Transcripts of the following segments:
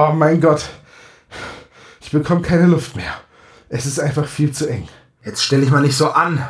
Oh mein Gott. Ich bekomme keine Luft mehr. Es ist einfach viel zu eng. Jetzt stell dich mal nicht so an.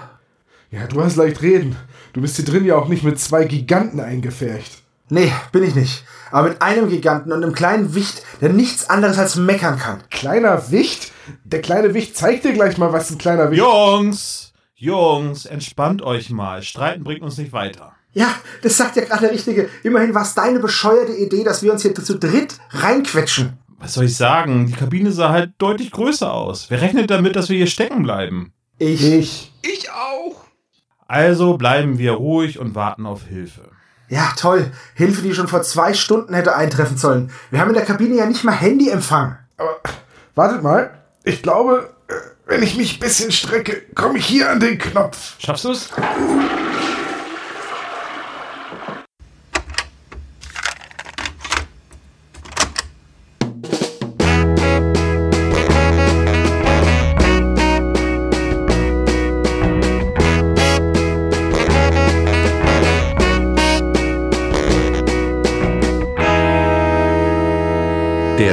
Ja, du hast leicht reden. Du bist hier drin ja auch nicht mit zwei Giganten eingefärcht. Nee, bin ich nicht. Aber mit einem Giganten und einem kleinen Wicht, der nichts anderes als meckern kann. Kleiner Wicht? Der kleine Wicht zeigt dir gleich mal, was ein kleiner Wicht Jungs, Jungs, entspannt euch mal. Streiten bringt uns nicht weiter. Ja, das sagt ja gerade der Richtige. Immerhin war es deine bescheuerte Idee, dass wir uns hier zu dritt reinquetschen. Was soll ich sagen? Die Kabine sah halt deutlich größer aus. Wer rechnet damit, dass wir hier stecken bleiben? Ich. Ich. Ich auch. Also bleiben wir ruhig und warten auf Hilfe. Ja, toll. Hilfe, die schon vor zwei Stunden hätte eintreffen sollen. Wir haben in der Kabine ja nicht mal Handyempfang. Aber wartet mal. Ich glaube, äh, wenn ich mich ein bisschen strecke, komme ich hier an den Knopf. Schaffst du es?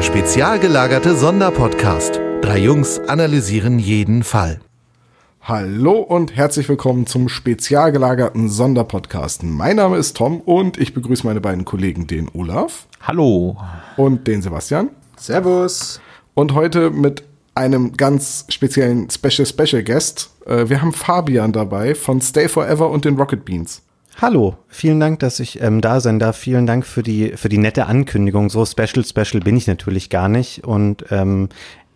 Spezial gelagerte Sonderpodcast. Drei Jungs analysieren jeden Fall. Hallo und herzlich willkommen zum spezial gelagerten Sonderpodcast. Mein Name ist Tom und ich begrüße meine beiden Kollegen, den Olaf Hallo. und den Sebastian. Servus. Und heute mit einem ganz speziellen Special Special Guest. Äh, Wir haben Fabian dabei von Stay Forever und den Rocket Beans. Hallo, vielen Dank, dass ich ähm, da sein darf. Vielen Dank für die, für die nette Ankündigung. So special, special bin ich natürlich gar nicht. Und ähm,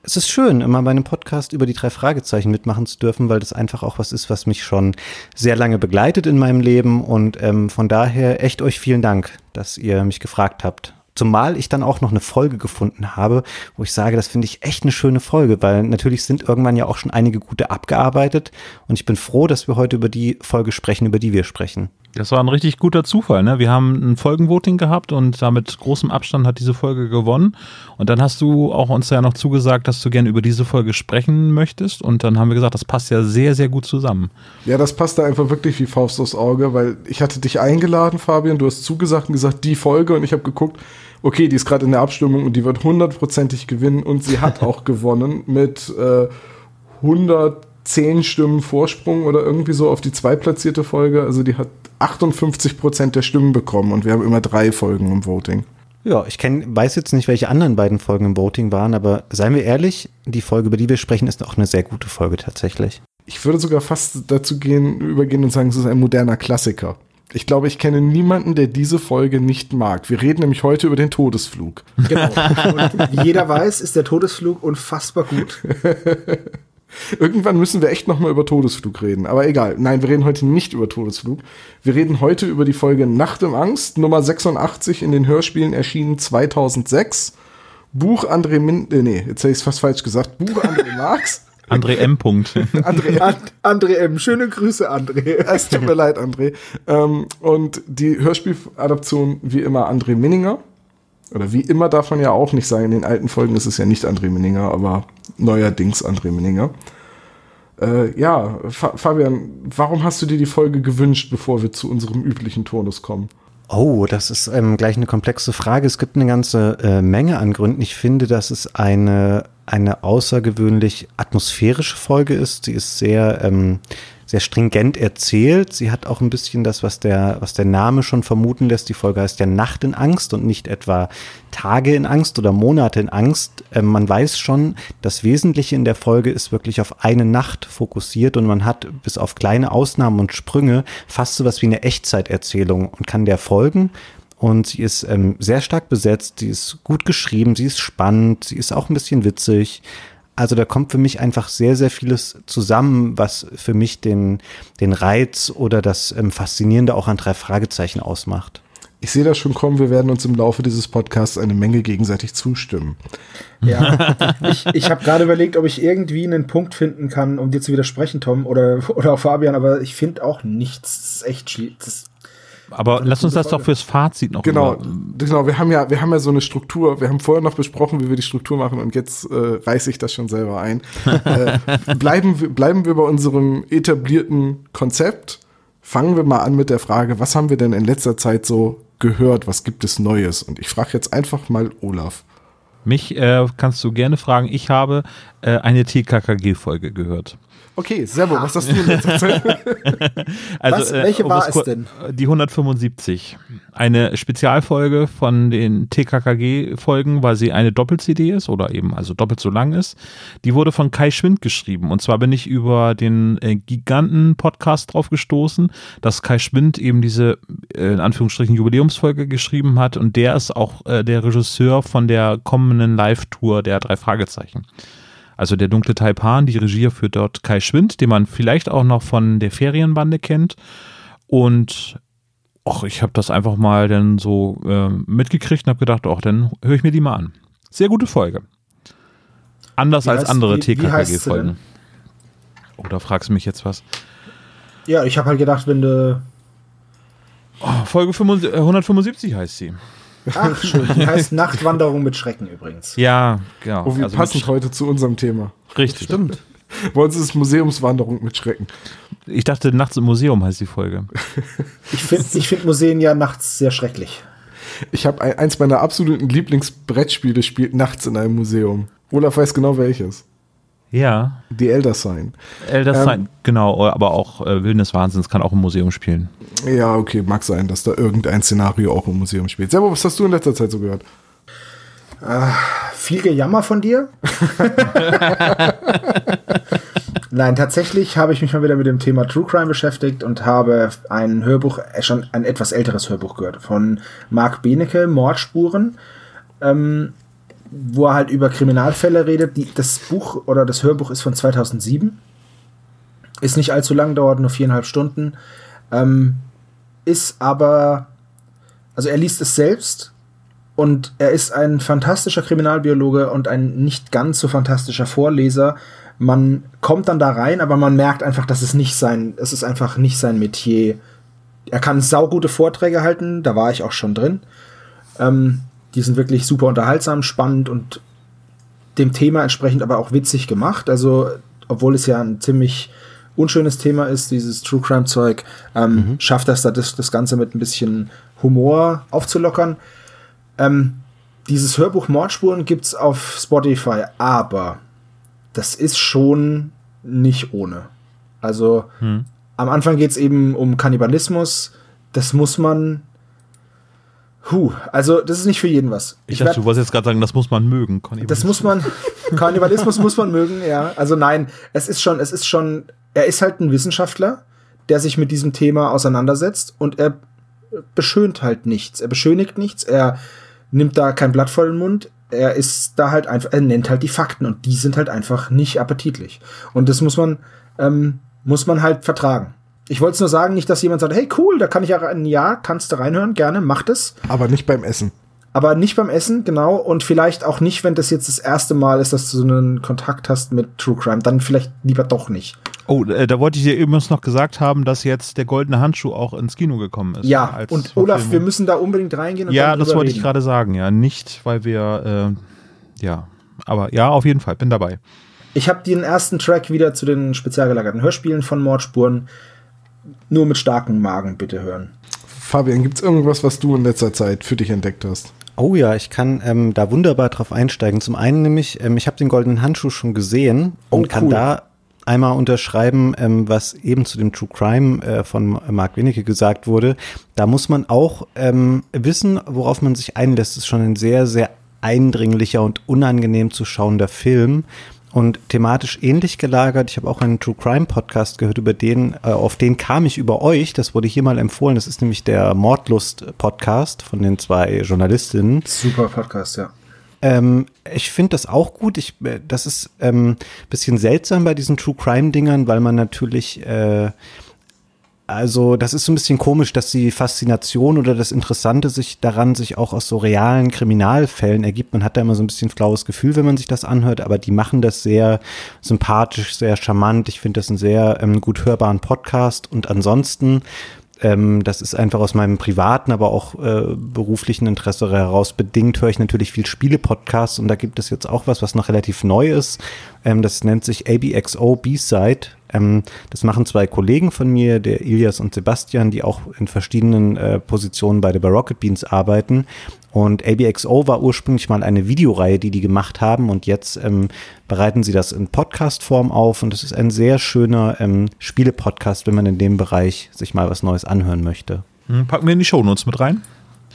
es ist schön, immer bei einem Podcast über die drei Fragezeichen mitmachen zu dürfen, weil das einfach auch was ist, was mich schon sehr lange begleitet in meinem Leben. Und ähm, von daher echt euch vielen Dank, dass ihr mich gefragt habt. Zumal ich dann auch noch eine Folge gefunden habe, wo ich sage, das finde ich echt eine schöne Folge, weil natürlich sind irgendwann ja auch schon einige gute abgearbeitet. Und ich bin froh, dass wir heute über die Folge sprechen, über die wir sprechen. Das war ein richtig guter Zufall, ne? Wir haben ein Folgenvoting gehabt und da mit großem Abstand hat diese Folge gewonnen. Und dann hast du auch uns ja noch zugesagt, dass du gerne über diese Folge sprechen möchtest. Und dann haben wir gesagt, das passt ja sehr, sehr gut zusammen. Ja, das passt da einfach wirklich wie Faust aufs Auge, weil ich hatte dich eingeladen, Fabian, du hast zugesagt und gesagt, die Folge und ich habe geguckt, okay, die ist gerade in der Abstimmung und die wird hundertprozentig gewinnen und sie hat auch gewonnen mit äh, 110 Stimmen Vorsprung oder irgendwie so auf die zweitplatzierte Folge. Also die hat 58 Prozent der Stimmen bekommen und wir haben immer drei Folgen im Voting. Ja, ich kenn, weiß jetzt nicht, welche anderen beiden Folgen im Voting waren, aber seien wir ehrlich, die Folge, über die wir sprechen, ist auch eine sehr gute Folge tatsächlich. Ich würde sogar fast dazu gehen, übergehen und sagen, es ist ein moderner Klassiker. Ich glaube, ich kenne niemanden, der diese Folge nicht mag. Wir reden nämlich heute über den Todesflug. Genau. Und wie jeder weiß, ist der Todesflug unfassbar gut. Irgendwann müssen wir echt nochmal über Todesflug reden. Aber egal. Nein, wir reden heute nicht über Todesflug. Wir reden heute über die Folge Nacht im Angst, Nummer 86 in den Hörspielen erschienen 2006. Buch André Min, äh, nee, jetzt hätte ich es fast falsch gesagt. Buch André Marx. André M. Punkt. André, And, André M. Schöne Grüße, André. es tut mir leid, André. Ähm, und die Hörspieladaption wie immer André Minninger. Oder wie immer darf man ja auch nicht sagen. In den alten Folgen ist es ja nicht André Minninger, aber neuerdings André Minninger. Äh, ja, Fa Fabian, warum hast du dir die Folge gewünscht, bevor wir zu unserem üblichen Turnus kommen? Oh, das ist ähm, gleich eine komplexe Frage. Es gibt eine ganze äh, Menge an Gründen. Ich finde, dass es eine, eine außergewöhnlich atmosphärische Folge ist. Sie ist sehr, ähm, sehr stringent erzählt. Sie hat auch ein bisschen das, was der, was der Name schon vermuten lässt. Die Folge heißt ja Nacht in Angst und nicht etwa Tage in Angst oder Monate in Angst. Ähm, man weiß schon, das Wesentliche in der Folge ist wirklich auf eine Nacht fokussiert und man hat bis auf kleine Ausnahmen und Sprünge fast so was wie eine Echtzeiterzählung und kann der folgen. Und sie ist ähm, sehr stark besetzt, sie ist gut geschrieben, sie ist spannend, sie ist auch ein bisschen witzig. Also da kommt für mich einfach sehr, sehr vieles zusammen, was für mich den, den Reiz oder das ähm, Faszinierende auch an drei Fragezeichen ausmacht. Ich sehe das schon kommen, wir werden uns im Laufe dieses Podcasts eine Menge gegenseitig zustimmen. Ja, ich, ich habe gerade überlegt, ob ich irgendwie einen Punkt finden kann, um dir zu widersprechen, Tom oder, oder auch Fabian, aber ich finde auch nichts. Das ist echt. Das Aber lass uns das doch fürs Fazit noch Genau, über- genau. Wir haben ja, wir haben ja so eine Struktur. Wir haben vorher noch besprochen, wie wir die Struktur machen, und jetzt äh, reiß ich das schon selber ein. äh, bleiben, wir, bleiben wir bei unserem etablierten Konzept. Fangen wir mal an mit der Frage, was haben wir denn in letzter Zeit so gehört? Was gibt es Neues? Und ich frage jetzt einfach mal Olaf. Mich äh, kannst du gerne fragen. Ich habe äh, eine TKKG-Folge gehört. Okay, Servo, was hast du in letzter Zeit? Also, Was? Welche um war es denn? Die 175. Eine Spezialfolge von den TKKG-Folgen, weil sie eine Doppel-CD ist oder eben also doppelt so lang ist. Die wurde von Kai Schwind geschrieben. Und zwar bin ich über den äh, Giganten-Podcast drauf gestoßen, dass Kai Schwind eben diese, äh, in Anführungsstrichen, Jubiläumsfolge geschrieben hat. Und der ist auch äh, der Regisseur von der kommenden Live-Tour der drei Fragezeichen. Also der dunkle Taipan, die Regie führt dort Kai Schwind, den man vielleicht auch noch von der Ferienbande kennt. Und ach, ich habe das einfach mal dann so äh, mitgekriegt und habe gedacht, ach, dann höre ich mir die mal an. Sehr gute Folge. Anders Wie als heißt- andere heißt TKKG-Folgen. denn? Oh, fragst du mich jetzt was. Ja, ich habe halt gedacht, wenn du. Oh, Folge 75, äh, 175 heißt sie. Ach, schön. Die heißt Nachtwanderung mit Schrecken übrigens. Ja, genau. Oh, wie Also passend heute zu unserem Thema. Richtig. Stimmt. Bei uns ist es Museumswanderung mit Schrecken. Ich dachte, Nachts im Museum heißt die Folge. Ich finde ich find Museen ja nachts sehr schrecklich. Ich habe ein, eins meiner absoluten Lieblingsbrettspiele spielt nachts in einem Museum. Olaf weiß genau welches. Ja. Die Elder Sign. Elder Ähm, Sign, genau, aber auch äh, Wilden des Wahnsinns kann auch im Museum spielen. Ja, okay, mag sein, dass da irgendein Szenario auch im Museum spielt. Servo, was hast du in letzter Zeit so gehört? Viel Gejammer von dir? Nein, tatsächlich habe ich mich mal wieder mit dem Thema True Crime beschäftigt und habe ein Hörbuch, äh, schon ein etwas älteres Hörbuch gehört von Marc Benecke, Mordspuren, ähm, wo er halt über Kriminalfälle redet. Die, das Buch oder das Hörbuch ist von 2007. Ist nicht allzu lang, dauert nur viereinhalb Stunden. Ähm, ist aber, also er liest es selbst und er ist ein fantastischer Kriminalbiologe und ein nicht ganz so fantastischer Vorleser. Man kommt dann da rein, aber man merkt einfach, dass es nicht sein, es ist einfach nicht sein Metier. Er kann saugute Vorträge halten, da war ich auch schon drin. Ähm, die sind wirklich super unterhaltsam, spannend und dem Thema entsprechend aber auch witzig gemacht. Also, obwohl es ja ein ziemlich unschönes Thema ist, dieses True Crime Zeug, ähm, schafft das, da das das Ganze mit ein bisschen Humor aufzulockern. Ähm, dieses Hörbuch Mordspuren gibt's auf Spotify, aber das ist schon nicht ohne. Also am Anfang geht's eben um Kannibalismus. Das muss man. Huh, also das ist nicht für jeden was. Ich, werd- dachte, du wolltest jetzt gerade sagen, das muss man mögen. Das muss man, Kannibalismus muss man mögen, ja. Also nein, es ist schon, es ist schon, er ist halt ein Wissenschaftler, der sich mit diesem Thema auseinandersetzt und er beschönt halt nichts. Er beschönigt nichts, er nimmt da kein Blatt vor den Mund, er ist da halt einfach, er nennt halt die Fakten und die sind halt einfach nicht appetitlich. Und das muss man, ähm, muss man halt vertragen. Ich wollte es nur sagen, nicht, dass jemand sagt, hey cool, da kann ich ja ein Jahr, kannst du reinhören, gerne, mach das. Aber nicht beim Essen. Aber nicht beim Essen, genau. Und vielleicht auch nicht, wenn das jetzt das erste Mal ist, dass du so einen Kontakt hast mit True Crime. Dann vielleicht lieber doch nicht. Oh, äh, da wollte ich dir übrigens noch gesagt haben, dass jetzt der goldene Handschuh auch ins Kino gekommen ist. Ja, als und Olaf, Verfilmung. wir müssen da unbedingt reingehen und Ja, dann das wollte ich reden. gerade sagen, ja. Nicht, weil wir, äh, ja. Aber ja, auf jeden Fall, bin dabei. Ich habe den ersten Track wieder zu den spezial gelagerten Hörspielen von Mordspuren. Nur mit starkem Magen bitte hören. Fabian, gibt's irgendwas, was du in letzter Zeit für dich entdeckt hast? Oh ja, ich kann ähm, da wunderbar drauf einsteigen. Zum einen nämlich, ähm, ich habe den goldenen Handschuh schon gesehen und Oh, kann cool. da einmal unterschreiben, ähm, was eben zu dem True Crime äh, von Mark Winnicke gesagt wurde. Da muss man auch ähm, wissen, worauf man sich einlässt. Es ist schon ein sehr, sehr eindringlicher und unangenehm zu schauender Film und thematisch ähnlich gelagert. Ich habe auch einen True Crime Podcast gehört, über den, äh, auf den kam ich über euch. Das wurde hier mal empfohlen. Das ist nämlich der Mordlust Podcast von den zwei Journalistinnen. Super Podcast, ja. Ähm, ich finde das auch gut. Ich, äh, das ist ähm, bisschen seltsam bei diesen True Crime Dingern, weil man natürlich, äh, also das ist so ein bisschen komisch, dass die Faszination oder das Interessante sich daran sich auch aus so realen Kriminalfällen ergibt. Man hat da immer so ein bisschen flaues Gefühl, wenn man sich das anhört, aber die machen das sehr sympathisch, sehr charmant. Ich finde das einen sehr ähm, gut hörbaren Podcast und ansonsten ähm, das ist einfach aus meinem privaten, aber auch äh, beruflichen Interesse heraus bedingt, höre ich natürlich viel Spiele-Podcasts und da gibt es jetzt auch was, was noch relativ neu ist. Ähm, das nennt sich ABXO B-Side Ähm, das machen zwei Kollegen von mir, der Ilias und Sebastian, die auch in verschiedenen äh, Positionen bei der Rocket Beans arbeiten. Und ABXO war ursprünglich mal eine Videoreihe, die die gemacht haben und jetzt ähm, bereiten sie das in Podcast-Form auf und es ist ein sehr schöner ähm, Spiele-Podcast, wenn man in dem Bereich sich mal was Neues anhören möchte. Hm, packen wir in die Shownotes mit rein.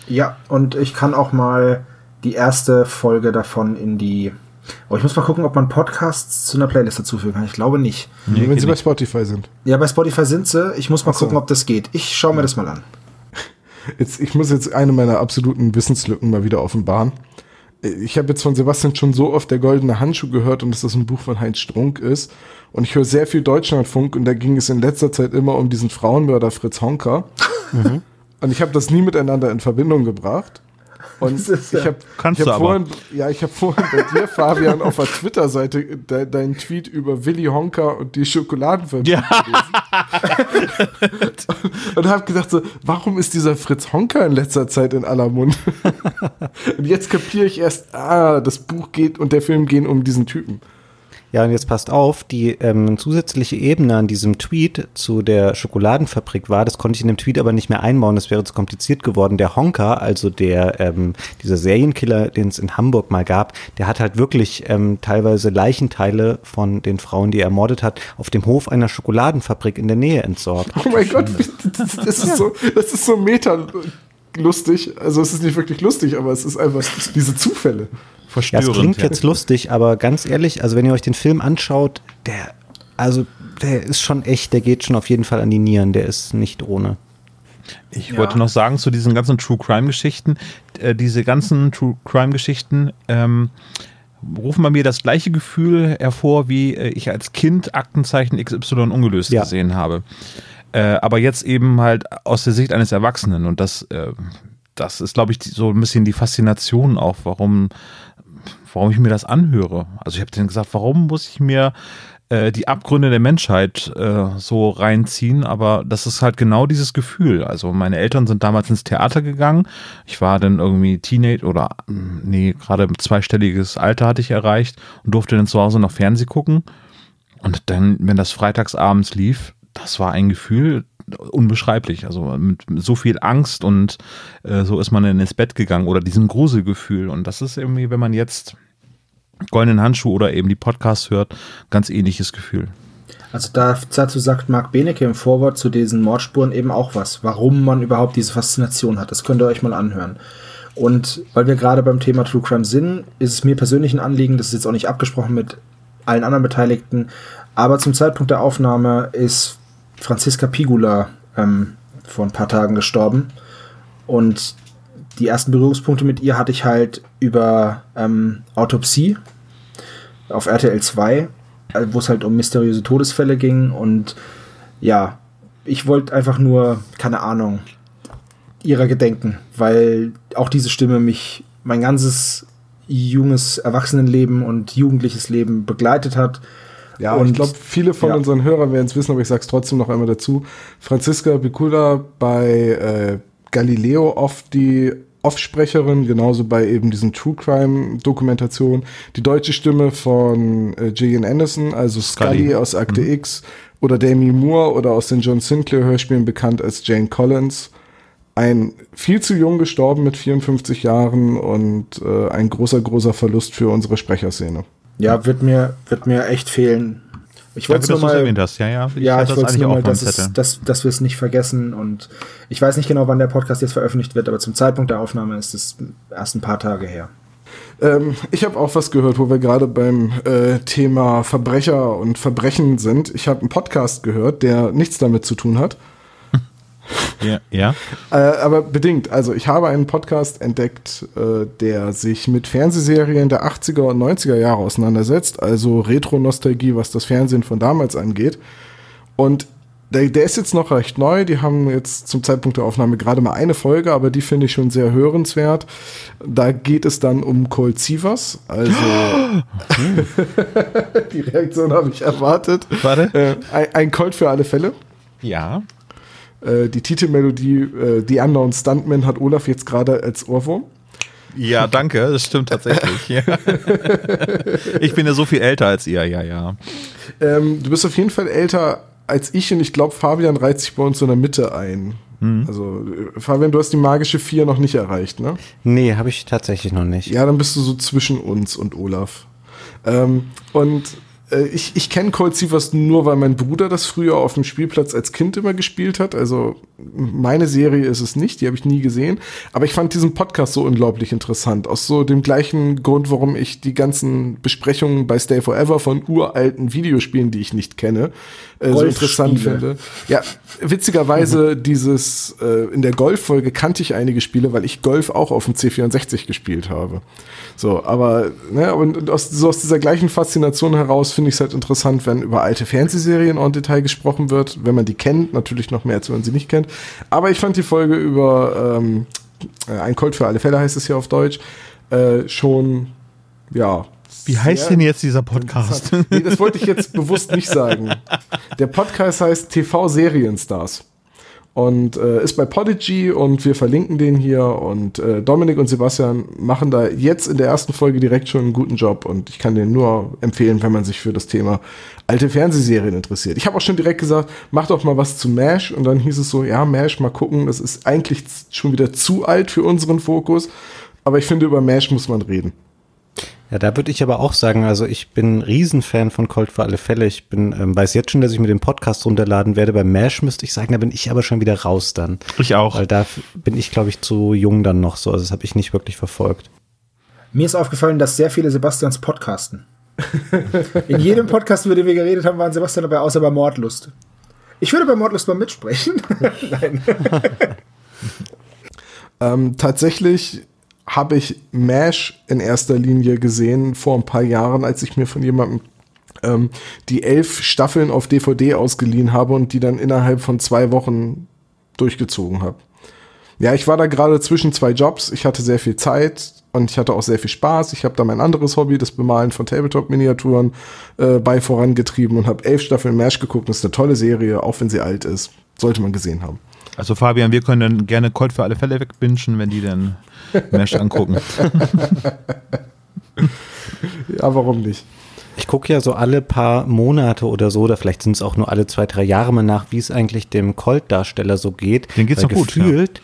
Ja, und ich kann auch mal die erste Folge davon in die. Oh, ich muss mal gucken, ob man Podcasts zu einer Playlist dazufügen kann. Ich glaube nicht. Nee, wenn sie bei Spotify sind. Ja, bei Spotify sind sie. Ich muss mal so. gucken, ob das geht. Ich schaue mir das mal an. Jetzt, ich muss jetzt eine meiner absoluten Wissenslücken mal wieder offenbaren. Ich habe jetzt von Sebastian schon so oft der goldene Handschuh gehört und dass das ein Buch von Heinz Strunk ist. Und ich höre sehr viel Deutschlandfunk und da ging es in letzter Zeit immer um diesen Frauenmörder Fritz Honker. Mhm. Und ich habe das nie miteinander in Verbindung gebracht. Und ich habe hab vorhin, ja, ich habe vorhin bei dir, Fabian, auf der Twitter-Seite de, deinen Tweet über Willy Honker und die Schokoladenfabrik ja. gelesen. und habe gedacht so, warum ist dieser Fritz Honker in letzter Zeit in aller Mund? und jetzt kapiere ich erst, ah, das Buch geht und der Film gehen um diesen Typen. Ja, und jetzt passt auf, die ähm, zusätzliche Ebene an diesem Tweet zu der Schokoladenfabrik war, das konnte ich in dem Tweet aber nicht mehr einbauen, das wäre zu kompliziert geworden. Der Honker, also der, ähm, dieser Serienkiller, den es in Hamburg mal gab, der hat halt wirklich ähm, teilweise Leichenteile von den Frauen, die er ermordet hat, auf dem Hof einer Schokoladenfabrik in der Nähe entsorgt. Oh mein Gott, das, ist so, das ist so meta lustig. Also es ist nicht wirklich lustig, aber es ist einfach diese Zufälle verstörend. Ja, es klingt jetzt lustig, aber ganz ehrlich, also wenn ihr euch den Film anschaut, der, also der ist schon echt, der geht schon auf jeden Fall an die Nieren, der ist nicht ohne. Ich ja. wollte noch sagen zu diesen ganzen True Crime Geschichten, äh, diese ganzen True Crime Geschichten ähm, rufen bei mir das gleiche Gefühl hervor, wie äh, ich als Kind Aktenzeichen XY ungelöst ja. gesehen habe. Äh, aber jetzt eben halt aus der Sicht eines Erwachsenen und das, äh, das ist, glaube ich, die, so ein bisschen die Faszination auch, warum warum ich mir das anhöre. Also ich habe denen gesagt, warum muss ich mir äh, die Abgründe der Menschheit äh, so reinziehen, aber das ist halt genau dieses Gefühl. Also meine Eltern sind damals ins Theater gegangen. Ich war dann irgendwie Teenage oder mm, nee, gerade zweistelliges Alter hatte ich erreicht und durfte dann zu Hause noch Fernseh gucken. Und dann, wenn das freitagsabends lief, das war ein Gefühl, unbeschreiblich. Also mit so viel Angst und äh, so ist man dann ins Bett gegangen oder diesem Gruselgefühl. Und das ist irgendwie, wenn man jetzt Goldenen Handschuh oder eben die Podcasts hört, ganz ähnliches Gefühl. Also dazu sagt Marc Benecke im Vorwort zu diesen Mordspuren eben auch was, warum man überhaupt diese Faszination hat. Das könnt ihr euch mal anhören. Und weil wir gerade beim Thema True Crime sind, ist es mir persönlich ein Anliegen, das ist jetzt auch nicht abgesprochen mit allen anderen Beteiligten, aber zum Zeitpunkt der Aufnahme ist Franziska Pigula ähm, vor ein paar Tagen gestorben. Und die ersten Berührungspunkte mit ihr hatte ich halt über ähm, Autopsie auf RTL 2, äh, wo es halt um mysteriöse Todesfälle ging. Und ja, ich wollte einfach nur, keine Ahnung, ihrer gedenken, weil auch diese Stimme mich mein ganzes junges Erwachsenenleben und jugendliches Leben begleitet hat. Ja, und ich glaube, viele von ja. unseren Hörern werden es wissen, aber ich sage es trotzdem noch einmal dazu. Franziska Bicula bei äh, Galileo oft die Offsprecherin, genauso bei eben diesen True Crime Dokumentationen. Die deutsche Stimme von äh, Gillian Anderson, also Scully, Scully aus Akte mhm. X oder Demi Moore oder aus den John Sinclair Hörspielen bekannt als Jane Collins. Ein viel zu jung gestorben mit 54 Jahren und äh, ein großer, großer Verlust für unsere Sprecherszene. Ja, wird mir, wird mir echt fehlen. Ich wollte nur mal, erwähnt hast. Ja, ja. Ich ja, ich wollte nur mal, dass, es, dass, dass wir es nicht vergessen. Und ich weiß nicht genau, wann der Podcast jetzt veröffentlicht wird, aber zum Zeitpunkt der Aufnahme ist es erst ein paar Tage her. Ähm, ich habe auch was gehört, wo wir gerade beim äh, Thema Verbrecher und Verbrechen sind. Ich habe einen Podcast gehört, der nichts damit zu tun hat. Ja. ja. Äh, aber bedingt. Also ich habe einen Podcast entdeckt, äh, der sich mit Fernsehserien der 80er und 90er Jahre auseinandersetzt. Also Retro-Nostalgie, was das Fernsehen von damals angeht. Und der, der, ist jetzt noch recht neu. Die haben jetzt zum Zeitpunkt der Aufnahme gerade mal eine Folge, aber die finde ich schon sehr hörenswert. Da geht es dann um Cold Sievers. Also die Reaktion habe ich erwartet. Warte. Äh, ein, ein Colt für alle Fälle. Ja. Äh, die Titelmelodie äh, The Unknown Stuntman hat Olaf jetzt gerade als Ohrwurm. Ja, danke, das stimmt tatsächlich. Ja. Ich bin ja so viel älter als ihr, ja, ja. Ähm, du bist auf jeden Fall älter als ich und ich glaube, Fabian reiht sich bei uns in der Mitte ein. Mhm. Also, äh, Fabian, du hast die magische 4 noch nicht erreicht, ne? Nee, habe ich tatsächlich noch nicht. Ja, dann bist du so zwischen uns und Olaf. Ähm, und ich, ich kenne Cold Seavers nur, weil mein Bruder das früher auf dem Spielplatz als Kind immer gespielt hat. Also meine Serie ist es nicht, die habe ich nie gesehen. Aber ich fand diesen Podcast so unglaublich interessant. Aus so dem gleichen Grund, warum ich die ganzen Besprechungen bei Stay Forever von uralten Videospielen, die ich nicht kenne, äh, so interessant finde. Ja, witzigerweise dieses, äh, in der Golf-Folge kannte ich einige Spiele, weil ich Golf auch auf dem C64 gespielt habe. So, aber, ne, und aus, so aus dieser gleichen Faszination heraus finde ich es halt interessant, wenn über alte Fernsehserien en Detail gesprochen wird, wenn man die kennt, natürlich noch mehr, als wenn man sie nicht kennt. Aber ich fand die Folge über ähm, äh, Ein Colt für alle Fälle heißt es hier auf Deutsch, äh, schon, ja. Wie heißt denn jetzt dieser Podcast? Nee, das wollte ich jetzt bewusst nicht sagen. Der Podcast heißt TV Serienstars und äh, ist bei Podigy und wir verlinken den hier. Und äh, Dominik und Sebastian machen da jetzt in der ersten Folge direkt schon einen guten Job. Und ich kann den nur empfehlen, wenn man sich für das Thema alte Fernsehserien interessiert. Ich habe auch schon direkt gesagt, mach doch mal was zu MASH. Und dann hieß es so, ja, MASH, mal gucken, das ist eigentlich schon wieder zu alt für unseren Fokus, aber ich finde, über MASH muss man reden. Ja, da würde ich aber auch sagen, also ich bin ein Riesenfan von Colt für alle Fälle. Ich bin, ähm, weiß jetzt schon, dass ich mir den Podcast runterladen werde. Bei MASH müsste ich sagen, da bin ich aber schon wieder raus dann. Ich auch. Weil da bin ich, glaube ich, zu jung dann noch so. Also das habe ich nicht wirklich verfolgt. Mir ist aufgefallen, dass sehr viele Sebastians podcasten. In jedem Podcast, über den wir geredet haben, waren Sebastian dabei, außer bei Mordlust. Ich würde bei Mordlust mal mitsprechen. Nein. Ähm, tatsächlich habe ich MASH in erster Linie gesehen vor ein paar Jahren, als ich mir von jemandem ähm, die elf Staffeln auf DVD ausgeliehen habe und die dann innerhalb von zwei Wochen durchgezogen habe. Ja, ich war da gerade zwischen zwei Jobs. Ich hatte sehr viel Zeit und ich hatte auch sehr viel Spaß. Ich habe da mein anderes Hobby, das Bemalen von Tabletop-Miniaturen, äh, bei vorangetrieben und habe elf Staffeln MASH geguckt. Das ist eine tolle Serie, auch wenn sie alt ist. Sollte man gesehen haben. Also Fabian, wir können dann gerne Colt für alle Fälle wegbinschen, wenn die dann Mesh angucken. Ja, warum nicht? Ich gucke ja so alle paar Monate oder so, oder vielleicht sind es auch nur alle zwei, drei Jahre mal nach, wie es eigentlich dem Colt-Darsteller so geht. Dem geht's Weil noch gut, Gefühlt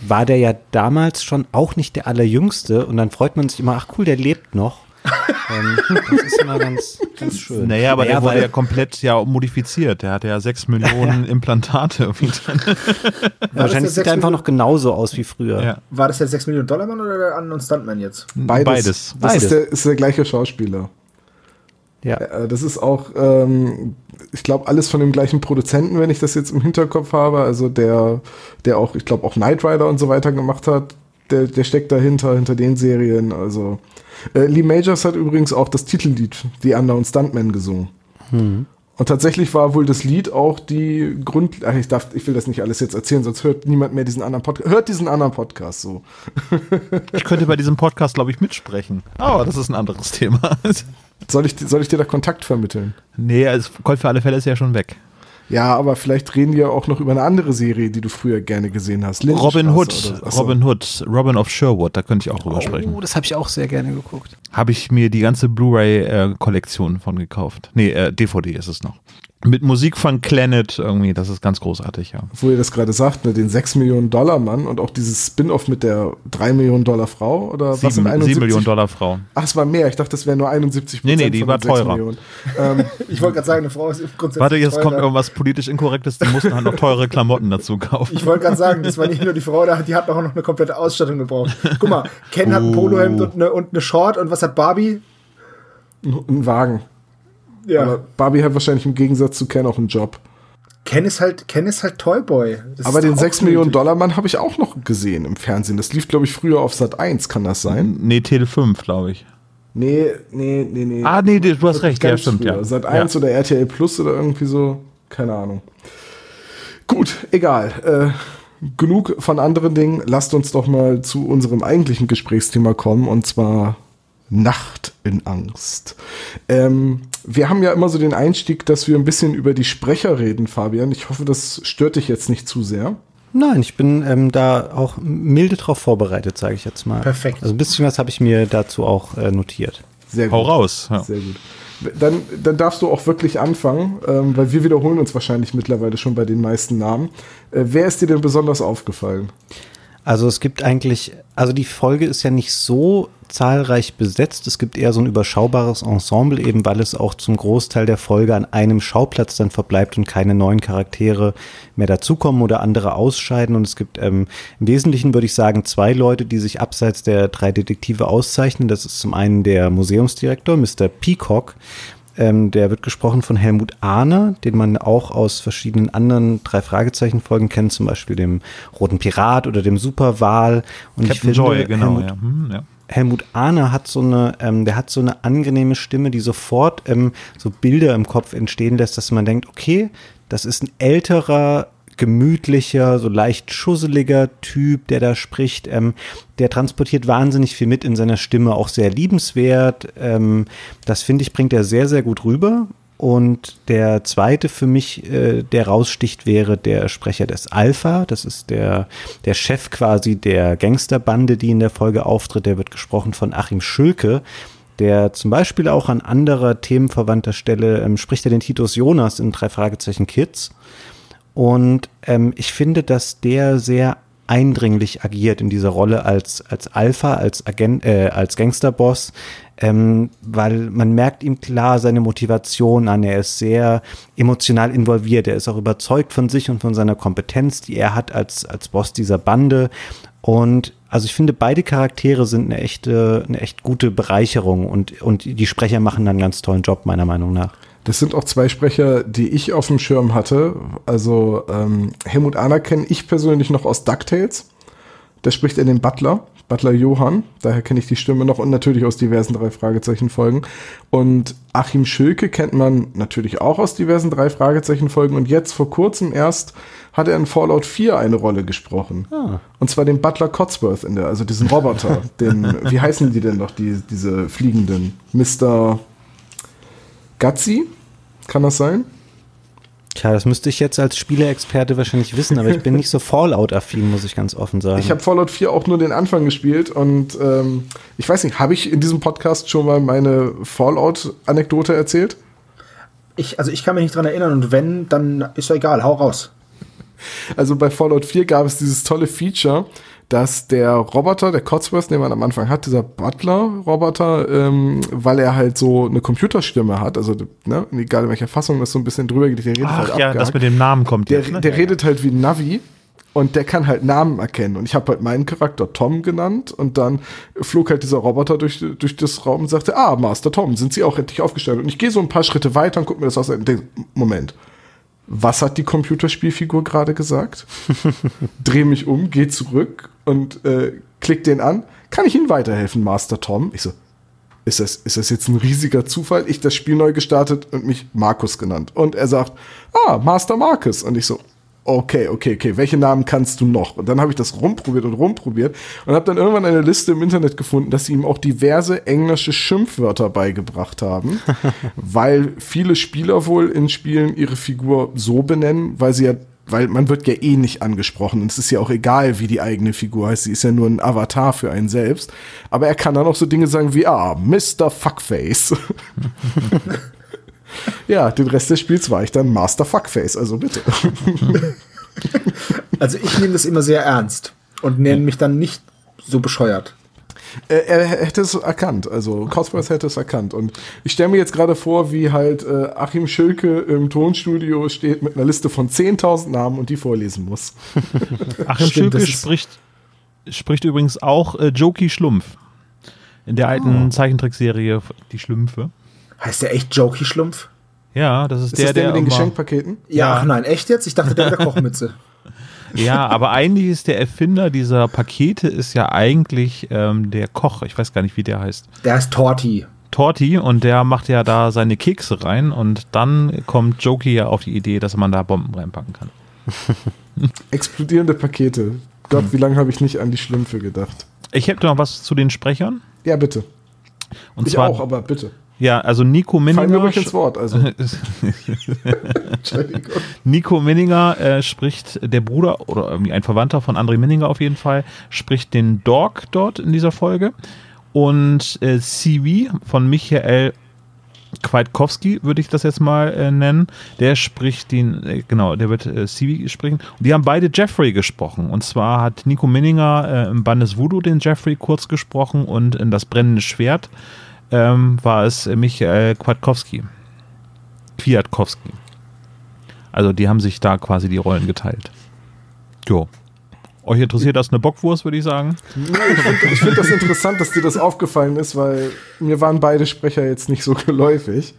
war der ja damals schon auch nicht der Allerjüngste und dann freut man sich immer, ach cool, der lebt noch. Ähm, das ist immer ganz, ganz schön. Naja, aber der wurde ja komplett ja modifiziert. Der hatte ja sechs Millionen Implantate irgendwie drin. Wahrscheinlich das sieht der er einfach noch genauso aus wie früher. Ja. War das der 6 Millionen Dollar Mann oder der Unknown Stuntman jetzt? Beides. Beides. Das Beides. Ist, der, ist der gleiche Schauspieler. Ja. Äh, Das ist auch, ähm, ich glaube, alles von dem gleichen Produzenten, wenn ich das jetzt im Hinterkopf habe. Also der, der auch, ich glaube, auch Knight Rider und so weiter gemacht hat, der, der steckt dahinter, hinter den Serien. Also äh, Lee Majors hat übrigens auch das Titellied The Unknown Stuntman gesungen. Und tatsächlich war wohl das Lied auch die Grund. Ach, ich darf, ich will das nicht alles jetzt erzählen, sonst hört niemand mehr diesen anderen Podcast. Hört diesen anderen Podcast so. Ich könnte bei diesem Podcast, glaube ich, mitsprechen. Aber das ist ein anderes Thema. Soll ich, soll ich dir da Kontakt vermitteln? nee, also Colt für alle Fälle ist ja schon weg. Ja, aber vielleicht reden wir auch noch über eine andere Serie, die du früher gerne gesehen hast. Robin Hood, Achso. Robin Hood, Robin of Sherwood, da könnte ich auch drüber sprechen. Oh, das habe ich auch sehr gerne geguckt. Habe ich mir die ganze Blu-ray-Kollektion von gekauft. Nee, äh, DVD ist es noch. Mit Musik von Planet irgendwie, das ist ganz großartig, ja. Wo ihr das gerade sagt, ne, den 6 Millionen Dollar Mann und auch dieses Spin-off mit der 3 Millionen Dollar Frau oder was sind Sieben, 71? sieben Millionen Dollar Frau. Ach, es war mehr. Ich dachte, das wäre nur 71 Nee, nee, die war den 6 teurer. Ähm, Ich wollte gerade sagen, eine Frau ist grundsätzlich Warte, jetzt kommt teurer. irgendwas politisch Inkorrektes, die mussten halt noch teure Klamotten dazu kaufen. Ich wollte gerade sagen, das war nicht nur die Frau, da- die hat auch noch eine komplette Ausstattung gebraucht. Guck mal, Ken hat ein Polohemd und eine, und eine Short und was hat Barbie? ein Wagen. Ja. Aber Barbie hat wahrscheinlich im Gegensatz zu Ken auch einen Job. Ken ist halt, Ken ist halt Toyboy. Das Aber ist den doch auch 6 Millionen. Dollar Mann habe ich auch noch gesehen im Fernsehen. Das lief, glaube ich, früher auf Sat 1, kann das sein? Nee, Tele 5, glaube ich. Nee, nee, nee, nee. Ah, nee, du hast recht, ja, Ganz stimmt, früher. ja. Sat 1 oder RTL Plus oder irgendwie so. Keine Ahnung. Gut, egal. Äh, genug von anderen Dingen. Lasst uns doch mal zu unserem eigentlichen Gesprächsthema kommen und zwar Nacht in Angst. Ähm, wir haben ja immer so den Einstieg, dass wir ein bisschen über die Sprecher reden, Fabian. Ich hoffe, das stört dich jetzt nicht zu sehr. Nein, ich bin ähm, da auch milde drauf vorbereitet, sage ich jetzt mal. Perfekt. Also ein bisschen was habe ich mir dazu auch äh, notiert. Sehr Hau gut. raus. Ja. Sehr gut. Dann, dann darfst du auch wirklich anfangen, ähm, weil wir wiederholen uns wahrscheinlich mittlerweile schon bei den meisten Namen. Äh, wer ist dir denn besonders aufgefallen? Also es gibt eigentlich, also die Folge ist ja nicht so zahlreich besetzt. Es gibt eher so ein überschaubares Ensemble, eben weil es auch zum Großteil der Folge an einem Schauplatz dann verbleibt und keine neuen Charaktere mehr dazukommen oder andere ausscheiden. Und es gibt ähm, im Wesentlichen, würde ich sagen, zwei Leute, die sich abseits der drei Detektive auszeichnen. Das ist zum einen der Museumsdirektor, Mr. Peacock. Ähm, der wird gesprochen von Helmut Ahner, den man auch aus verschiedenen anderen drei Fragezeichen-Folgen kennt, zum Beispiel dem Roten Pirat oder dem Superwal. Und Captain Joy, genau. Helmut, ja. Hm, ja. Helmut Ahner hat so eine, ähm, der hat so eine angenehme Stimme, die sofort ähm, so Bilder im Kopf entstehen lässt, dass man denkt, okay, das ist ein älterer, gemütlicher, so leicht schusseliger Typ, der da spricht. Ähm, der transportiert wahnsinnig viel mit in seiner Stimme, auch sehr liebenswert. Ähm, das finde ich, bringt er sehr, sehr gut rüber. Und der zweite für mich, äh, der raussticht, wäre der Sprecher des Alpha. Das ist der, der Chef quasi der Gangsterbande, die in der Folge auftritt. Der wird gesprochen von Achim Schülke, der zum Beispiel auch an anderer themenverwandter Stelle ähm, spricht er den Titus Jonas in drei Fragezeichen Kids. Und ähm, ich finde, dass der sehr eindringlich agiert in dieser Rolle als, als Alpha, als Agent, äh, als Gangsterboss, ähm, weil man merkt ihm klar seine Motivation an. Er ist sehr emotional involviert. Er ist auch überzeugt von sich und von seiner Kompetenz, die er hat als, als Boss dieser Bande. Und also ich finde, beide Charaktere sind eine echte, eine echt gute Bereicherung und, und die Sprecher machen einen ganz tollen Job, meiner Meinung nach. Das sind auch zwei Sprecher, die ich auf dem Schirm hatte. Also ähm, Helmut Ahner kenne ich persönlich noch aus DuckTales. Der spricht in den Butler, Butler Johann. Daher kenne ich die Stimme noch und natürlich aus diversen drei Fragezeichen Folgen. Und Achim Schülke kennt man natürlich auch aus diversen drei Fragezeichen Folgen. Und jetzt vor kurzem erst hat er in Fallout 4 eine Rolle gesprochen. Ah. Und zwar den Butler Cotsworth in der, also diesen Roboter. den, wie heißen die denn noch, die, diese fliegenden? Mr. Gazzi? Kann das sein? Tja, das müsste ich jetzt als Spieleexperte wahrscheinlich wissen, aber ich bin nicht so Fallout-affin, muss ich ganz offen sagen. Ich habe Fallout 4 auch nur den Anfang gespielt und ähm, ich weiß nicht, habe ich in diesem Podcast schon mal meine Fallout-Anekdote erzählt? Ich, also ich kann mich nicht dran erinnern und wenn, dann ist ja egal, hau raus. Also bei Fallout 4 gab es dieses tolle Feature, dass der Roboter, der Cotsworth, den man am Anfang hat, dieser Butler-Roboter, ähm, weil er halt so eine Computerstimme hat, also ne, egal in welcher Fassung das so ein bisschen drüber geht, der redet halt Ach ja, abgehakt. das mit dem Namen kommt Der, jetzt. Ne? der redet halt wie ein Navi und der kann halt Namen erkennen. Und ich habe halt meinen Charakter Tom genannt und dann flog halt dieser Roboter durch, durch das Raum und sagte, ah, Master Tom, sind Sie auch endlich aufgestellt? Und ich gehe so ein paar Schritte weiter und gucke mir das aus und denke, Moment, was hat die Computerspielfigur gerade gesagt? Dreh mich um, geh zurück und äh, klick den an. Kann ich Ihnen weiterhelfen, Master Tom? Ich so, ist das, ist das jetzt ein riesiger Zufall? Ich das Spiel neu gestartet und mich Markus genannt. Und er sagt, ah, Master Markus. Und ich so, okay, okay, okay, welche Namen kannst du noch? Und dann habe ich das rumprobiert und rumprobiert und habe dann irgendwann eine Liste im Internet gefunden, dass sie ihm auch diverse englische Schimpfwörter beigebracht haben, weil viele Spieler wohl in Spielen ihre Figur so benennen, weil sie ja weil man wird ja eh nicht angesprochen und es ist ja auch egal, wie die eigene Figur heißt. Sie ist ja nur ein Avatar für einen selbst. Aber er kann dann auch so Dinge sagen wie, ah, Mr. Fuckface. ja, den Rest des Spiels war ich dann Master Fuckface, also bitte. Also ich nehme das immer sehr ernst und nenne mich dann nicht so bescheuert. Äh, er hätte es erkannt, also Cosworth hätte es erkannt. Und ich stelle mir jetzt gerade vor, wie halt äh, Achim Schülke im Tonstudio steht mit einer Liste von 10.000 Namen und die vorlesen muss. Achim Stimmt, Schülke spricht, spricht übrigens auch äh, Jokey Schlumpf. In der alten Zeichentrickserie Die Schlümpfe. Heißt der echt Jokey Schlumpf? Ja, das ist, Ist der, das der, der mit den Geschenkpaketen? Ja, Ja. ach nein, echt jetzt? Ich dachte, der mit der Kochmütze. Ja, aber eigentlich ist der Erfinder dieser Pakete ist ja eigentlich ähm, der Koch. Ich weiß gar nicht, wie der heißt. Der heißt Torti. Torti und der macht ja da seine Kekse rein und dann kommt Jokey ja auf die Idee, dass man da Bomben reinpacken kann. Explodierende Pakete. Gott, wie lange habe ich nicht an die Schlümpfe gedacht? Ich hätte noch was zu den Sprechern. Ja, bitte. Und ich zwar auch, aber bitte. Ja, also Nico Fallen mir Minninger. ruhig ins Wort. Also. Entschuldigung. Nico Minninger äh, spricht der Bruder oder irgendwie ein Verwandter von André Minninger auf jeden Fall, spricht den Dog dort in dieser Folge. Und äh, CV von Michael Kwiatkowski, würde ich das jetzt mal äh, nennen, der spricht den, äh, genau, der wird äh, CV sprechen. Und die haben beide Jeffrey gesprochen. Und zwar hat Nico Minninger äh, im Bandes Voodoo den Jeffrey kurz gesprochen und in Das brennende Schwert ähm, war es Michael Kwiatkowski. Kwiatkowski. Also die haben sich da quasi die Rollen geteilt. Jo. Euch interessiert das eine Bockwurst, würde ich sagen? Ich finde das interessant, dass dir das aufgefallen ist, weil mir waren beide Sprecher jetzt nicht so geläufig.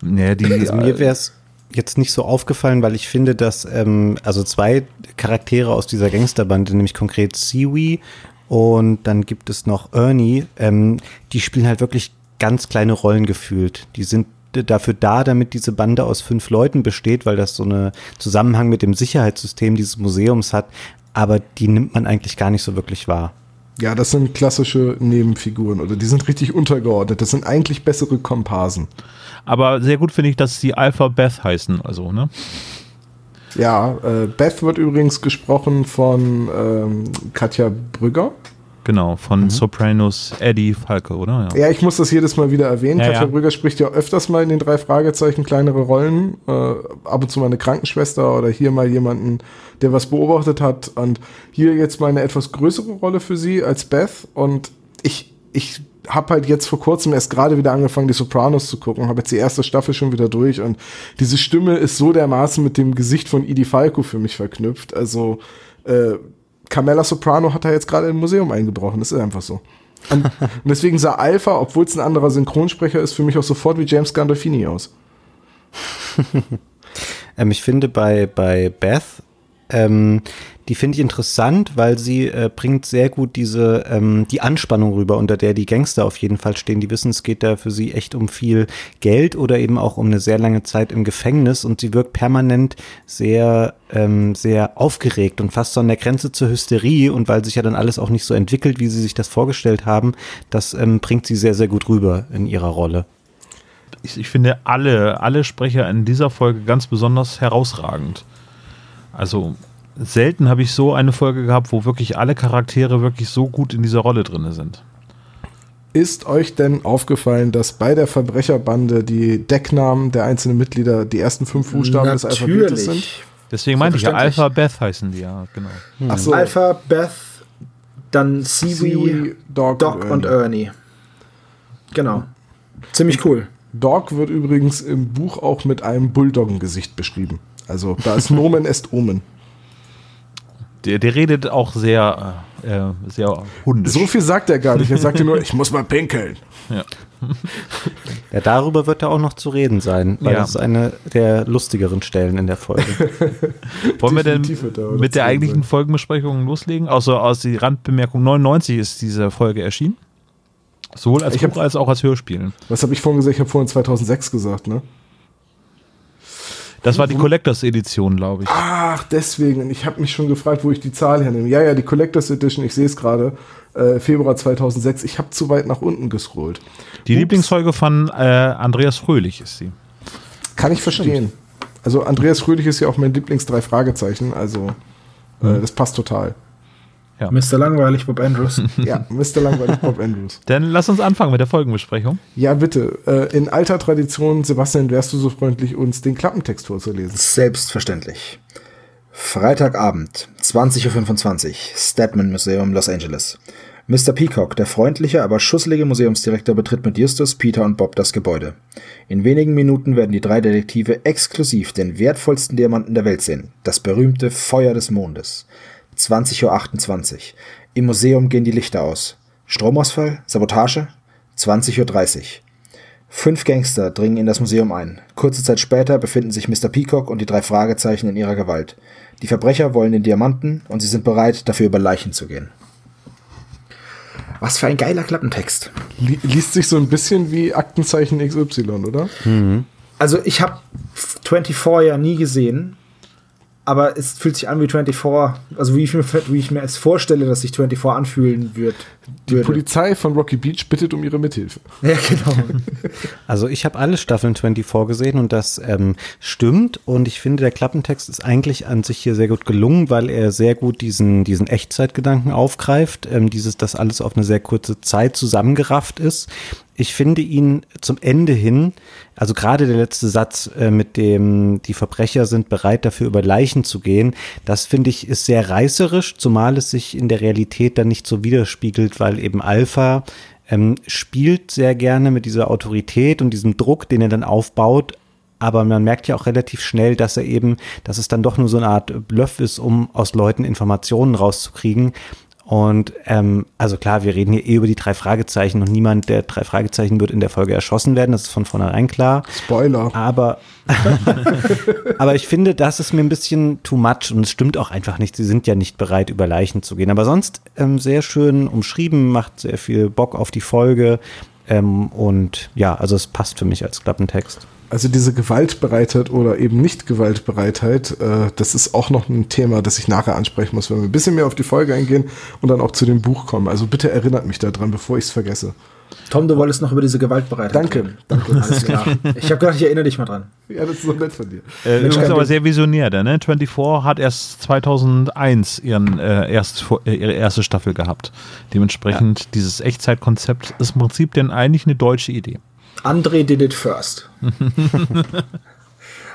Nee, die, Also mir wäre es jetzt nicht so aufgefallen, weil ich finde, dass ähm, also zwei Charaktere aus dieser Gangsterbande, nämlich konkret Siwi und dann gibt es noch Ernie, ähm, die spielen halt wirklich ganz kleine Rollen gefühlt. Die sind dafür da, damit diese Bande aus fünf Leuten besteht, weil das so eine Zusammenhang mit dem Sicherheitssystem dieses Museums hat. Aber die nimmt man eigentlich gar nicht so wirklich wahr. Ja, das sind klassische Nebenfiguren oder die sind richtig untergeordnet. Das sind eigentlich bessere Komparsen. aber sehr gut finde ich, dass sie Alpha Beth heißen. Also, ne? Ja, äh, Beth wird übrigens gesprochen von ähm, Katja Brügger. Genau, von Sopranos Eddie Falke, oder? Ja. Ja, ich muss das jedes Mal wieder erwähnen. Ja, Katja ja. Brügger spricht ja öfters mal in den drei Fragezeichen kleinere Rollen. Äh, ab und zu mal eine Krankenschwester oder hier mal jemanden, der was beobachtet hat. Und hier jetzt mal eine etwas größere Rolle für sie als Beth. Und ich, ich habe halt jetzt vor kurzem erst gerade wieder angefangen, die Sopranos zu gucken. Habe jetzt die erste Staffel schon wieder durch. Und diese Stimme ist so dermaßen mit dem Gesicht von Edie Falco für mich verknüpft. Also, äh, Carmela Soprano hat da jetzt gerade im Museum eingebrochen. Das ist einfach so. Und, und deswegen sah Alpha, obwohl es ein anderer Synchronsprecher ist, für mich auch sofort wie James Gandolfini aus. Ähm, ich finde bei, bei Beth, ähm, die finde ich interessant, weil sie äh, bringt sehr gut diese, ähm, die Anspannung rüber, unter der die Gangster auf jeden Fall stehen. Die wissen, es geht da für sie echt um viel Geld oder eben auch um eine sehr lange Zeit im Gefängnis und sie wirkt permanent sehr, ähm, sehr aufgeregt und fast so an der Grenze zur Hysterie und weil sich ja dann alles auch nicht so entwickelt, wie sie sich das vorgestellt haben, das ähm, bringt sie sehr, sehr gut rüber in ihrer Rolle. Ich, ich finde alle, alle Sprecher in dieser Folge ganz besonders herausragend. Also selten habe ich so eine Folge gehabt, wo wirklich alle Charaktere wirklich so gut in dieser Rolle drin sind. Ist euch denn aufgefallen, dass bei der Verbrecherbande die Decknamen der einzelnen Mitglieder die ersten fünf Buchstaben des Alphabetes sind? Deswegen meinte ich ja. Alpha Beth heißen die, ja, genau. Ach so, Alpha, Beth, dann Seaweed, Seaweed, Dog, Doc und Ernie. Genau. Ziemlich cool. Dog wird übrigens im Buch auch mit einem Bulldoggen-Gesicht beschrieben. Also da ist Nomen est Omen. Der, der redet auch sehr, äh, äh, sehr hundisch. So viel sagt er gar nicht. Er sagte nur, ich muss mal pinkeln. ja. Ja, darüber wird da auch noch zu reden sein, weil Ja. das ist eine der lustigeren Stellen in der Folge. Wollen wir denn mit der eigentlichen sein. Folgenbesprechung loslegen? Außer aus die Randbemerkung 99 ist diese Folge erschienen. Sowohl als Ich hab- Buch als auch als Hörspiel. Was habe ich vorhin gesagt? Ich habe vorhin 2006 gesagt, ne? Das war die Collectors Edition, glaube ich. Ach, deswegen. Und Ich habe mich schon gefragt, wo ich die Zahl hernehme. Ja, ja, die Collectors Edition, ich sehe es gerade. Äh, Februar 2006. Ich habe zu weit nach unten gescrollt. Die Lieblingsfolge von äh, Andreas Fröhlich ist sie. Kann ich verstehen. Also Andreas Fröhlich ist ja auch mein Lieblings-Drei Fragezeichen. Also äh, das passt total. Mr. Langweilig, Bob Andrews. Ja, Mr. Langweilig Bob Andrews. Dann lass uns anfangen mit der Folgenbesprechung. Ja, bitte. Äh, in alter Tradition, Sebastian, wärst du so freundlich, uns den Klappentext vorzulesen? Selbstverständlich. Freitagabend, 20.25 Uhr, Stedman Museum, Los Angeles. Mr. Peacock, der freundliche, aber schusselige Museumsdirektor, betritt mit Justus, Peter und Bob das Gebäude. In wenigen Minuten werden die drei Detektive exklusiv den wertvollsten Diamanten der Welt sehen, das berühmte Feuer des Mondes. 20.28 Uhr. Im Museum gehen die Lichter aus. Stromausfall? Sabotage? 20.30 Uhr. Fünf Gangster dringen in das Museum ein. Kurze Zeit später befinden sich Mr. Peacock und die drei Fragezeichen in ihrer Gewalt. Die Verbrecher wollen den Diamanten und sie sind bereit, dafür über Leichen zu gehen. Was für ein geiler Klappentext. Li liest sich so ein bisschen wie Aktenzeichen XY, oder? Also ich habe 24 ja nie gesehen. Aber es fühlt sich an wie 24, also wie ich mir, wie ich mir es vorstelle, dass sich 24 anfühlen wird. Die würde. Polizei von Rocky Beach bittet um ihre Mithilfe. Ja, genau. Also ich habe alle Staffeln 24 gesehen und das ähm, stimmt und ich finde, der Klappentext ist eigentlich an sich hier sehr gut gelungen, weil er sehr gut diesen, diesen Echtzeitgedanken aufgreift, ähm, dieses, dass alles auf eine sehr kurze Zeit zusammengerafft ist. Ich finde ihn zum Ende hin, also gerade der letzte Satz äh, mit dem, die Verbrecher sind bereit dafür über Leichen zu gehen, das finde ich ist sehr reißerisch, zumal es sich in der Realität dann nicht so widerspiegelt, weil eben Alpha ähm, spielt sehr gerne mit dieser Autorität und diesem Druck, den er dann aufbaut. Aber man merkt ja auch relativ schnell, dass er eben, dass es dann doch nur so eine Art Bluff ist, um aus Leuten Informationen rauszukriegen. Und ähm, also klar, wir reden hier eh über die drei Fragezeichen und niemand der drei Fragezeichen wird in der Folge erschossen werden, das ist von vornherein klar. Spoiler. Aber, aber ich finde, das ist mir ein bisschen too much und es stimmt auch einfach nicht. Sie sind ja nicht bereit, über Leichen zu gehen. Aber sonst ähm, sehr schön umschrieben, macht sehr viel Bock auf die Folge. Ähm, und ja, also es passt für mich als Klappentext. Also diese Gewaltbereitheit oder eben nicht Gewaltbereitheit, äh, das ist auch noch ein Thema, das ich nachher ansprechen muss, wenn wir ein bisschen mehr auf die Folge eingehen und dann auch zu dem Buch kommen. Also bitte erinnert mich daran, bevor ich es vergesse. Tom, du wolltest noch über diese Gewaltbereitheit Danke, reden. danke. Alles klar. Ich habe gedacht, ich erinnere dich mal dran. Ja, das ist so nett von dir. Äh, Mensch, übrigens kein aber sehr visionär, der, ne? 24 hat erst 2001 ihren, äh, erst, äh, ihre erste Staffel gehabt. Dementsprechend, dieses Echtzeitkonzept ist im Prinzip denn eigentlich eine deutsche Idee. André did it first.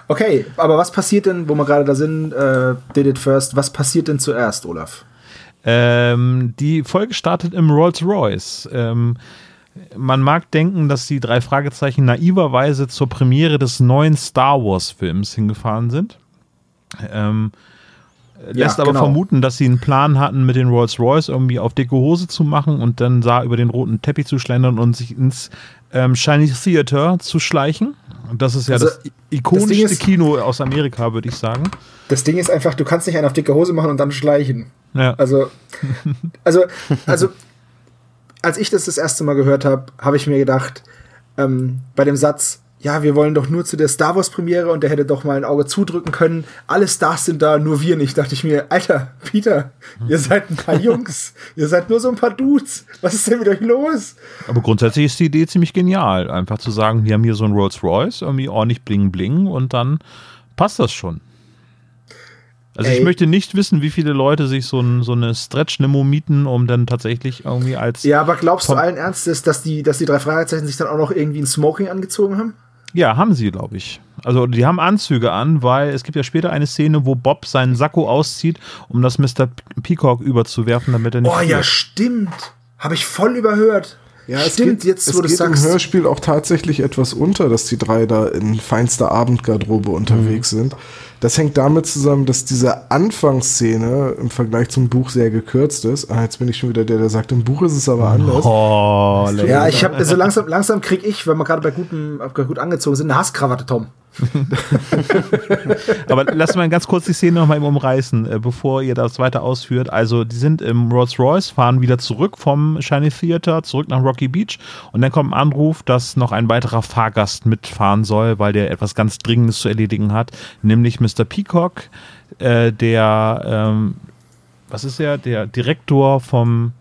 okay, aber was passiert denn, wo wir gerade da sind, äh, did it first, was passiert denn zuerst, Olaf? Ähm, die Folge startet im Rolls-Royce. Ähm, man mag denken, dass die drei Fragezeichen naiverweise zur Premiere des neuen Star Wars-Films hingefahren sind. Ähm, lässt aber genau. vermuten, dass sie einen Plan hatten, mit den Rolls-Royce irgendwie auf dicke Hose zu machen und dann sah über den roten Teppich zu schlendern und sich ins ähm, Shiny Theater zu schleichen. Und das ist ja Also, das ikonischste das ist- Kino aus Amerika, würde ich sagen. Das Ding ist einfach, du kannst nicht einen auf dicke Hose machen und dann schleichen. Ja. Also, also, also, als ich das das erste Mal gehört habe, habe ich mir gedacht, ähm, bei dem Satz, ja, wir wollen doch nur zu der Star Wars Premiere und der hätte doch mal ein Auge zudrücken können. Alle Stars sind da, nur wir nicht. Dachte ich mir, Alter, Peter, ihr seid ein paar Jungs. ihr seid nur so ein paar Dudes. Was ist denn mit euch los? Aber grundsätzlich ist die Idee ziemlich genial. Einfach zu sagen, wir haben hier so ein Rolls Royce, irgendwie ordentlich bling bling und dann passt das schon. Also ich Ey. möchte nicht wissen, wie viele Leute sich so, ein, so eine Stretch-Limo mieten, um dann tatsächlich irgendwie als. Ja, aber glaubst du Vom- allen Ernstes, dass die, dass die drei Fragezeichen sich dann auch noch irgendwie ein Smoking angezogen haben? Ja, haben sie, glaube ich. Also die haben Anzüge an, weil es gibt ja später eine Szene, wo Bob seinen Sakko auszieht, um das Mr. Peacock überzuwerfen, damit er nicht. Oh ja, stimmt. Habe ich voll überhört. Ja, es stimmt, geht, jetzt es wo du geht im sagst. Hörspiel auch tatsächlich etwas unter, dass die drei da in feinster Abendgarderobe unterwegs Mhm. sind. Das hängt damit zusammen, dass diese Anfangsszene im Vergleich zum Buch sehr gekürzt ist. Ah, jetzt bin ich schon wieder der, der sagt, im Buch ist es aber anders. Oh, Ja, ich habe so langsam, langsam krieg ich, wenn wir gerade bei gutem, gut angezogen sind, eine Hasskrawatte, Tom. Aber lasst mal ganz kurz die Szene nochmal eben umreißen, äh, bevor ihr das weiter ausführt. Also, die sind im Rolls Royce, fahren wieder zurück vom Shiny Theater, zurück nach Rocky Beach und dann kommt ein Anruf, dass noch ein weiterer Fahrgast mitfahren soll, weil der etwas ganz Dringendes zu erledigen hat, nämlich Mr. Peacock, äh, der, ähm, was ist er? Der Direktor vom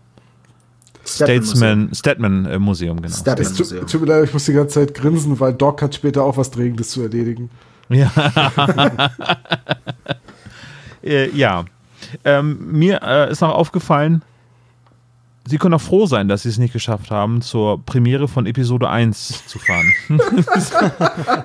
Statesman, Statman äh, Museum, genau. Statman. Es tut, tut mir leid, ich muss die ganze Zeit grinsen, weil Doc hat später auch was Dringendes zu erledigen. Ja. äh, ja. Ähm, mir äh, ist noch aufgefallen, Sie können auch froh sein, dass Sie es nicht geschafft haben, zur Premiere von Episode 1 zu fahren.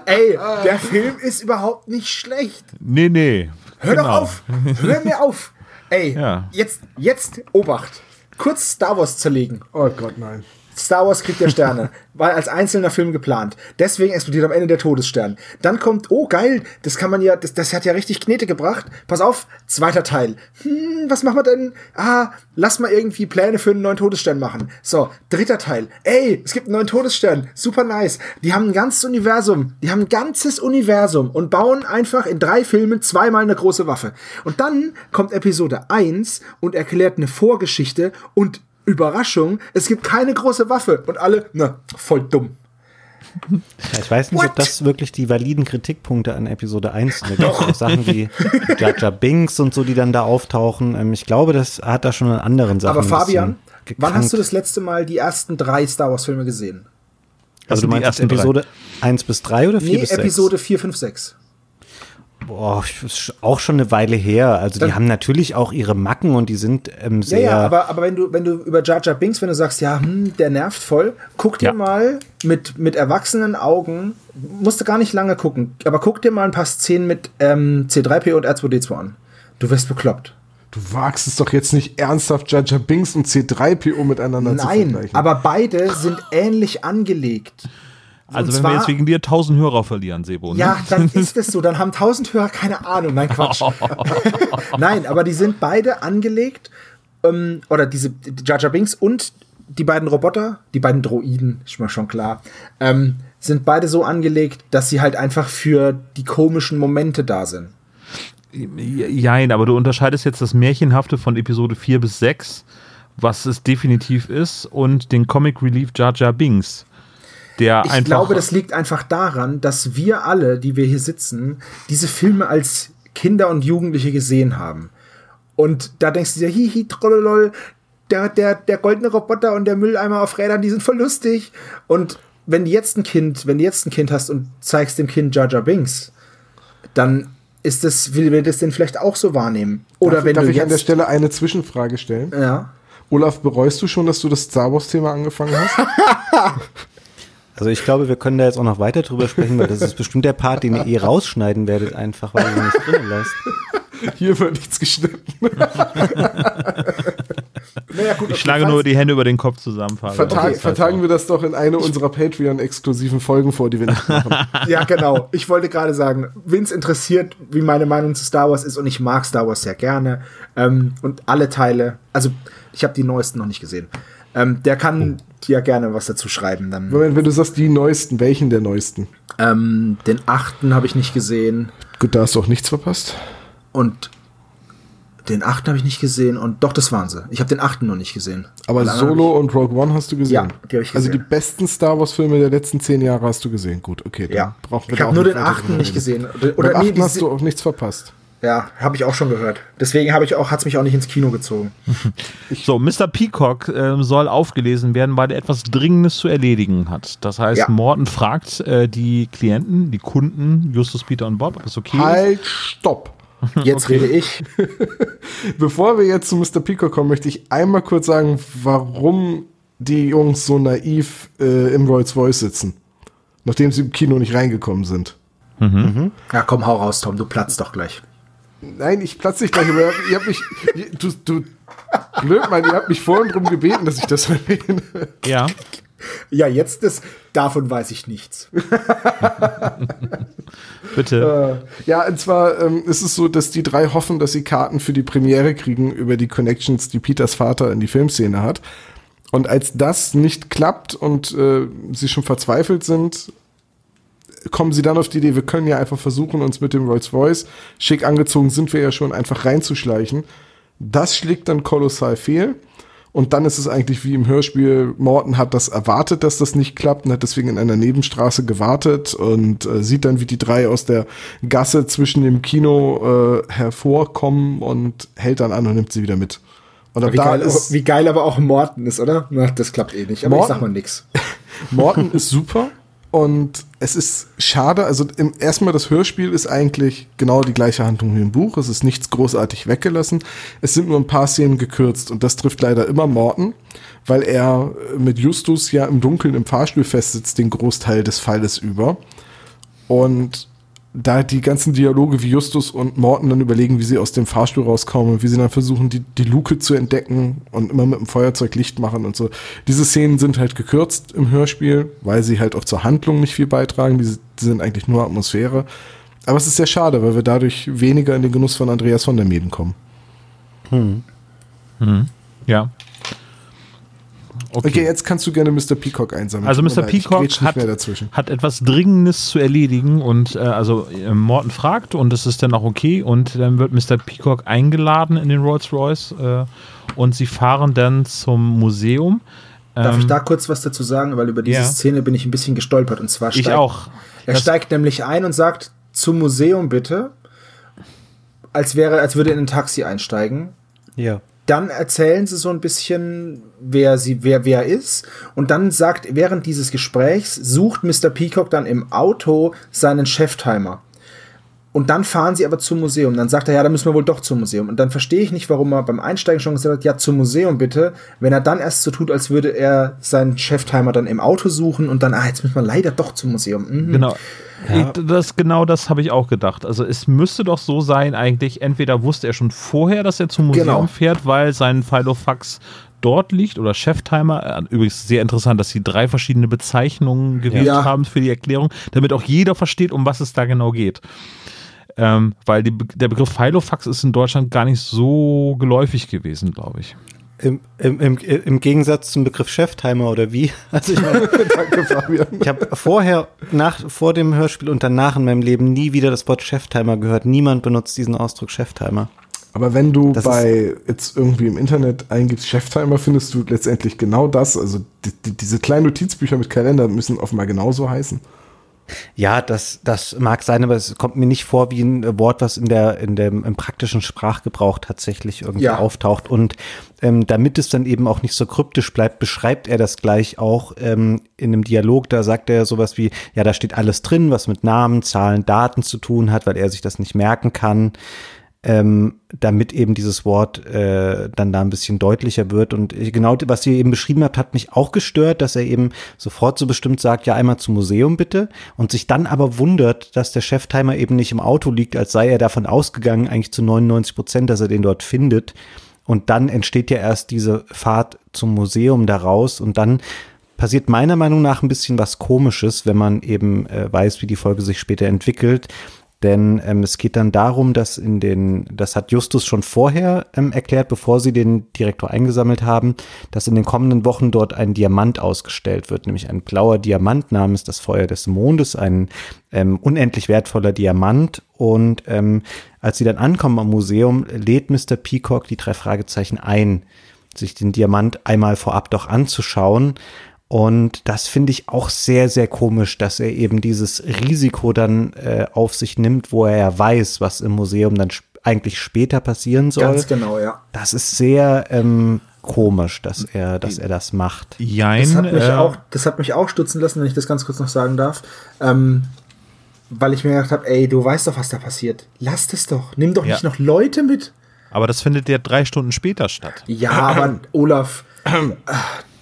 Ey, der Film ist überhaupt nicht schlecht. nee, nee. Hör Genau. doch auf. Hör mir auf. Ey, Ja. jetzt, jetzt, Obacht. Kurz Star Wars zerlegen. Oh Gott, nein. Star Wars kriegt ja Sterne. War als einzelner Film geplant. Deswegen explodiert am Ende der Todesstern. Dann kommt, oh geil, das kann man ja, das, das hat ja richtig Knete gebracht. Pass auf, zweiter Teil. Hm, was machen wir denn? Ah, lass mal irgendwie Pläne für einen neuen Todesstern machen. So, dritter Teil. Ey, es gibt einen neuen Todesstern. Super nice. Die haben ein ganzes Universum. Die haben ein ganzes Universum und bauen einfach in drei Filmen zweimal eine große Waffe. Und dann kommt Episode 1 und erklärt eine Vorgeschichte und Überraschung, es gibt keine große Waffe und alle, na, voll dumm. Ja, ich weiß nicht, ob das wirklich die validen Kritikpunkte an Episode 1 sind. Da gibt's auch Sachen wie Jar Jar Binks und so, die dann da auftauchen. Ähm, ich glaube, das hat da schon an anderen Sachen. Aber Fabian, wann hast du das letzte Mal die ersten drei Star Wars Filme gesehen? Also sind du die meinst ersten drei. Episode 1 bis 3 oder 4 Nee, bis 6? Episode 4, 5, 6. Boah, ist auch schon eine Weile her. Also die Dann- haben natürlich auch ihre Macken und die sind ähm, Ja, sehr. ja, aber, aber wenn du, wenn du über Jar Jar Binks, wenn du sagst, ja, hm, der nervt voll, guck dir Ja. mal mit, mit erwachsenen Augen, musst du gar nicht lange gucken, aber guck dir mal ein paar Szenen mit ähm, C3PO und R2D2 an. Du wirst bekloppt. Du wagst es doch jetzt nicht ernsthaft, Jar Jar Binks und C3PO miteinander zu Nein, vergleichen. aber beide sind ähnlich angelegt. Also wenn zwar- wir jetzt wegen dir 1000 Hörer verlieren, Sebo. Ne? Ja, dann ist es so. Dann haben tausend Hörer keine Ahnung. Nein, Quatsch. Nein, aber die sind beide angelegt. Ähm, oder diese Jar Binks und die beiden Roboter, die beiden Droiden, ist mir schon klar, ähm, sind beide so angelegt, dass sie halt einfach für die komischen Momente da sind. Jein, aber du unterscheidest jetzt das Märchenhafte von Episode 4 bis 6, was es definitiv ist, und den Comic Relief Jar Jar Binks. Der Ich einfach. glaube, das liegt einfach daran, dass wir alle, die wir hier sitzen, diese Filme als Kinder und Jugendliche gesehen haben. Und da denkst du dir, hihi, trollolol, der, der, der goldene Roboter und der Mülleimer auf Rädern, die sind voll lustig. Und wenn du jetzt ein Kind, wenn du jetzt ein Kind hast und zeigst dem Kind Jar Jar Binks, dann ist das, will wir das denn vielleicht auch so wahrnehmen? Oder darf, wenn darf du ich an der jetzt, Stelle eine Zwischenfrage stellen? ja, Olaf, bereust du schon, dass du das Star Wars-Thema angefangen hast? Also ich glaube, wir können da jetzt auch noch weiter drüber sprechen, weil das ist bestimmt der Part, den ihr eh rausschneiden werdet, einfach weil ihr ihn nicht drin lasst. Hier wird nichts geschnitten. naja, gut, ich schlage nur die Hände über den Kopf zusammen. Vertag, Okay. vertagen wir das doch in eine unserer Patreon-exklusiven Folgen vor, die wir nicht machen. Ja, genau. Ich wollte gerade sagen, Vince interessiert, wie meine Meinung zu Star Wars ist und ich mag Star Wars sehr gerne. Ähm, und alle Teile, also ich habe die neuesten noch nicht gesehen. Ähm, der kann dir gerne was dazu schreiben. Dann. Moment, wenn du sagst, die neuesten, welchen der neuesten? Ähm, den achten habe ich nicht gesehen Gut, da hast du auch nichts verpasst. und den achten habe ich nicht gesehen und doch, das waren sie. Ich habe den achten noch nicht gesehen. Aber anderen Solo und Rogue One hast du gesehen? Ja, die hab ich Also gesehen. die besten Star Wars-Filme der letzten zehn Jahre hast du gesehen. Gut, okay. ich- Ja, brauchen wir ich habe nur den achten nicht gesehen. Beim Oder nee, achten hast du auch nichts verpasst. Ja, habe ich auch schon gehört. Deswegen habe ich auch, hat's mich auch nicht ins Kino gezogen. So, Mr. Peacock ähm, soll aufgelesen werden, weil er etwas Dringendes zu erledigen hat. Das heißt, Ja. Morton fragt äh, die Klienten, die Kunden, Justus, Peter und Bob, ob es okay ist. Halt, stopp. Jetzt rede ich. Bevor wir jetzt zu Mr. Pico kommen, möchte ich einmal kurz sagen, warum die Jungs so naiv äh, im Rolls Royce sitzen. Nachdem sie im Kino nicht reingekommen sind. Ja, komm, hau raus, Tom, du platzt doch gleich. Nein, ich platze nicht gleich, aber ihr, habt mich. Du, du, blöd, Mann, ihr habt mich vorhin drum gebeten, dass ich das erwähne. Ja. Ja, jetzt ist, davon weiß ich nichts. Bitte. Äh, ja, und zwar ähm, ist es so, dass die drei hoffen, dass sie Karten für die Premiere kriegen über die Connections, die Peters Vater in die Filmszene hat. Und als das nicht klappt und äh, sie schon verzweifelt sind, kommen sie dann auf die Idee, wir können ja einfach versuchen, uns mit dem Rolls Royce, schick angezogen sind wir ja schon, einfach reinzuschleichen. Das schlägt dann kolossal fehl. Und dann ist es eigentlich wie im Hörspiel, Morton hat das erwartet, dass das nicht klappt und hat deswegen in einer Nebenstraße gewartet und äh, sieht dann, wie die drei aus der Gasse zwischen dem Kino äh, hervorkommen und hält dann an und nimmt sie wieder mit. Wie geil, ist, wie geil aber auch Morten ist, oder? Na, das klappt eh nicht. Aber Morten- ich sag mal nix. Morton ist super und es ist schade. Also im, erstmal das Hörspiel ist eigentlich genau die gleiche Handlung wie im Buch. Es ist nichts großartig weggelassen. Es sind nur ein paar Szenen gekürzt und das trifft leider immer Morton, weil er mit Justus ja im Dunkeln im Fahrstuhl festsitzt den Großteil des Falles über. Und da die ganzen Dialoge wie Justus und Morton dann überlegen, wie sie aus dem Fahrstuhl rauskommen und wie sie dann versuchen, die, die Luke zu entdecken und immer mit dem Feuerzeug Licht machen und so. Diese Szenen sind halt gekürzt im Hörspiel, weil sie halt auch zur Handlung nicht viel beitragen. Die, die sind eigentlich nur Atmosphäre. Aber es ist sehr schade, weil wir dadurch weniger in den Genuss von Andreas von der Meeden kommen. Ja. Okay. jetzt kannst du gerne Mr. Peacock einsammeln. Also Mr. Peacock hat, hat etwas Dringendes zu erledigen und äh, also äh, Morton fragt und es ist dann auch okay und dann wird Mr. Peacock eingeladen in den Rolls Royce äh, und sie fahren dann zum Museum. Darf ich Ähm, da kurz was dazu sagen? Weil über diese ja. Szene bin ich ein bisschen gestolpert. Und zwar Ich auch. Er Das- steigt nämlich ein und sagt, zum Museum bitte, als wäre, als würde er in ein Taxi einsteigen. Ja. Dann erzählen sie so ein bisschen, wer sie, wer, wer ist. Und dann sagt, während dieses Gesprächs sucht Mr. Peacock dann im Auto seinen Cheftimer. Und dann fahren sie aber zum Museum. Dann sagt er, ja, dann müssen wir wohl doch zum Museum. Und dann verstehe ich nicht, warum er beim Einsteigen schon gesagt hat, ja, zum Museum bitte. Wenn er dann erst so tut, als würde er seinen Cheftimer dann im Auto suchen und dann, ah, jetzt müssen wir leider doch zum Museum. Mhm. Genau. Ich, das, genau das habe ich auch gedacht. Also es müsste doch so sein, eigentlich, entweder wusste er schon vorher, dass er zum Museum Genau. fährt, weil sein Filofax dort liegt oder Cheftimer. Äh, Übrigens sehr interessant, dass sie drei verschiedene Bezeichnungen gewählt Ja. haben für die Erklärung, damit auch jeder versteht, um was es da genau geht. Ähm, weil die, der Begriff Filofax ist in Deutschland gar nicht so geläufig gewesen, glaube ich. Im, im, im, Im Gegensatz zum Begriff Cheftimer oder wie? Also ich meine, Danke, Fabian. ich habe vorher, nach, vor dem Hörspiel und danach in meinem Leben nie wieder das Wort Cheftimer gehört. Niemand benutzt diesen Ausdruck Cheftimer. Aber wenn du Das bei jetzt irgendwie im Internet eingibst Cheftimer, findest du letztendlich genau das. Also die, die, diese kleinen Notizbücher mit Kalender müssen offenbar genauso heißen. Ja, das, das mag sein, aber es kommt mir nicht vor wie ein Wort, was in der, in dem, im praktischen Sprachgebrauch tatsächlich irgendwie Ja. auftaucht. Und ähm, damit es dann eben auch nicht so kryptisch bleibt, beschreibt er das gleich auch ähm, in einem Dialog. Da sagt er sowas wie, ja, da steht alles drin, was mit Namen, Zahlen, Daten zu tun hat, weil er sich das nicht merken kann. Ähm, damit eben dieses Wort äh, dann da ein bisschen deutlicher wird. Und genau, was ihr eben beschrieben habt, hat mich auch gestört, dass er eben sofort so bestimmt sagt, ja, einmal zum Museum bitte, und sich dann aber wundert, dass der Cheftimer eben nicht im Auto liegt, als sei er davon ausgegangen, eigentlich zu 99 Prozent, dass er den dort findet. Und dann entsteht ja erst diese Fahrt zum Museum daraus und dann passiert meiner Meinung nach ein bisschen was Komisches, wenn man eben äh, weiß, wie die Folge sich später entwickelt. Denn ähm, es geht dann darum, dass in den, das hat Justus schon vorher ähm, erklärt, bevor sie den Direktor eingesammelt haben, dass in den kommenden Wochen dort ein Diamant ausgestellt wird, nämlich ein blauer Diamant namens das Feuer des Mondes, ein ähm, unendlich wertvoller Diamant. Und ähm, als sie dann ankommen am Museum, lädt Mr. Peacock die drei Fragezeichen ein, sich den Diamant einmal vorab doch anzuschauen. Und das finde ich auch sehr, sehr komisch, dass er eben dieses Risiko dann äh, auf sich nimmt, wo er ja weiß, was im Museum dann sp eigentlich später passieren soll. Ganz genau, ja. Das ist sehr ähm, komisch, dass er, dass er das macht. Jein. Das hat mich, äh, auch, das hat mich auch stutzen lassen, wenn ich das ganz kurz noch sagen darf. Ähm, weil ich mir gedacht habe, ey, du weißt doch, was da passiert. Lass das doch. Nimm doch Ja. nicht noch Leute mit. Aber das findet ja drei Stunden später statt. Ja, aber Olaf, äh,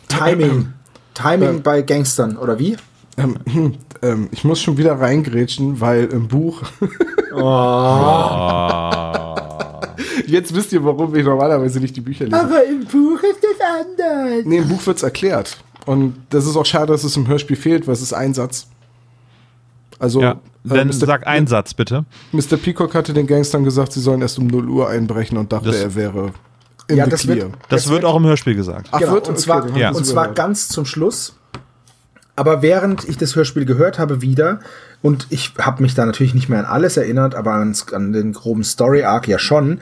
Timing. Timing bei Gangstern, oder wie? Ähm, ähm, ich muss schon wieder reingrätschen, weil im Buch. Jetzt wisst ihr, warum ich normalerweise nicht die Bücher lese. Aber im Buch ist es anders. Nee, im Buch wird's erklärt. Und das ist auch schade, dass es im Hörspiel fehlt, weil es ist ein Satz. Also, Ja, äh, dann Mr. sag einen Satz bitte. Mr. Peacock hatte den Gangstern gesagt, sie sollen erst um 0 Uhr einbrechen und dachte, Das- er wäre Ja, the das clear. wird, Das, Das wird auch im Hörspiel gesagt. Ach, genau, wird? und Okay, zwar, ich Ja. und zwar ganz zum Schluss. Aber während ich das Hörspiel gehört habe wieder, und ich habe mich da natürlich nicht mehr an alles erinnert, aber an, an den groben Story-Arc ja schon.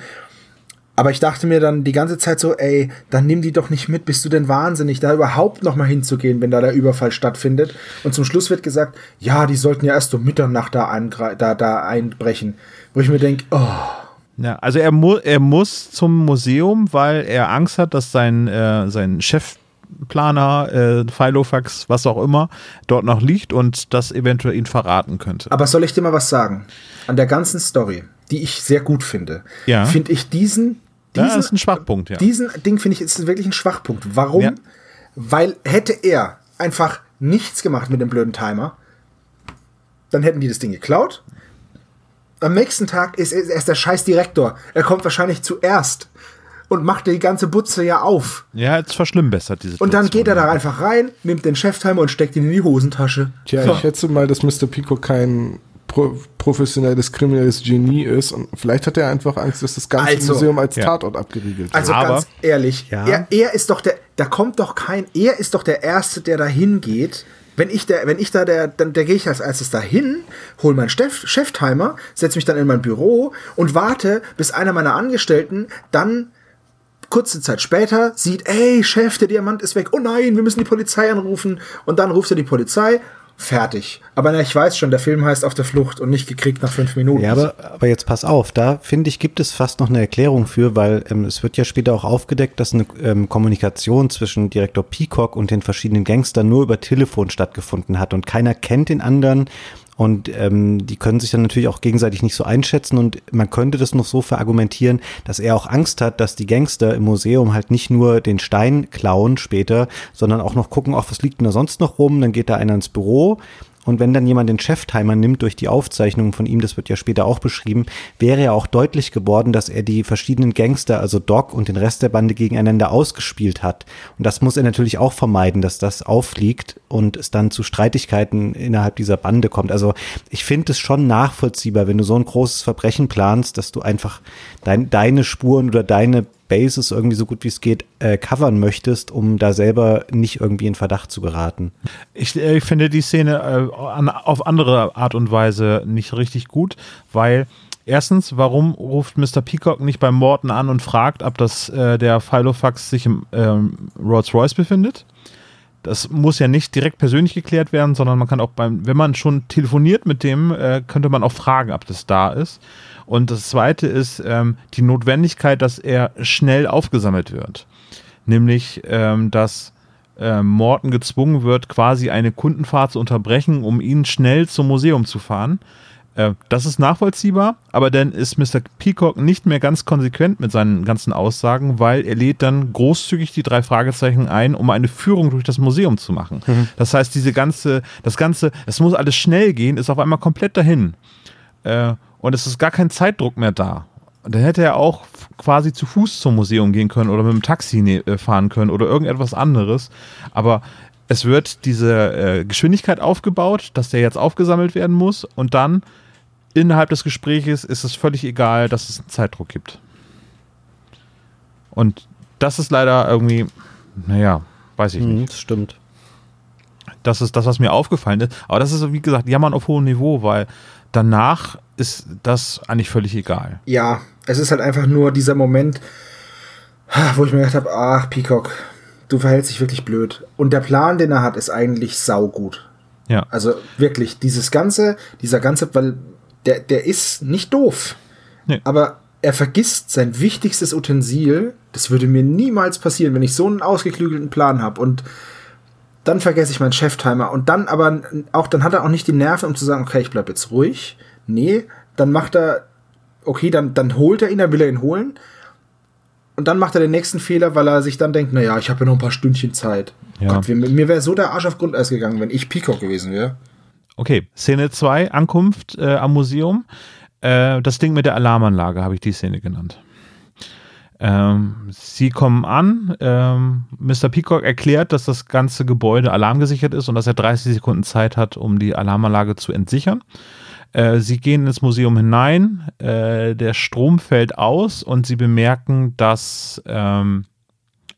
Aber ich dachte mir dann die ganze Zeit so, ey, dann nimm die doch nicht mit, bist du denn wahnsinnig, da überhaupt noch mal hinzugehen, wenn da der Überfall stattfindet. Und zum Schluss wird gesagt, ja, die sollten ja erst um Mitternacht da, da, da einbrechen. Wo ich mir denke, oh, Ja, also er, mu er muss zum Museum, weil er Angst hat, dass sein, äh, sein Chefplaner, äh, Filofax, was auch immer, dort noch liegt und das eventuell ihn verraten könnte. Aber soll ich dir mal was sagen? An der ganzen Story, die ich sehr gut finde, Ja. finde ich diesen, Ja, diesen, das ist ein Schwachpunkt, ja. diesen Ding finde ich ist wirklich ein Schwachpunkt. Warum? Ja. Weil hätte er einfach nichts gemacht mit dem blöden Timer, dann hätten die das Ding geklaut. Am nächsten Tag ist er ist der scheiß Direktor. Er kommt wahrscheinlich zuerst und macht die ganze Butze ja auf. Ja, jetzt verschlimmbessert diese Und dann geht er da einfach rein, nimmt den Cheftimer und steckt ihn in die Hosentasche. Tja, So. ich schätze mal, dass Mr. Pico kein pro professionelles kriminelles Genie ist und vielleicht hat er einfach Angst, dass das ganze Also, Museum als ja. Tatort abgeriegelt wird. Also Aber- ganz ehrlich, Ja. er, er ist doch der, da kommt doch kein, er ist doch der Erste, der da hingeht. Wenn ich, der, wenn ich da der, dann der gehe ich als erstes dahin, hol meinen Chef, Cheftimer, setze mich dann in mein Büro und warte, bis einer meiner Angestellten dann kurze Zeit später sieht, ey, Chef, der Diamant ist weg. Oh nein, wir müssen die Polizei anrufen. Und dann ruft er die Polizei. Fertig. Aber na, ich weiß schon, der Film heißt Auf der Flucht und nicht gekriegt nach fünf Minuten. Ja, aber, aber jetzt pass auf, da finde ich, gibt es fast noch eine Erklärung für, weil ähm, es wird ja später auch aufgedeckt, dass eine ähm, Kommunikation zwischen Direktor Peacock und den verschiedenen Gangstern nur über Telefon stattgefunden hat und keiner kennt den anderen und ähm, die können sich dann natürlich auch gegenseitig nicht so einschätzen und man könnte das noch so verargumentieren, dass er auch Angst hat, dass die Gangster im Museum halt nicht nur den Stein klauen später, sondern auch noch gucken, ach, was liegt denn da sonst noch rum? Dann geht da einer ins Büro, und wenn dann jemand den Cheftimer nimmt durch die Aufzeichnungen von ihm, das wird ja später auch beschrieben, wäre ja auch deutlich geworden, dass er die verschiedenen Gangster, also Doc und den Rest der Bande gegeneinander ausgespielt hat. Und das muss er natürlich auch vermeiden, dass das auffliegt und es dann zu Streitigkeiten innerhalb dieser Bande kommt. Also ich finde es schon nachvollziehbar, wenn du so ein großes Verbrechen planst, dass du einfach dein, deine Spuren oder deine Bases irgendwie so gut wie es geht äh, covern möchtest, um da selber nicht irgendwie in Verdacht zu geraten. Ich, äh, ich finde die Szene äh, an, auf andere Art und Weise nicht richtig gut, weil erstens, warum ruft Mr. Peacock nicht beim Morton an und fragt, ob das äh, der Filofax sich im ähm, Rolls-Royce befindet? Das muss ja nicht direkt persönlich geklärt werden, sondern man kann auch beim, wenn man schon telefoniert mit dem, äh, könnte man auch fragen, ob das da ist. Und das zweite ist ähm, die Notwendigkeit, dass er schnell aufgesammelt wird. Nämlich, ähm, dass äh, Morton gezwungen wird, quasi eine Kundenfahrt zu unterbrechen, um ihn schnell zum Museum zu fahren. Äh, das ist nachvollziehbar, aber dann ist Mr. Peacock nicht mehr ganz konsequent mit seinen ganzen Aussagen, weil er lädt dann großzügig die drei Fragezeichen ein, um eine Führung durch das Museum zu machen. Mhm. Das heißt, diese ganze, das ganze, es muss alles schnell gehen, ist auf einmal komplett dahin. Äh, und es ist gar kein Zeitdruck mehr da. dann hätte er auch quasi zu Fuß zum Museum gehen können oder mit dem Taxi ne, äh, fahren können oder irgendetwas anderes. Aber es wird diese äh, Geschwindigkeit aufgebaut, dass der jetzt aufgesammelt werden muss und dann innerhalb des Gespräches ist es völlig egal, dass es einen Zeitdruck gibt. Und das ist leider irgendwie, naja, weiß ich mhm, nicht. Das stimmt. Das ist das, was mir aufgefallen ist. Aber das ist, wie gesagt, Jammern auf hohem Niveau, weil danach ist das eigentlich völlig egal. Ja, es ist halt einfach nur dieser Moment, wo ich mir gedacht habe, ach, Peacock, du verhältst dich wirklich blöd. Und der Plan, den er hat, ist eigentlich saugut. Ja. Also wirklich, dieses ganze, dieser ganze, weil der, der ist nicht doof. Nee. Aber er vergisst sein wichtigstes Utensil. Das würde mir niemals passieren, wenn ich so einen ausgeklügelten Plan habe. Und dann vergesse ich meinen Cheftimer. Und dann aber auch, dann hat er auch nicht die Nerven, um zu sagen, okay, ich bleib jetzt ruhig. Nee, dann macht er, okay, dann, dann holt er ihn, dann will er ihn holen. Und dann macht er den nächsten Fehler, weil er sich dann denkt, naja, ich habe ja noch ein paar Stündchen Zeit. Ja. Gott, mir, mir wäre so der Arsch auf Grundeis gegangen, wenn ich Peacock gewesen wäre. Okay, Szene 2, Ankunft äh, am Museum. Äh, das Ding mit der Alarmanlage habe ich die Szene genannt. Ähm, sie kommen an. Ähm, Mr. Peacock erklärt, dass das ganze Gebäude alarmgesichert ist und dass er 30 Sekunden Zeit hat, um die Alarmanlage zu entsichern. Äh, sie gehen ins Museum hinein, äh, der Strom fällt aus und sie bemerken, dass ähm,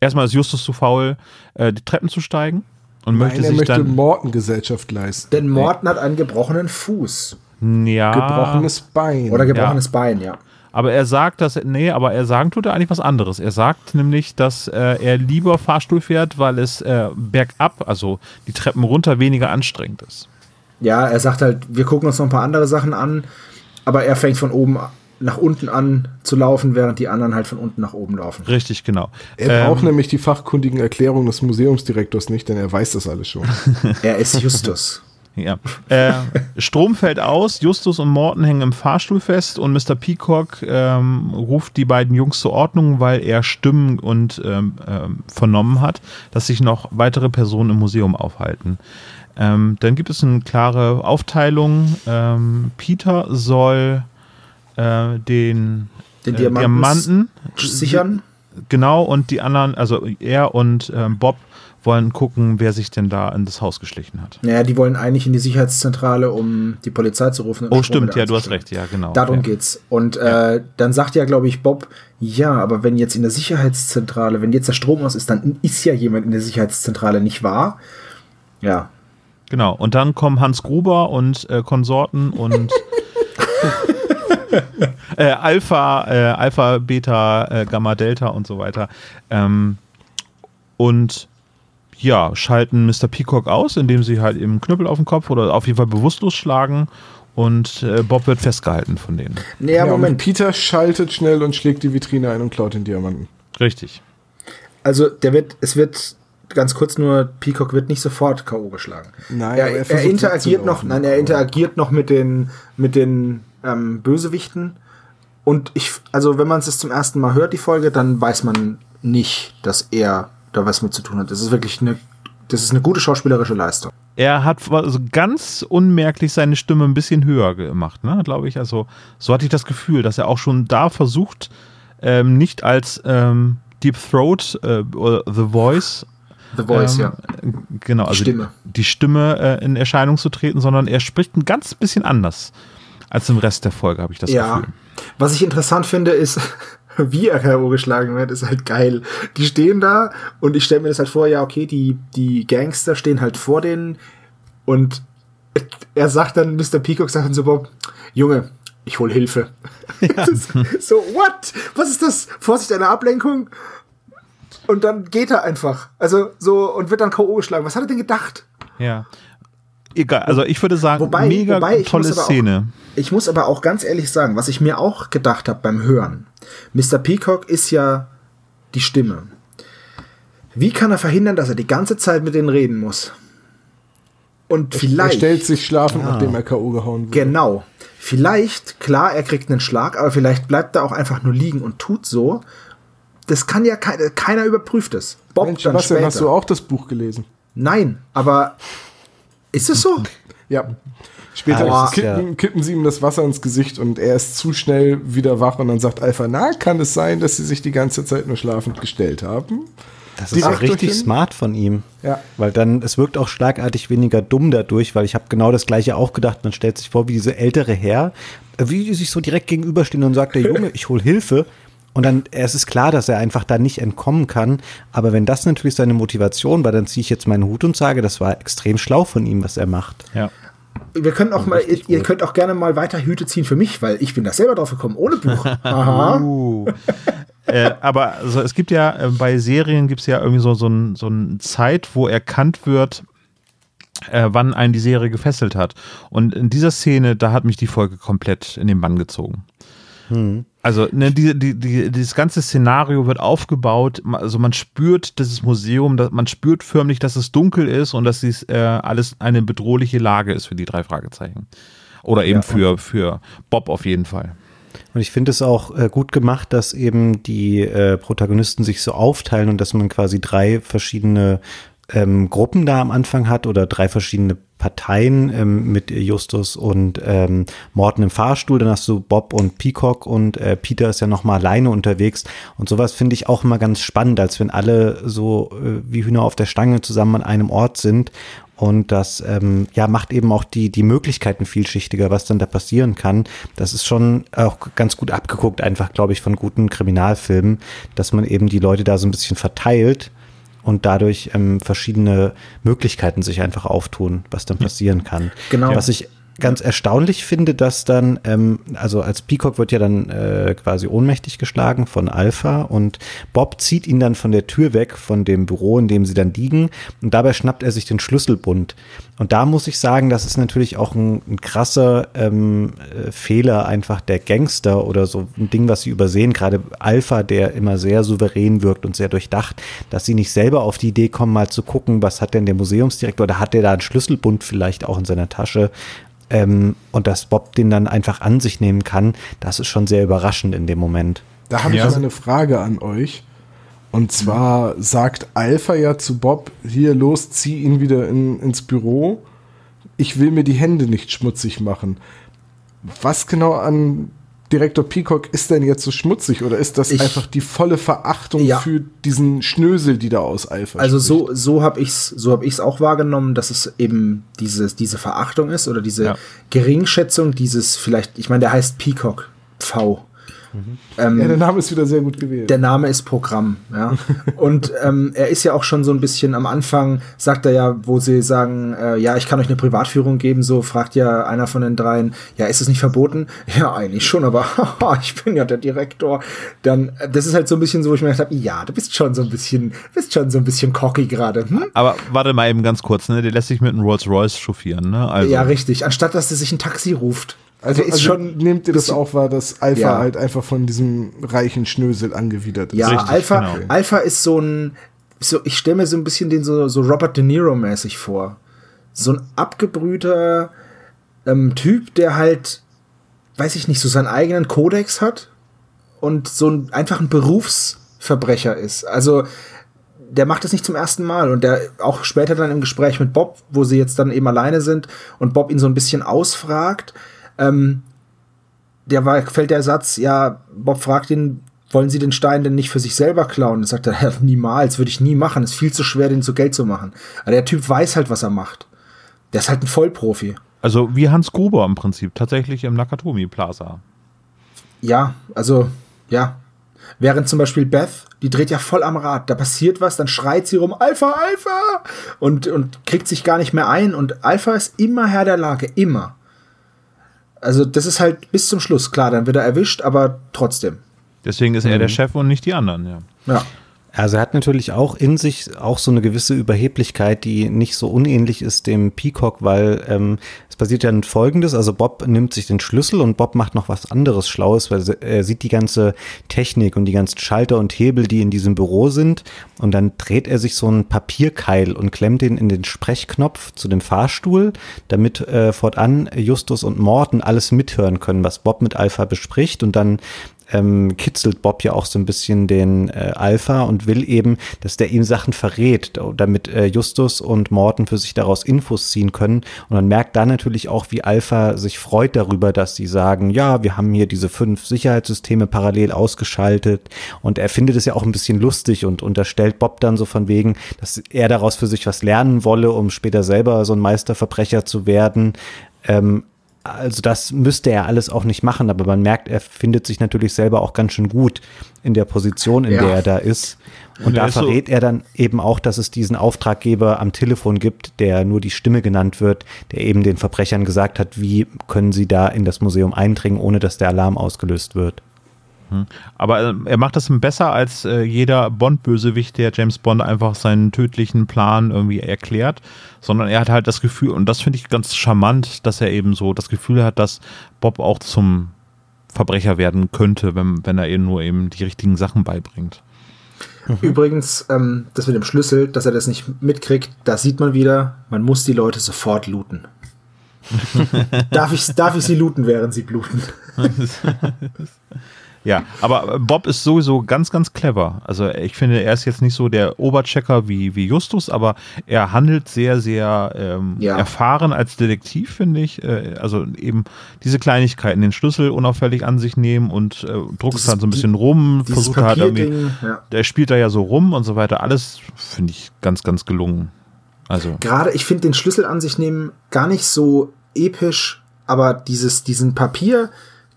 erstmal ist Justus zu faul, äh, die Treppen zu steigen und Nein, möchte er sich möchte dann Morten Gesellschaft leisten. Denn Morten hat einen gebrochenen Fuß. Ja. Gebrochenes Bein. Oder gebrochenes ja. Bein, ja. Aber er sagt, dass nee, aber er sagen tut er eigentlich was anderes. Er sagt nämlich, dass äh, er lieber Fahrstuhl fährt, weil es äh, bergab, also die Treppen runter, weniger anstrengend ist. Ja, er sagt halt, wir gucken uns noch ein paar andere Sachen an, aber er fängt von oben nach unten an zu laufen, während die anderen halt von unten nach oben laufen. Richtig, genau. Er ähm, braucht nämlich die fachkundigen Erklärungen des Museumsdirektors nicht, denn er weiß das alles schon. er ist Justus. Ja. Äh, Strom fällt aus, Justus und Morton hängen im Fahrstuhl fest und Mr. Peacock ähm, ruft die beiden Jungs zur Ordnung, weil er Stimmen und ähm, ähm, vernommen hat, dass sich noch weitere Personen im Museum aufhalten. Ähm, dann gibt es eine klare Aufteilung. Ähm, Peter soll äh, den, den äh, Diamanten, sichern. Genau, und die anderen, also er und ähm, Bob wollen gucken, wer sich denn da in das Haus geschlichen hat. Naja, die wollen eigentlich in die Sicherheitszentrale, um die Polizei zu rufen. Oh, stimmt, ja, du hast recht, ja, genau. Darum ja. geht's. Und ja. äh, dann sagt ja, glaube ich, Bob, ja, aber wenn jetzt in der Sicherheitszentrale, wenn jetzt der Strom aus ist, dann ist ja jemand in der Sicherheitszentrale, nicht wahr? Ja. Genau, und dann kommen Hans Gruber und äh, Konsorten und äh, Alpha, äh, Alpha, Beta, äh, Gamma, Delta und so weiter. Ähm, und ja, schalten Mr. Peacock aus, indem sie halt eben Knüppel auf den Kopf oder auf jeden Fall bewusstlos schlagen und äh, Bob wird festgehalten von denen. Nee, Ja, Moment. Peter schaltet schnell und schlägt die Vitrine ein und klaut den Diamanten. Richtig. Also, der wird, es wird ganz kurz nur, Peacock wird nicht sofort K.O. geschlagen. Nein, er, er er, interagiert noch, nein, er interagiert noch mit den, mit den ähm, Bösewichten. Und ich, also wenn man es zum ersten Mal hört, die Folge, dann weiß man nicht, dass er da was mit zu tun hat. Das ist wirklich eine, das ist eine gute schauspielerische Leistung. Er hat also ganz unmerklich seine Stimme ein bisschen höher gemacht, ne, glaube ich. Also so hatte ich das Gefühl, dass er auch schon da versucht, ähm, nicht als ähm, Deep Throat äh, oder The Voice The Voice, ähm, ja. Genau, also Stimme. Die, die Stimme äh, in Erscheinung zu treten, sondern er spricht ein ganz bisschen anders als im Rest der Folge, habe ich das Ja. Gefühl. Was ich interessant finde, ist, wie er K.O. geschlagen wird, ist halt geil. Die stehen da und ich stelle mir das halt vor, ja, okay, die, die Gangster stehen halt vor denen und er sagt dann, Mr. Peacock sagt dann so, Bob, Junge, ich hol Hilfe. Ist so, what? Was ist das? Vorsicht, eine Ablenkung? Und dann geht er einfach. Also so und wird dann K.O. geschlagen. Was hat er denn gedacht? Ja. Egal, also ich würde sagen, Wobei- mega wobei, ich tolle muss aber auch- Szene. Ich muss aber auch ganz ehrlich sagen, was ich mir auch gedacht habe beim Hören. Mr. Peacock ist ja die Stimme. Wie kann er verhindern, dass er die ganze Zeit mit denen reden muss? Und Er vielleicht. stellt sich schlafend, nachdem er K.O. gehauen wird. Genau. Vielleicht, klar, er kriegt einen Schlag, aber vielleicht bleibt er auch einfach nur liegen und tut so. Das kann ja keiner, keiner überprüft es. Bob Mensch, dann Sebastian, später. hast du auch das Buch gelesen? Nein, aber ist es so? Ja. Später Ah, das kippen, kippen sie ihm das Wasser ins Gesicht und er ist zu schnell wieder wach und dann sagt Alpha, na, kann es sein, dass sie sich die ganze Zeit nur schlafend gestellt haben? Das ist Direkt richtig smart von ihm. Ja. Weil dann, es wirkt auch schlagartig weniger dumm dadurch, weil ich habe genau das gleiche auch gedacht. Man stellt sich vor, wie diese ältere Herr, wie die sich so direkt gegenüberstehen und sagt, der Junge, ich hol Hilfe. Und dann, es ist klar, dass er einfach da nicht entkommen kann. Aber wenn das natürlich seine Motivation war, dann ziehe ich jetzt meinen Hut und sage, das war extrem schlau von ihm, was er macht. Ja. Wir können auch mal, ihr, ihr könnt auch gerne mal weiter Hüte ziehen für mich, weil ich bin da selber drauf gekommen, ohne Buch. Aha. Uh. äh, aber also, es gibt ja, äh, bei Serien gibt es ja irgendwie so, so, ein, so eine Zeit, wo erkannt wird, äh, wann einen die Serie gefesselt hat. Und in dieser Szene, da hat mich die Folge komplett in den Bann gezogen. Also, ne, die, die, die, dieses ganze Szenario wird aufgebaut. Also, man spürt dieses Museum, da- man spürt förmlich, dass es dunkel ist und dass dies äh, alles eine bedrohliche Lage ist für die drei Fragezeichen. Oder eben für, für Bob auf jeden Fall. Und ich finde es auch äh, gut gemacht, dass eben die äh, Protagonisten sich so aufteilen und dass man quasi drei verschiedene ähm, Gruppen da am Anfang hat oder drei verschiedene Parteien ähm, mit Justus und ähm, Morten im Fahrstuhl. Dann hast du Bob und Peacock und äh, Peter ist ja noch mal alleine unterwegs. Und sowas finde ich auch immer ganz spannend, als wenn alle so äh, wie Hühner auf der Stange zusammen an einem Ort sind. Und das ähm, ja, macht eben auch die, die Möglichkeiten vielschichtiger, was dann da passieren kann. Das ist schon auch ganz gut abgeguckt, einfach, glaube ich, von guten Kriminalfilmen, dass man eben die Leute da so ein bisschen verteilt und dadurch ähm, verschiedene Möglichkeiten sich einfach auftun, was dann passieren kann. Genau. Was ich ganz erstaunlich finde, dass dann, ähm, also als Peacock wird ja dann äh, quasi ohnmächtig geschlagen von Alpha und Bob zieht ihn dann von der Tür weg, von dem Büro, in dem sie dann liegen und dabei schnappt er sich den Schlüsselbund. Und da muss ich sagen, das ist natürlich auch ein, ein krasser ähm, äh, Fehler einfach der Gangster oder so ein Ding, was sie übersehen, gerade Alpha, der immer sehr souverän wirkt und sehr durchdacht, dass sie nicht selber auf die Idee kommen, mal zu gucken, was hat denn der Museumsdirektor oder hat der da einen Schlüsselbund vielleicht auch in seiner Tasche ähm, und dass Bob den dann einfach an sich nehmen kann, das ist schon sehr überraschend in dem Moment. Da habe Ja. ich mal eine Frage an euch. Und zwar sagt Alpha ja zu Bob, hier los, zieh ihn wieder in, ins Büro. Ich will mir die Hände nicht schmutzig machen. Was genau an Direktor Peacock ist denn jetzt so schmutzig? Oder ist das Ich- einfach die volle Verachtung Ja. für diesen Schnösel, die da aus Alpha Also spricht? so, so habe ich es so hab ich's auch wahrgenommen, dass es eben dieses, diese Verachtung ist oder diese Ja. Geringschätzung, dieses vielleicht, ich meine, der heißt Peacock V. Ähm, Ja, der Name ist wieder sehr gut gewählt. der Name ist Programm, ja. Und ähm, er ist ja auch schon so ein bisschen am Anfang, sagt er ja, wo sie sagen, äh, ja, ich kann euch eine Privatführung geben, so fragt ja einer von den dreien, ja, ist es nicht verboten? Ja, eigentlich schon, aber haha, ich bin ja der Direktor. Dann, äh, das ist halt so ein bisschen so, wo ich mir gedacht habe, ja, du bist schon so ein bisschen, bist schon so ein bisschen cocky gerade. Hm? Aber warte mal eben ganz kurz, ne? Der lässt sich mit einem Rolls Royce chauffieren, ne? Also, Ja, richtig. Anstatt dass er sich ein Taxi ruft. Also, ist also schon nehmt ihr das auch wahr, dass Alpha Ja. halt einfach von diesem reichen Schnösel angewidert ist? Ja, Richtig, Alpha, genau. Alpha ist so ein, so, ich stelle mir so ein bisschen den so, so Robert De Niro mäßig vor. So ein abgebrühter ähm, Typ, der halt, weiß ich nicht, so seinen eigenen Kodex hat und so ein, einfach ein Berufsverbrecher ist. Also, der macht das nicht zum ersten Mal und der auch später dann im Gespräch mit Bob, wo sie jetzt dann eben alleine sind und Bob ihn so ein bisschen ausfragt, ähm, der war, fällt der Satz, ja, Bob fragt ihn, wollen Sie den Stein denn nicht für sich selber klauen? Und sagt er, ja, niemals, würde ich nie machen. ist viel zu schwer, den zu Geld zu machen. Aber der Typ weiß halt, was er macht. Der ist halt ein Vollprofi. also wie Hans Gruber im Prinzip, tatsächlich im Nakatomi Plaza. Ja, also, ja. Während zum Beispiel Beth, die dreht ja voll am Rad. Da passiert was, dann schreit sie rum, Alpha, Alpha! Und, und kriegt sich gar nicht mehr ein. Und Alpha ist immer Herr der Lage, immer. Also, das ist halt bis zum Schluss. Klar, dann wird er erwischt, aber trotzdem. Deswegen ist er der Chef und nicht die anderen, ja. Ja. Also er hat natürlich auch in sich auch so eine gewisse Überheblichkeit, die nicht so unähnlich ist dem Peacock, weil ähm, es passiert ja folgendes, also Bob nimmt sich den Schlüssel und Bob macht noch was anderes Schlaues, weil er sieht die ganze Technik und die ganzen Schalter und Hebel, die in diesem Büro sind. Und dann dreht er sich so einen Papierkeil und klemmt den in den Sprechknopf zu dem Fahrstuhl, damit äh, fortan Justus und Morten alles mithören können, was Bob mit Alpha bespricht. Und dann ähm, kitzelt Bob ja auch so ein bisschen den äh, Alpha und will eben, dass der ihm Sachen verrät, damit äh, Justus und Morten für sich daraus Infos ziehen können. Und man merkt da natürlich auch, wie Alpha sich freut darüber, dass sie sagen, ja, wir haben hier diese fünf Sicherheitssysteme parallel ausgeschaltet. Und er findet es ja auch ein bisschen lustig und unterstellt Bob dann so von wegen, dass er daraus für sich was lernen wolle, um später selber so ein Meisterverbrecher zu werden. Ähm, also das müsste er alles auch nicht machen, aber man merkt, er findet sich natürlich selber auch ganz schön gut in der Position, in Ja. der er da ist. Und Und da ist so- verrät er dann eben auch, dass es diesen Auftraggeber am Telefon gibt, der nur die Stimme genannt wird, der eben den Verbrechern gesagt hat, wie können sie da in das Museum eindringen, ohne dass der Alarm ausgelöst wird. Aber äh, er macht das besser als äh, jeder Bond-Bösewicht, der James Bond einfach seinen tödlichen Plan irgendwie erklärt, sondern er hat halt das Gefühl, und das finde ich ganz charmant, dass er eben so das Gefühl hat, dass Bob auch zum Verbrecher werden könnte, wenn, wenn er eben nur eben die richtigen Sachen beibringt. Übrigens, ähm, das mit dem Schlüssel, dass er das nicht mitkriegt, da sieht man wieder, man muss die Leute sofort looten. darf, ich, darf ich sie looten, während sie bluten? Ja, aber äh, Bob ist sowieso ganz, ganz clever. Also ich finde, er ist jetzt nicht so der Oberchecker wie, wie Justus, aber er handelt sehr, sehr ähm, Ja. erfahren als Detektiv, finde ich. Äh, also eben diese Kleinigkeiten, den Schlüssel unauffällig an sich nehmen und äh, Dieses- dann so ein bisschen rum, versucht er halt irgendwie, ja. der spielt da ja so rum und so weiter. Alles finde ich ganz, ganz gelungen. Also, Gerade, ich finde den Schlüssel an sich nehmen gar nicht so episch, aber dieses, diesen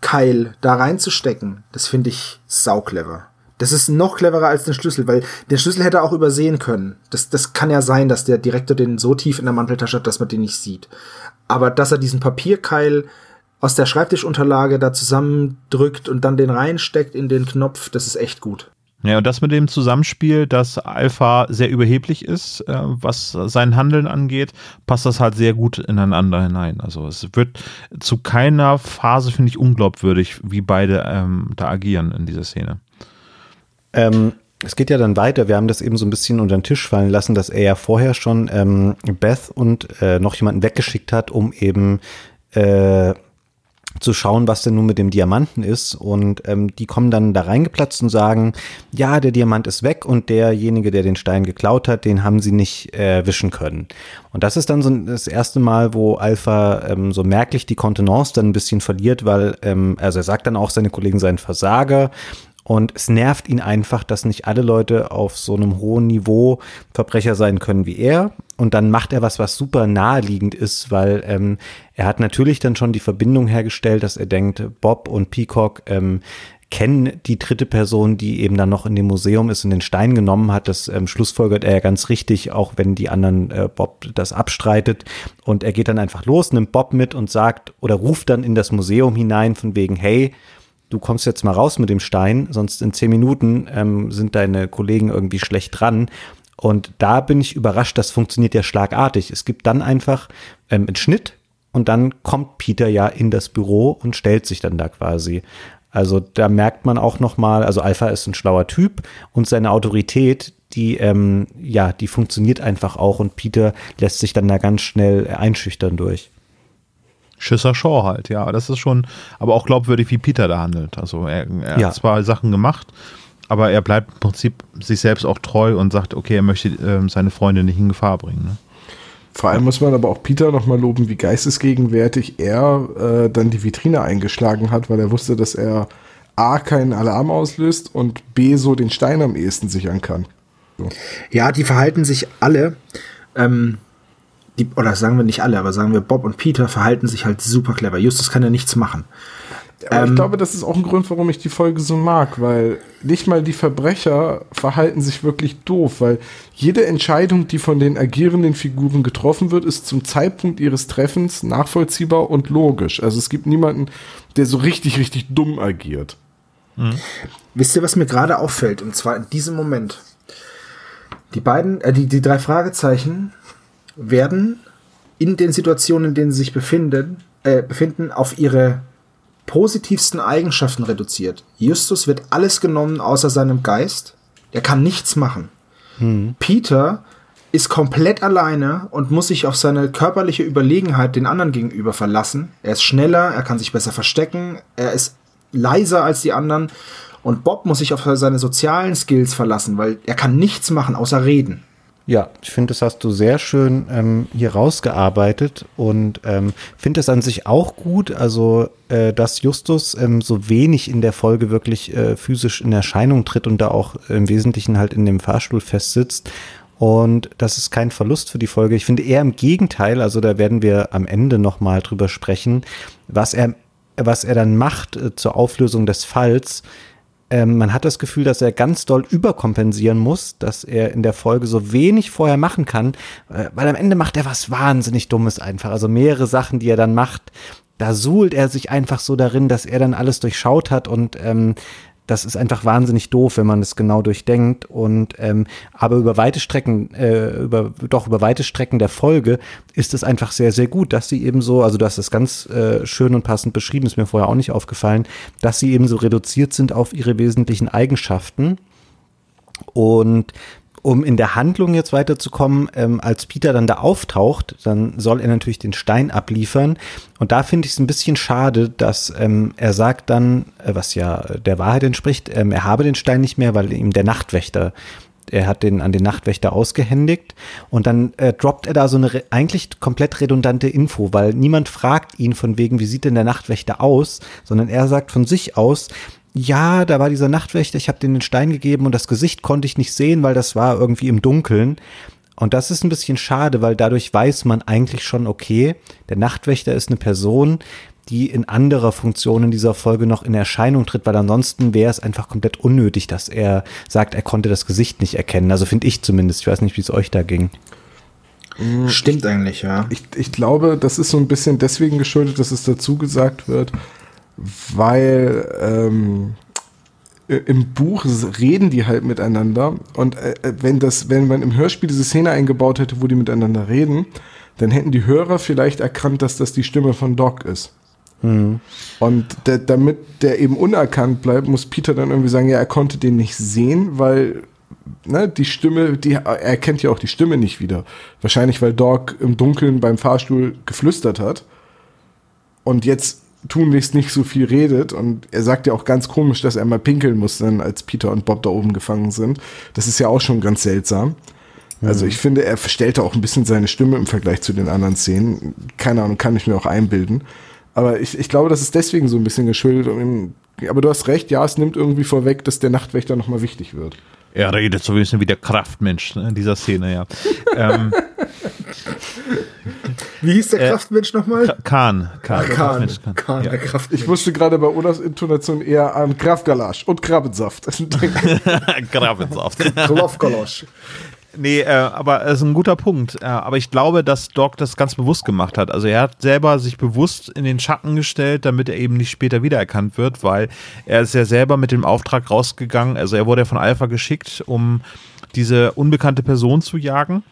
Papierkeil da reinzustecken, das finde ich sauclever. Das ist noch cleverer als den Schlüssel, weil den Schlüssel hätte er auch übersehen können. Das, das kann ja sein, dass der Direktor den so tief in der Manteltasche hat, dass man den nicht sieht. Aber dass er diesen Papierkeil aus der Schreibtischunterlage da zusammendrückt und dann den reinsteckt in den Knopf, das ist echt gut. Ja, und das mit dem Zusammenspiel, dass Alpha sehr überheblich ist, äh, was sein Handeln angeht, passt das halt sehr gut ineinander hinein. Also es wird zu keiner Phase, finde ich, unglaubwürdig, wie beide ähm, da agieren in dieser Szene. Ähm, es geht ja dann weiter. Wir haben das eben so ein bisschen unter den Tisch fallen lassen, dass er ja vorher schon ähm, Beth und äh, noch jemanden weggeschickt hat, um eben äh, zu schauen, was denn nun mit dem Diamanten ist. Und ähm, die kommen dann da reingeplatzt und sagen, ja, der Diamant ist weg und derjenige, der den Stein geklaut hat, den haben sie nicht äh, wischen können. Und das ist dann so das erste Mal, wo Alpha ähm, so merklich die Kontenance dann ein bisschen verliert, weil, ähm, also er sagt dann auch, seine Kollegen seien Versager. Und es nervt ihn einfach, dass nicht alle Leute auf so einem hohen Niveau Verbrecher sein können wie er. Und dann macht er was, was super naheliegend ist, weil ähm, er hat natürlich dann schon die Verbindung hergestellt, dass er denkt, Bob und Peacock ähm, kennen die dritte Person, die eben dann noch in dem Museum ist und den Stein genommen hat. Das ähm, schlussfolgert er ja ganz richtig, auch wenn die anderen äh, Bob das abstreitet. Und er geht dann einfach los, nimmt Bob mit und sagt oder ruft dann in das Museum hinein von wegen, hey, du kommst jetzt mal raus mit dem Stein, sonst in zehn Minuten ähm, sind deine Kollegen irgendwie schlecht dran. Und da bin ich überrascht, das funktioniert ja schlagartig. Es gibt dann einfach ähm, einen Schnitt und dann kommt Peter ja in das Büro und stellt sich dann da quasi. Also da merkt man auch noch mal, also Alpha ist ein schlauer Typ und seine Autorität, die ähm, ja, die funktioniert einfach auch und Peter lässt sich dann da ganz schnell einschüchtern durch. Schisser Shaw halt, ja. Das ist schon, aber auch glaubwürdig, wie Peter da handelt. Also er, er Ja. hat zwar Sachen gemacht, aber er bleibt im Prinzip sich selbst auch treu und sagt, okay, er möchte ähm, seine Freunde nicht in Gefahr bringen. Ne? Vor allem muss man aber auch Peter nochmal loben, wie geistesgegenwärtig er äh, dann die Vitrine eingeschlagen hat, weil er wusste, dass er A keinen Alarm auslöst und B so den Stein am ehesten sichern kann. Ja, die verhalten sich alle, ähm, die, oder sagen wir nicht alle, aber sagen wir Bob und Peter verhalten sich halt super clever. Justus kann ja nichts machen. Aber ich Ähm, glaube, das ist auch ein Grund, warum ich die Folge so mag, weil nicht mal die Verbrecher verhalten sich wirklich doof, weil jede Entscheidung, die von den agierenden Figuren getroffen wird, ist zum Zeitpunkt ihres Treffens nachvollziehbar und logisch. Also es gibt niemanden, der so richtig, richtig dumm agiert. Wisst ihr, was mir gerade auffällt? Und zwar in diesem Moment. Die beiden, äh, die, die drei Fragezeichen werden in den Situationen, in denen sie sich befinden, äh, befinden, auf ihre positivsten Eigenschaften reduziert. Justus wird alles genommen außer seinem Geist. Er kann nichts machen. Peter ist komplett alleine und muss sich auf seine körperliche Überlegenheit den anderen gegenüber verlassen. Er ist schneller, er kann sich besser verstecken, er ist leiser als die anderen. Und Bob muss sich auf seine sozialen Skills verlassen, weil er kann nichts machen außer reden. Ja, ich finde, das hast du sehr schön ähm, hier rausgearbeitet und ähm, finde es an sich auch gut, also äh, dass Justus ähm, so wenig in der Folge wirklich äh, physisch in Erscheinung tritt und da auch im Wesentlichen halt in dem Fahrstuhl festsitzt. Und das ist kein Verlust für die Folge. Ich finde eher im Gegenteil, also da werden wir am Ende nochmal drüber sprechen, was er, was er dann macht äh, zur Auflösung des Falls ähm, man hat das Gefühl, dass er ganz doll überkompensieren muss, dass er in der Folge so wenig vorher machen kann, äh, weil am Ende macht er was wahnsinnig Dummes einfach. Also mehrere Sachen, die er dann macht, da suhlt er sich einfach so darin, dass er dann alles durchschaut hat und ähm, das ist einfach wahnsinnig doof, wenn man es genau durchdenkt. Und ähm, aber über weite Strecken, äh, über doch über weite Strecken der Folge ist es einfach sehr, sehr gut, dass sie eben so, also du hast es ganz äh, schön und passend beschrieben, ist mir vorher auch nicht aufgefallen, dass sie eben so reduziert sind auf ihre wesentlichen Eigenschaften. Und um in der Handlung jetzt weiterzukommen, ähm, als Peter dann da auftaucht, dann soll er natürlich den Stein abliefern. Und da finde ich es ein bisschen schade, dass ähm, er sagt dann, äh, was ja der Wahrheit entspricht, ähm, er habe den Stein nicht mehr, weil ihm der Nachtwächter er hat den an den Nachtwächter ausgehändigt und dann äh, droppt er da so eine eigentlich komplett redundante Info, weil niemand fragt ihn von wegen, wie sieht denn der Nachtwächter aus, sondern er sagt von sich aus, ja, da war dieser Nachtwächter, ich habe den den Stein gegeben und das Gesicht konnte ich nicht sehen, weil das war irgendwie im Dunkeln. Und das ist ein bisschen schade, weil dadurch weiß man eigentlich schon, okay, der Nachtwächter ist eine Person, die in anderer Funktion in dieser Folge noch in Erscheinung tritt, weil ansonsten wäre es einfach komplett unnötig, dass er sagt, er konnte das Gesicht nicht erkennen. Also finde ich zumindest. Ich weiß nicht, wie es euch da ging. Stimmt eigentlich, ja. Ich, ich glaube, das ist so ein bisschen deswegen geschuldet, dass es dazu gesagt wird, weil ähm, im Buch reden die halt miteinander und äh, wenn das, wenn man im Hörspiel diese Szene eingebaut hätte, wo die miteinander reden, dann hätten die Hörer vielleicht erkannt, dass das die Stimme von Doc ist. Und der, damit der eben unerkannt bleibt, muss Peter dann irgendwie sagen, ja, er konnte den nicht sehen, weil ne, die Stimme, die, er erkennt ja auch die Stimme nicht wieder. Wahrscheinlich, weil Doc im Dunkeln beim Fahrstuhl geflüstert hat und jetzt tunlichst nicht so viel redet und er sagt ja auch ganz komisch, dass er mal pinkeln muss, dann als Peter und Bob da oben gefangen sind. Das ist ja auch schon ganz seltsam. Also ich finde, er verstellte auch ein bisschen seine Stimme im Vergleich zu den anderen Szenen. Keine Ahnung, kann ich mir auch einbilden. Aber ich, ich glaube, das ist deswegen so ein bisschen geschuldet. Um aber du hast recht, ja, es nimmt irgendwie vorweg, dass der Nachtwächter nochmal wichtig wird. Er redet so ein bisschen wie der Kraftmensch ne, in dieser Szene, ja. ähm, Wie hieß der Äh, Kraftmensch nochmal? Kahn. Kahn. Ah, Kahn. Mensch, Kahn. Kahn, Ja. der Kraftmensch. Ich musste gerade bei Odas Intonation eher an Kraftgalasch und Krabbensaft. Grabensaft. Klovkolosch. Nee, äh, aber es ist ein guter Punkt. Äh, aber ich glaube, dass Doc das ganz bewusst gemacht hat. Also er hat selber sich bewusst in den Schatten gestellt, damit er eben nicht später wiedererkannt wird, weil er ist ja selber mit dem Auftrag rausgegangen. Also er wurde ja von Alpha geschickt, um diese unbekannte Person zu jagen.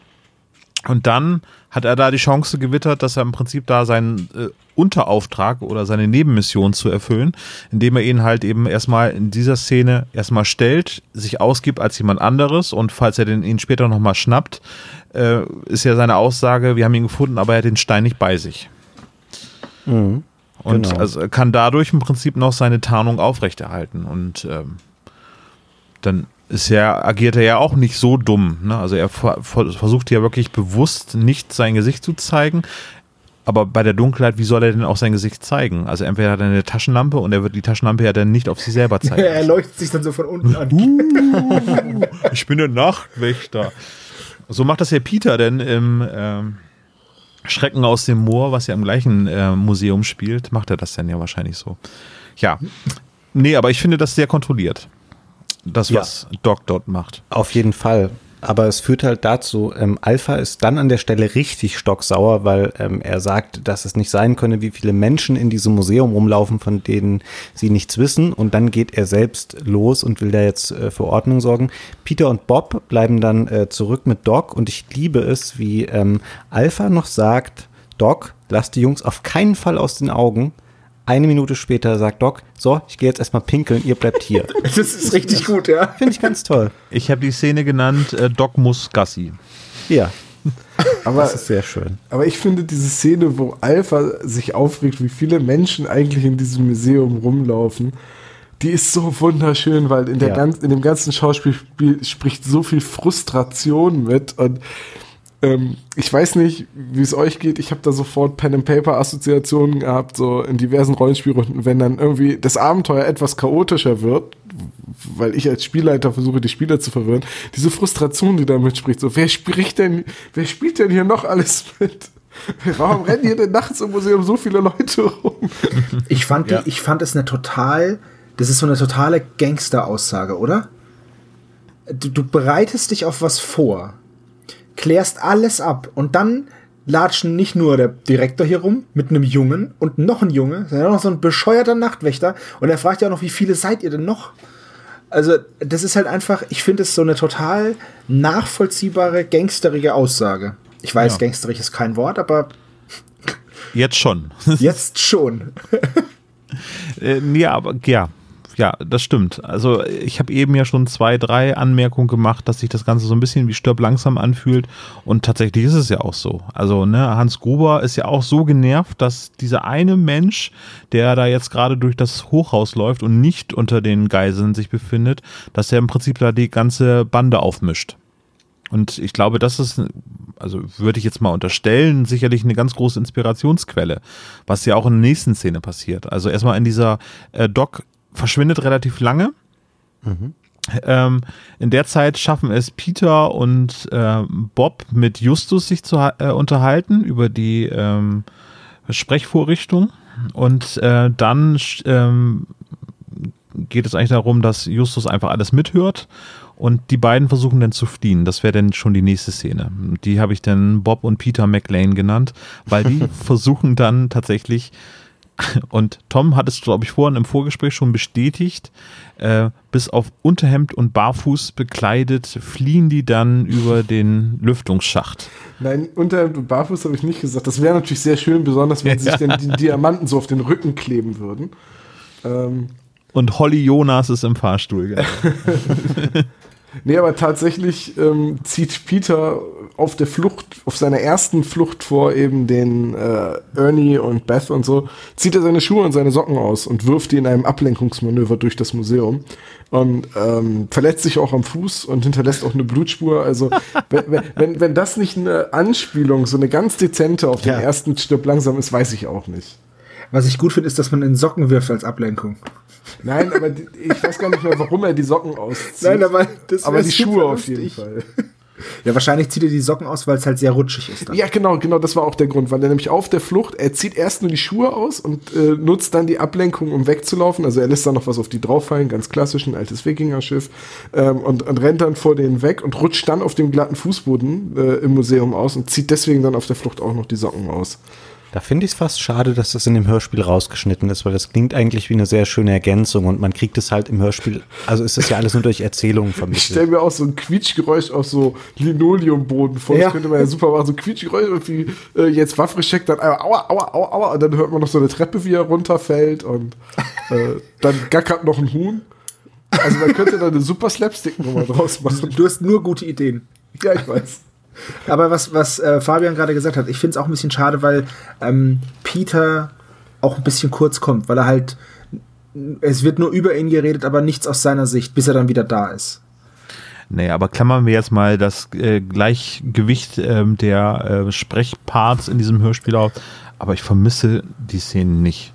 Und dann hat er da die Chance gewittert, dass er im Prinzip da seinen äh, Unterauftrag oder seine Nebenmission zu erfüllen, indem er ihn halt eben erstmal in dieser Szene erstmal stellt, sich ausgibt als jemand anderes und falls er den, ihn später nochmal schnappt, äh, ist ja seine Aussage, wir haben ihn gefunden, aber er hat den Stein nicht bei sich. Und genau. also er kann dadurch im Prinzip noch seine Tarnung aufrechterhalten und ähm, dann ist er, agiert er ja auch nicht so dumm. Ne? Also er ver ver- versucht ja wirklich bewusst nicht sein Gesicht zu zeigen. Aber bei der Dunkelheit, wie soll er denn auch sein Gesicht zeigen? Also entweder hat er eine Taschenlampe und er wird die Taschenlampe ja dann nicht auf sich selber zeigen. er leuchtet sich dann so von unten an. ich bin der Nachtwächter. So macht das ja Peter denn im ähm, Schrecken aus dem Moor, was ja im gleichen äh, Museum spielt, macht er das dann ja wahrscheinlich so. Ja. Nee, aber ich finde das sehr kontrolliert. Das, Ja. was Doc dort macht. Auf jeden Fall. Aber es führt halt dazu, ähm, Alpha ist dann an der Stelle richtig stocksauer, weil ähm, er sagt, dass es nicht sein könne, wie viele Menschen in diesem Museum rumlaufen, von denen sie nichts wissen. Und dann geht er selbst los und will da jetzt äh, für Ordnung sorgen. Peter und Bob bleiben dann äh, zurück mit Doc und ich liebe es, wie ähm, Alpha noch sagt, Doc, lass die Jungs auf keinen Fall aus den Augen. Eine Minute später sagt Doc, so, ich gehe jetzt erstmal pinkeln, ihr bleibt hier. Das ist richtig gut, ja. Finde ich ganz toll. Ich habe die Szene genannt, äh, Doc muss Gassi. Ja, Aber, das ist sehr schön. aber ich finde diese Szene, wo Alpha sich aufregt, wie viele Menschen eigentlich in diesem Museum rumlaufen, die ist so wunderschön, weil in, der Ja. ganz, in dem ganzen Schauspiel spiel- spricht so viel Frustration mit und ähm, ich weiß nicht, wie es euch geht. Ich habe da sofort Pen and Paper Assoziationen gehabt, so in diversen Rollenspielrunden, wenn dann irgendwie das Abenteuer etwas chaotischer wird, weil ich als Spielleiter versuche, die Spieler zu verwirren. Diese Frustration, die da mitspricht, so wer spricht denn, wer spielt denn hier noch alles mit? Warum rennen hier denn nachts im Museum so viele Leute rum? Ich fand, Ja. die, ich fand es eine total, das ist so eine totale Gangster-Aussage, oder? Du, du bereitest dich auf was vor, klärst alles ab und dann latschen nicht nur der Direktor hier rum mit einem Jungen und noch ein Junge, sondern auch noch so ein bescheuerter Nachtwächter und er fragt ja auch noch, wie viele seid ihr denn noch? Also, das ist halt einfach, ich finde es so eine total nachvollziehbare, gangsterige Aussage. Ich weiß, Ja. gangsterig ist kein Wort, aber Jetzt schon. jetzt schon. Äh, nee, aber ja. Ja, das stimmt. Also ich habe eben ja schon zwei, drei Anmerkungen gemacht, dass sich das Ganze so ein bisschen wie Stirb langsam anfühlt. Und tatsächlich ist es ja auch so. Also ne, Hans Gruber ist ja auch so genervt, dass dieser eine Mensch, der da jetzt gerade durch das Hochhaus läuft und nicht unter den Geiseln sich befindet, dass er im Prinzip da die ganze Bande aufmischt. Und ich glaube, das ist, also würde ich jetzt mal unterstellen, sicherlich eine ganz große Inspirationsquelle, was ja auch in der nächsten Szene passiert. Also erstmal in dieser äh, Doc verschwindet relativ lange. Ähm, in der Zeit schaffen es Peter und äh, Bob mit Justus sich zu äh, unterhalten über die ähm, Sprechvorrichtung. Und äh, dann ähm, geht es eigentlich darum, dass Justus einfach alles mithört und die beiden versuchen dann zu fliehen. Das wäre dann schon die nächste Szene. Die habe ich dann Bob und Peter McLean genannt, weil die versuchen dann tatsächlich, und Tom hat es, glaube ich, vorhin im Vorgespräch schon bestätigt, äh, bis auf Unterhemd und Barfuß bekleidet, fliehen die dann über den Lüftungsschacht. Nein, Unterhemd und Barfuß habe ich nicht gesagt. Das wäre natürlich sehr schön, besonders wenn sich denn die Diamanten so auf den Rücken kleben würden. Ähm, Und Holly Jonas ist im Fahrstuhl. Nee, aber tatsächlich ähm, zieht Peter auf der Flucht, auf seiner ersten Flucht vor eben den äh, Ernie und Beth und so, zieht er seine Schuhe und seine Socken aus und wirft die in einem Ablenkungsmanöver durch das Museum und ähm, verletzt sich auch am Fuß und hinterlässt auch eine Blutspur. Also wenn, wenn- wenn, wenn das nicht eine Anspielung, so eine ganz dezente auf den Ja. ersten Stirb langsam ist, weiß ich auch nicht. Was ich gut finde, ist, dass man in Socken wirft als Ablenkung. Nein, aber die, ich weiß gar nicht mehr, warum er die Socken auszieht. Nein, aber das aber die Schuhe auf jeden. Fall. Ja, wahrscheinlich zieht er die Socken aus, weil es halt sehr rutschig ist. Dann. Ja, genau, genau, das war auch der Grund, weil er nämlich auf der Flucht, er zieht erst nur die Schuhe aus und äh, nutzt dann die Ablenkung, um wegzulaufen. Also er lässt dann noch was auf die drauffallen, ganz klassisch, ein altes Wikingerschiff, ähm, und, und rennt dann vor denen weg und rutscht dann auf dem glatten Fußboden äh, im Museum aus und zieht deswegen dann auf der Flucht auch noch die Socken aus. Da finde ich es fast schade, dass das in dem Hörspiel rausgeschnitten ist, weil das klingt eigentlich wie eine sehr schöne Ergänzung und man kriegt es halt im Hörspiel, also ist das ja alles nur durch Erzählungen Ich vermittelt. stelle mir auch so ein Quietschgeräusch auf so Linoleumboden vor. Ja. Das könnte man ja super machen. So ein Quietschgeräusch und wie äh, jetzt Waffrecheck dann einmal aua, aua, aua, aua und dann hört man noch so eine Treppe, wie er runterfällt und äh, dann gackert noch ein Huhn. Also man könnte da eine super Slapstick-Nummer draus machen. Du hast nur gute Ideen. Ja, ich weiß. Aber was, was äh, Fabian gerade gesagt hat, ich finde es auch ein bisschen schade, weil ähm, Peter auch ein bisschen kurz kommt, weil er halt, es wird nur über ihn geredet, aber nichts aus seiner Sicht, bis er dann wieder da ist. Nee, aber klammern wir jetzt mal das äh, Gleichgewicht ähm, der äh, Sprechparts in diesem Hörspiel auf. Aber ich vermisse die Szenen nicht.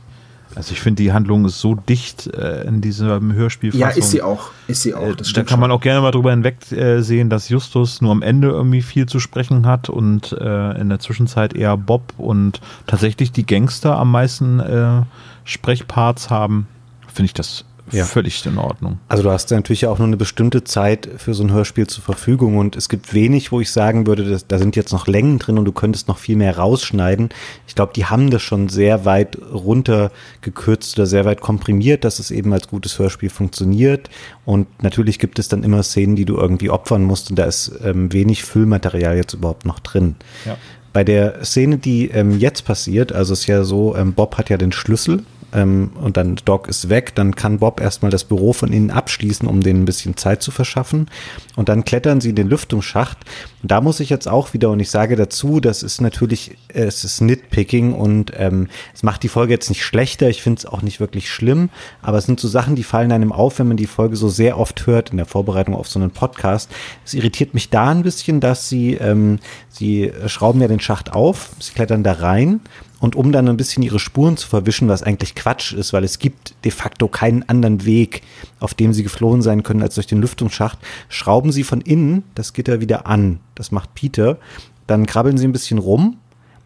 Also ich finde, die Handlung ist so dicht äh, in diesem Hörspiel. Ja, ist sie auch. Ist sie auch. Äh, Das da stimmt kann man schon. auch gerne mal drüber hinweg äh, dass Justus nur am Ende irgendwie viel zu sprechen hat und äh, in der Zwischenzeit eher Bob und tatsächlich die Gangster am meisten äh, Sprechparts haben. Finde ich das Ja. völlig in Ordnung. Also du hast ja natürlich auch nur eine bestimmte Zeit für so ein Hörspiel zur Verfügung und es gibt wenig, wo ich sagen würde, dass, da sind jetzt noch Längen drin und du könntest noch viel mehr rausschneiden. Ich glaube, die haben das schon sehr weit runtergekürzt oder sehr weit komprimiert, dass es eben als gutes Hörspiel funktioniert. Und natürlich gibt es dann immer Szenen, die du irgendwie opfern musst und da ist ähm, wenig Füllmaterial jetzt überhaupt noch drin. Ja. Bei der Szene, die ähm, jetzt passiert, also es ist ja so, ähm, Bob hat ja den Schlüssel ähm, und dann Doc ist weg, dann kann Bob erstmal das Büro von innen abschließen, um denen ein bisschen Zeit zu verschaffen. Und dann klettern sie in den Lüftungsschacht. Und da muss ich jetzt auch wieder, und ich sage dazu, das ist natürlich, es ist Nitpicking und ähm, es macht die Folge jetzt nicht schlechter, ich finde es auch nicht wirklich schlimm, aber es sind so Sachen, die fallen einem auf, wenn man die Folge so sehr oft hört in der Vorbereitung auf so einen Podcast. Es irritiert mich da ein bisschen, dass sie, ähm, sie schrauben ja den Schacht auf, sie klettern da rein und um dann ein bisschen ihre Spuren zu verwischen, was eigentlich Quatsch ist, weil es gibt de facto keinen anderen Weg, auf dem sie geflohen sein können als durch den Lüftungsschacht, schrauben sie von innen das Gitter wieder an. Das macht Peter. Dann krabbeln sie ein bisschen rum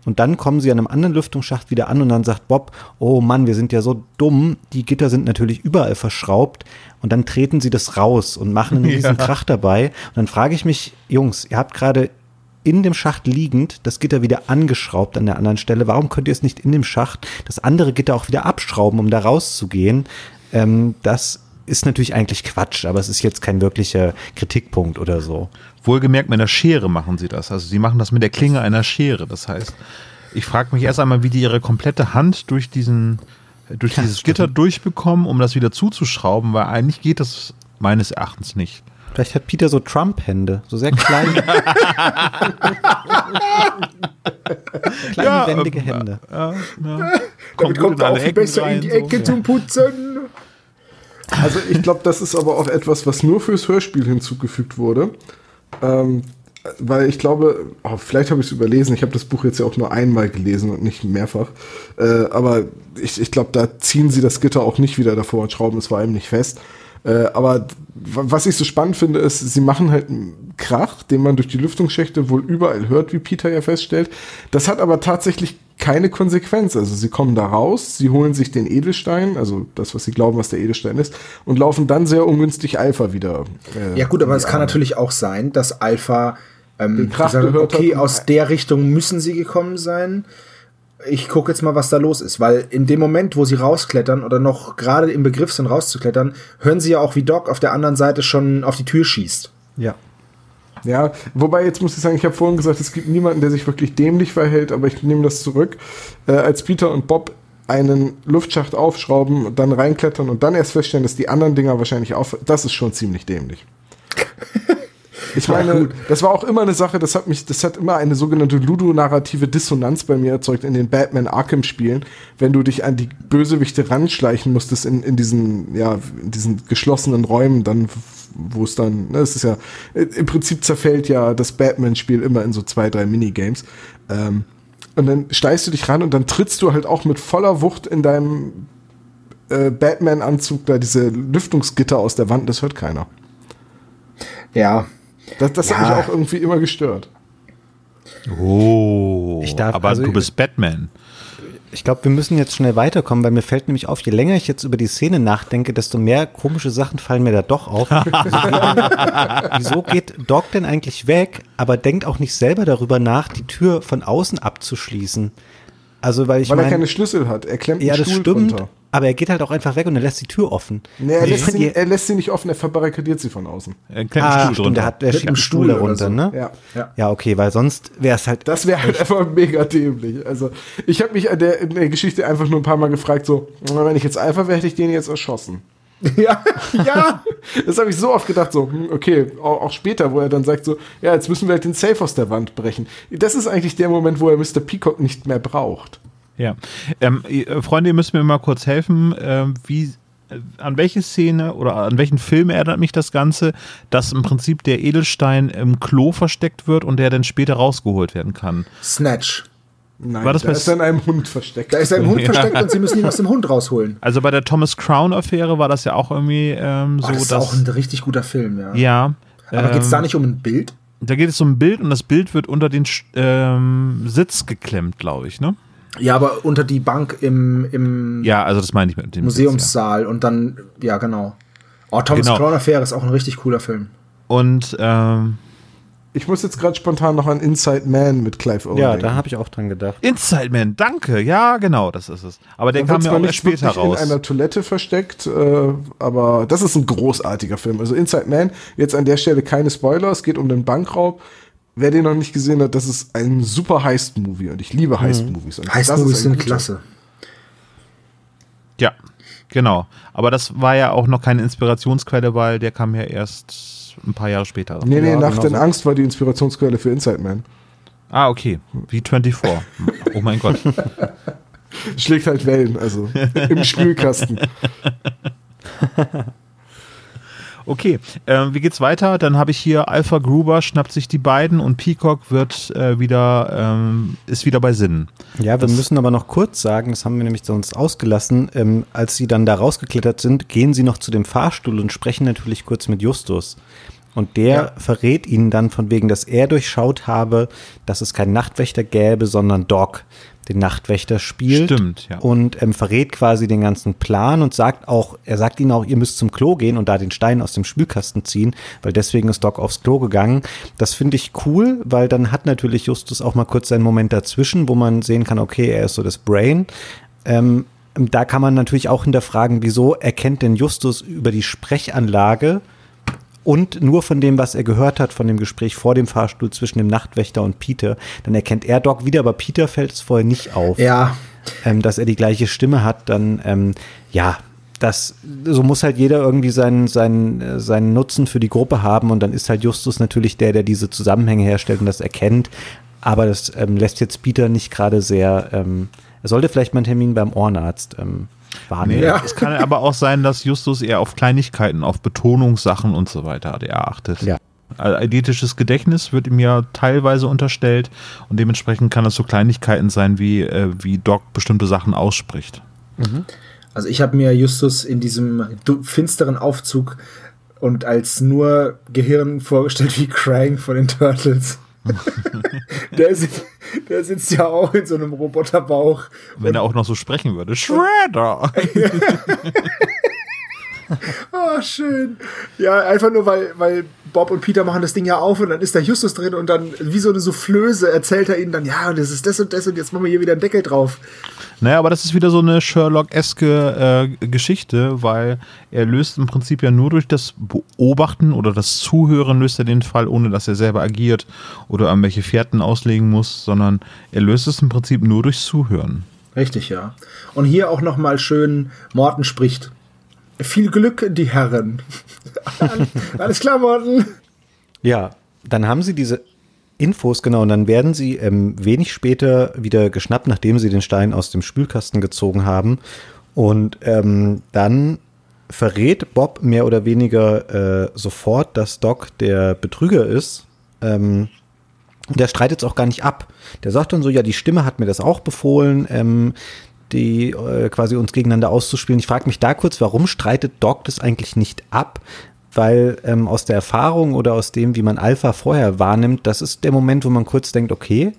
und dann kommen sie an einem anderen Lüftungsschacht wieder an und dann sagt Bob, oh Mann, wir sind ja so dumm, die Gitter sind natürlich überall verschraubt und dann treten sie das raus und machen einen riesen Ja. Krach dabei. Und dann frage ich mich, Jungs, ihr habt gerade in dem Schacht liegend das Gitter wieder angeschraubt an der anderen Stelle. Warum könnt ihr es nicht in dem Schacht das andere Gitter auch wieder abschrauben, um da rauszugehen? Ähm, das ist natürlich eigentlich Quatsch, aber es ist jetzt kein wirklicher Kritikpunkt oder so. Wohlgemerkt, mit einer Schere machen sie das. Also sie machen das mit der Klinge einer Schere. Das heißt, ich frage mich erst einmal, wie die ihre komplette Hand durch diesen, durch Ja, dieses stimmt. Gitter durchbekommen, um das wieder zuzuschrauben, weil eigentlich geht das meines Erachtens nicht. Vielleicht hat Peter so Trump-Hände, so sehr kleine, kleine Ja, wendige ähm, Hände. Ja, ja. Damit kommt er auch viel Ecken besser rein, in die so. Ecke zum Putzen. Also ich glaube, das ist aber auch etwas, was nur fürs Hörspiel hinzugefügt wurde. Ähm, weil ich glaube, oh, vielleicht habe ich es überlesen, ich habe das Buch jetzt ja auch nur einmal gelesen und nicht mehrfach. Äh, aber ich, ich glaube, da ziehen sie das Gitter auch nicht wieder davor und schrauben es vor allem nicht fest. Äh, aber was ich so spannend finde, ist, sie machen halt einen Krach, den man durch die Lüftungsschächte wohl überall hört, wie Peter ja feststellt. Das hat aber tatsächlich keine Konsequenz. Also sie kommen da raus, sie holen sich den Edelstein, also das, was sie glauben, was der Edelstein ist, und laufen dann sehr ungünstig Alpha wieder. äh, Ja gut, aber es kann natürlich auch sein, dass Alpha ähm, gesagt okay, aus der Richtung müssen sie gekommen sein. Ich gucke jetzt mal, was da los ist, weil in dem Moment, wo sie rausklettern oder noch gerade im Begriff sind rauszuklettern, hören sie ja auch, wie Doc auf der anderen Seite schon auf die Tür schießt. Ja. Ja, wobei jetzt muss ich sagen, ich habe vorhin gesagt, es gibt niemanden, der sich wirklich dämlich verhält, aber ich nehme das zurück. Äh, als Peter und Bob einen Luftschacht aufschrauben, dann reinklettern und dann erst feststellen, dass die anderen Dinger wahrscheinlich auf. Das ist schon ziemlich dämlich. Ich meine, das war auch immer eine Sache, das hat mich, das hat immer eine sogenannte ludonarrative Dissonanz bei mir erzeugt in den Batman Arkham-Spielen, wenn du dich an die Bösewichte ranschleichen musstest in, in diesen, ja, in diesen geschlossenen Räumen, dann, wo es dann, ne, es ist ja, im Prinzip zerfällt ja das Batman-Spiel immer in so zwei, drei Minigames. Ähm, und dann steigst du dich ran und dann trittst du halt auch mit voller Wucht in deinem äh, Batman-Anzug da diese Lüftungsgitter aus der Wand, das hört keiner. Ja. Das, das hat Ja. mich auch irgendwie immer gestört. Oh, Ich darf- aber also- du bist Batman. Ich glaube, wir müssen jetzt schnell weiterkommen, weil mir fällt nämlich auf, je länger ich jetzt über die Szene nachdenke, desto mehr komische Sachen fallen mir da doch auf. Wieso geht Doc denn eigentlich weg, aber denkt auch nicht selber darüber nach, die Tür von außen abzuschließen? Also, weil ich Weil er meine, keine Schlüssel hat. Er klemmt ja, das Stuhl stimmt, drunter. Aber er geht halt auch einfach weg und er lässt die Tür offen. Nee, er, ich lässt sie, er lässt sie nicht offen, er verbarrikadiert sie von außen. Er einen Ah, Stuhl stimmt, der, hat, der Mit schiebt einen Stuhl darunter, so. ne? Ja. Ja. Ja, okay, weil sonst wäre es halt. Das wäre halt einfach mega dämlich. Also, ich habe mich an der, in der Geschichte einfach nur ein paar Mal gefragt, so, wenn ich jetzt einfach wäre, hätte ich den jetzt erschossen. Ja, ja. Das habe ich so oft gedacht, so, hm, okay, auch, auch später, wo er dann sagt, so, ja, jetzt müssen wir halt den Safe aus der Wand brechen. Das ist eigentlich der Moment, wo er Mr. Peacock nicht mehr braucht. Ja. Ähm, ihr- Freunde, ihr müsst mir mal kurz helfen, ähm, wie, äh, an welche Szene oder an welchen Film erinnert mich das Ganze, dass im Prinzip der Edelstein im Klo versteckt wird und der dann später rausgeholt werden kann. Snatch. Nein, War das da ist er in einem Hund versteckt. Da ist ein Hund Ja. versteckt und sie müssen ihn aus dem Hund rausholen. Also bei der Thomas Crown-Affäre war das ja auch irgendwie ähm, so, Oh, das ist dass. auch ein richtig guter Film, ja. ja. Aber geht es da ähm, nicht um ein Bild? Da geht es um ein Bild und das Bild wird unter den ähm, Sitz geklemmt, glaube ich, ne? Ja, aber unter die Bank im, im Ja, also das meine ich mit dem Sitz, Museumssaal und dann, ja, genau. Oh, Thomas Genau. Crown Affair ist auch ein richtig cooler Film. ja. Und ähm, Ich muss jetzt gerade spontan noch an Inside Man mit Clive Owen Ja, denken. da habe ich auch dran gedacht. Inside Man, danke, ja, genau, das ist es. Aber der kam ja auch nicht später raus. in einer Toilette versteckt, äh, aber das ist ein großartiger Film. Also Inside Man, jetzt an der Stelle keine Spoiler, es geht um den Bankraub. Wer den noch nicht gesehen hat, das ist ein super Heist-Movie und ich liebe Heist-Movies. Das Heist-Movies sind klasse. Ja, genau. Aber das war ja auch noch keine Inspirationsquelle, weil der kam ja erst ein paar Jahre später. Nee, nee, Ja, Nacht genau in so. Angst war die Inspirationsquelle für Inside Man. Ah, okay. Wie 24. Oh mein Gott. Schlägt halt Wellen, also im Spülkasten. Okay, äh, wie geht's weiter? Dann habe ich hier Alpha Gruber schnappt sich die beiden und Peacock wird äh, wieder ähm, ist wieder bei Sinnen. Ja, wir Das- müssen aber noch kurz sagen, das haben wir nämlich sonst ausgelassen. Ähm, als sie dann da rausgeklettert sind, gehen sie noch zu dem Fahrstuhl und sprechen natürlich kurz mit Justus. Und der Ja. verrät ihnen dann von wegen, dass er durchschaut habe, dass es keinen Nachtwächter gäbe, sondern Doc den Nachtwächter spielt. Stimmt, ja. Und ähm, verrät quasi den ganzen Plan und sagt auch, er sagt ihnen auch, ihr müsst zum Klo gehen und da den Stein aus dem Spülkasten ziehen, weil deswegen ist Doc aufs Klo gegangen. Das finde ich cool, weil dann hat natürlich Justus auch mal kurz seinen Moment dazwischen, wo man sehen kann, okay, er ist so das Brain. Ähm, da kann man natürlich auch hinterfragen, wieso erkennt denn Justus über die Sprechanlage und nur von dem, was er gehört hat, von dem Gespräch vor dem Fahrstuhl zwischen dem Nachtwächter und Peter, dann erkennt er Doc wieder, aber Peter fällt es vorher nicht auf Ja, ähm, dass er die gleiche Stimme hat, dann ähm, ja, das, so muss halt jeder irgendwie seinen, seinen, äh, seinen Nutzen für die Gruppe haben und dann ist halt Justus natürlich der, der diese Zusammenhänge herstellt und das erkennt. Aber das ähm, lässt jetzt Peter nicht gerade sehr, ähm, er sollte vielleicht mal einen Termin beim Ohrenarzt ähm, wahrnehmen. Ja. Es kann aber auch sein, dass Justus eher auf Kleinigkeiten, auf Betonungssachen und so weiter hat er achtet. Ja. Eidetisches Gedächtnis wird ihm ja teilweise unterstellt und dementsprechend kann es so Kleinigkeiten sein, wie, äh, wie Doc bestimmte Sachen ausspricht. also ich habe mir Justus in diesem finsteren Aufzug und als nur Gehirn vorgestellt wie Krang von den Turtles. der, sitzt, der sitzt ja auch in so einem Roboterbauch. Wenn er auch noch so sprechen würde. Shredder! Ah, schön. Ja, einfach nur, weil, weil Bob und Peter machen das Ding ja auf und dann ist da Justus drin und dann wie so eine Soufflöse erzählt er ihnen dann, ja, und das ist das und das und jetzt machen wir hier wieder einen Deckel drauf. Naja, aber das ist wieder so eine Sherlock-eske äh, Geschichte, weil er löst im Prinzip ja nur durch das Beobachten oder das Zuhören löst er den Fall, ohne dass er selber agiert oder irgendwelche Fährten auslegen muss, sondern er löst es im Prinzip nur durchs Zuhören. Richtig, ja. Und hier auch nochmal schön, Morten spricht. Viel Glück, die Herren. Alles klar, Morten. Ja, dann haben sie diese Infos, genau, und dann werden sie ähm, wenig später wieder geschnappt, nachdem sie den Stein aus dem Spülkasten gezogen haben. Und ähm, dann verrät Bob mehr oder weniger äh, sofort, dass Doc der Betrüger ist. Ähm, der streitet es auch gar nicht ab. Der sagt dann so, ja, die Stimme hat mir das auch befohlen, ähm, die äh, quasi uns gegeneinander auszuspielen. Ich frage mich da kurz, warum streitet Doc das eigentlich nicht ab? weil ähm, aus der Erfahrung oder aus dem, wie man Alpha vorher wahrnimmt, das ist der Moment, wo man kurz denkt, okay,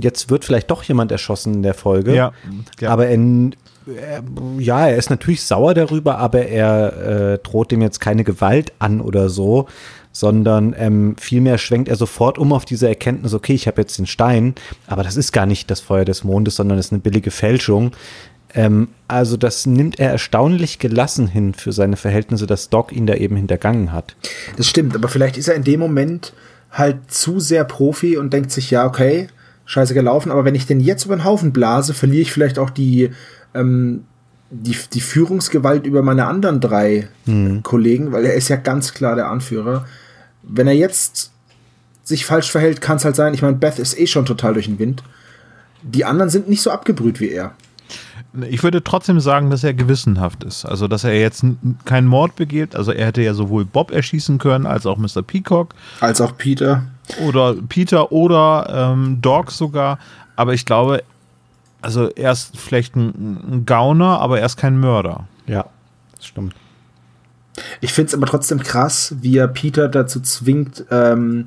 jetzt wird vielleicht doch jemand erschossen in der Folge. Ja, ja. Aber er, er, ja, er ist natürlich sauer darüber, aber er äh, droht dem jetzt keine Gewalt an oder so, sondern ähm, vielmehr schwenkt er sofort um auf diese Erkenntnis, okay, ich habe jetzt den Stein, aber das ist gar nicht das Feuer des Mondes, sondern es ist eine billige Fälschung. Ähm, also das nimmt er erstaunlich gelassen hin für seine Verhältnisse, dass Doc ihn da eben hintergangen hat. Das stimmt, aber vielleicht ist er in dem Moment halt zu sehr Profi und denkt sich, ja, okay, scheiße gelaufen, aber wenn ich den jetzt über den Haufen blase, verliere ich vielleicht auch die, ähm, die, die Führungsgewalt über meine anderen drei hm. Kollegen, weil er ist ja ganz klar der Anführer wenn er jetzt sich falsch verhält, kann es halt sein. Ich meine, Beth ist eh schon total durch den Wind. Die anderen sind nicht so abgebrüht wie er. Ich würde trotzdem sagen, dass er gewissenhaft ist. Also, dass er jetzt keinen Mord begeht. Also, er hätte ja sowohl Bob erschießen können, als auch Mr. Peacock. Als auch Peter. Oder Peter oder ähm, Dog sogar. Aber ich glaube, also er ist vielleicht ein, ein Gauner, aber er ist kein Mörder. Ja, das stimmt. Ich finde es aber trotzdem krass, wie er Peter dazu zwingt, ähm,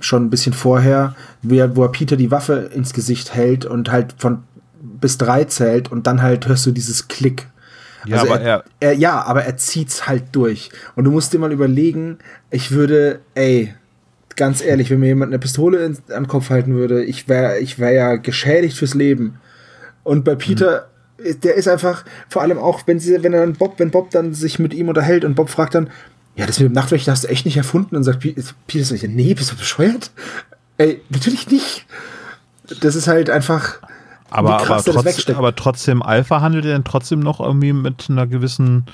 schon ein bisschen vorher, wie er, wo er Peter die Waffe ins Gesicht hält und halt von bis drei zählt und dann halt hörst du dieses Klick. Ja, also aber er, er, ja, aber er zieht's halt durch. Und du musst dir mal überlegen, ich würde, ey, ganz ehrlich, wenn mir jemand eine Pistole in, an den Kopf halten würde, ich wäre ich wär ja geschädigt fürs Leben. Und bei Peter mhm der ist einfach, vor allem auch, wenn sie, wenn er dann Bob, wenn Bob dann sich mit ihm unterhält und Bob fragt dann, ja, das mit dem Nachtwächter hast du echt nicht erfunden und sagt Peter, nee, bist du bescheuert? Ey, natürlich nicht. Das ist halt einfach. Aber, aber, trotz, aber trotzdem, Alpha handelt er dann trotzdem noch irgendwie mit einer gewissen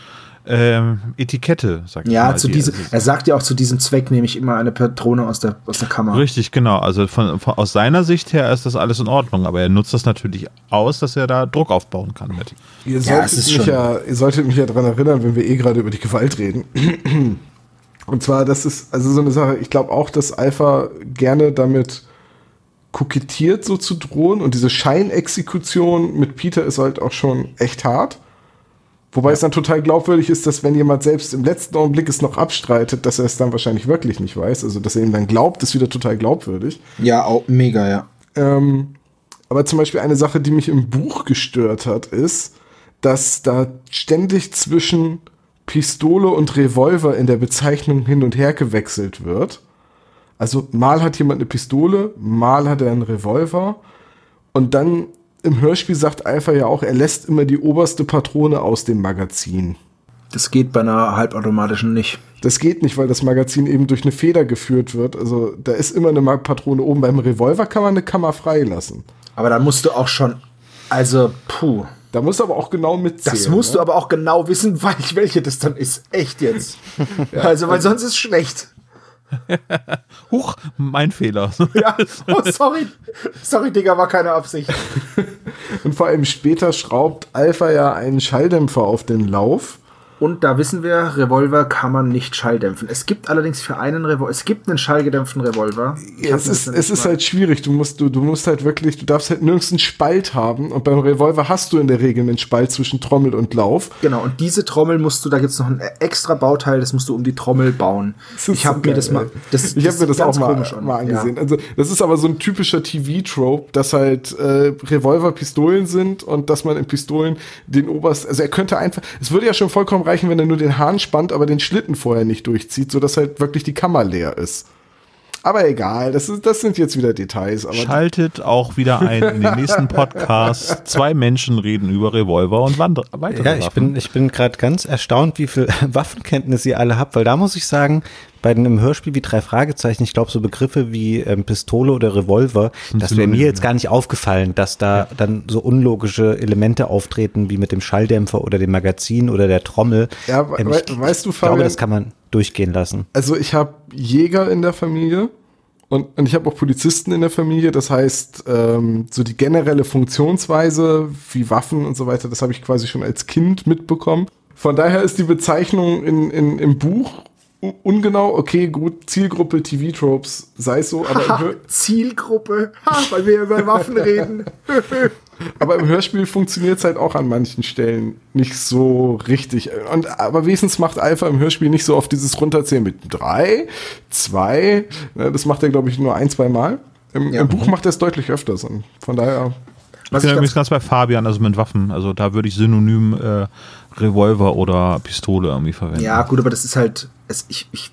ähm, Etikette, sagt Ja, mal, zu diese, er sagt ja auch zu diesem Zweck nehme ich immer eine Patrone aus der, aus der Kammer. Richtig, genau. Also von, von, aus seiner Sicht her ist das alles in Ordnung, aber er nutzt das natürlich aus, dass er da Druck aufbauen kann mit. Ihr solltet, ja, mich, ja, ihr solltet mich ja daran erinnern, wenn wir eh gerade über die Gewalt reden. Und zwar, das ist also so eine Sache, ich glaube auch, dass Alpha gerne damit kokettiert, so zu drohen. Und diese Scheinexekution mit Peter ist halt auch schon echt hart. Wobei ja. es dann total glaubwürdig ist, dass wenn jemand selbst im letzten Augenblick es noch abstreitet, dass er es dann wahrscheinlich wirklich nicht weiß. Also, dass er ihm dann glaubt, ist wieder total glaubwürdig. Ja, auch mega, ja. Ähm, aber zum Beispiel eine Sache, die mich im Buch gestört hat, ist, dass da ständig zwischen Pistole und Revolver in der Bezeichnung hin und her gewechselt wird. Also mal hat jemand eine Pistole, mal hat er einen Revolver und dann im Hörspiel sagt Alpha ja auch, er lässt immer die oberste Patrone aus dem Magazin. Das geht bei einer halbautomatischen nicht. Das geht nicht, weil das Magazin eben durch eine Feder geführt wird. Also da ist immer eine Patrone oben. Beim Revolver kann man eine Kammer freilassen. Aber da musst du auch schon, also puh. Da musst du aber auch genau mitzählen. Das musst ne? du aber auch genau wissen, welche das dann ist. Echt jetzt. ja, also, weil sonst ist es schlecht. Huch, mein Fehler. ja, oh, sorry. Sorry, Digga, war keine Absicht. Und vor allem später schraubt Alpha ja einen Schalldämpfer auf den Lauf. Und da wissen wir, Revolver kann man nicht schalldämpfen. Es gibt allerdings für einen Revolver, es gibt einen schallgedämpften Revolver. Ja, es ist, es ist halt schwierig. Du musst, du, du musst halt wirklich, du darfst halt nirgends einen Spalt haben. Und beim Revolver hast du in der Regel einen Spalt zwischen Trommel und Lauf. Genau, und diese Trommel musst du, da gibt es noch ein extra Bauteil, das musst du um die Trommel bauen. Ich habe mir das mal, das, ich habe mir das auch mal, mal angesehen. Ja. Also, das ist aber so ein typischer TV-Trope, dass halt äh, Revolver Pistolen sind und dass man in Pistolen den oberst, also er könnte einfach, es würde ja schon vollkommen reichen, wenn er nur den Hahn spannt, aber den Schlitten vorher nicht durchzieht, sodass halt wirklich die Kammer leer ist. Aber egal, das, ist, das sind jetzt wieder Details. Schaltet auch wieder ein in den nächsten Podcast. Zwei Menschen reden über Revolver und Wander weitere Ja, ich Waffen. bin, ich bin gerade ganz erstaunt, wie viel Waffenkenntnis ihr alle habt, weil da muss ich sagen, bei einem Hörspiel wie drei Fragezeichen, ich glaube, so Begriffe wie ähm, Pistole oder Revolver, das wäre mir jetzt gar nicht aufgefallen, dass da ja. dann so unlogische Elemente auftreten, wie mit dem Schalldämpfer oder dem Magazin oder der Trommel. Ja, ähm, ich, weißt du, Fabian, Ich glaube, das kann man durchgehen lassen. Also ich habe Jäger in der Familie und, und ich habe auch Polizisten in der Familie. Das heißt, ähm, so die generelle Funktionsweise wie Waffen und so weiter, das habe ich quasi schon als Kind mitbekommen. Von daher ist die Bezeichnung in, in, im Buch ungenau, okay, gut, Zielgruppe TV-Tropes, sei es so, aber Zielgruppe, ha, weil wir über Waffen reden. Aber im Hörspiel funktioniert es halt auch an manchen Stellen nicht so richtig. Und, aber wenigstens macht Alpha im Hörspiel nicht so oft dieses Runterzählen mit drei, zwei. Ne, das macht er, glaube ich, nur ein, zwei Mal. Im, Ja. im Buch macht er es deutlich öfters. Und von daher. Was Ich bin übrigens ganz, ganz bei Fabian, also mit Waffen. Also da würde ich synonym äh, Revolver oder Pistole irgendwie verwenden. ja, gut, aber das ist halt, es, ich, ich,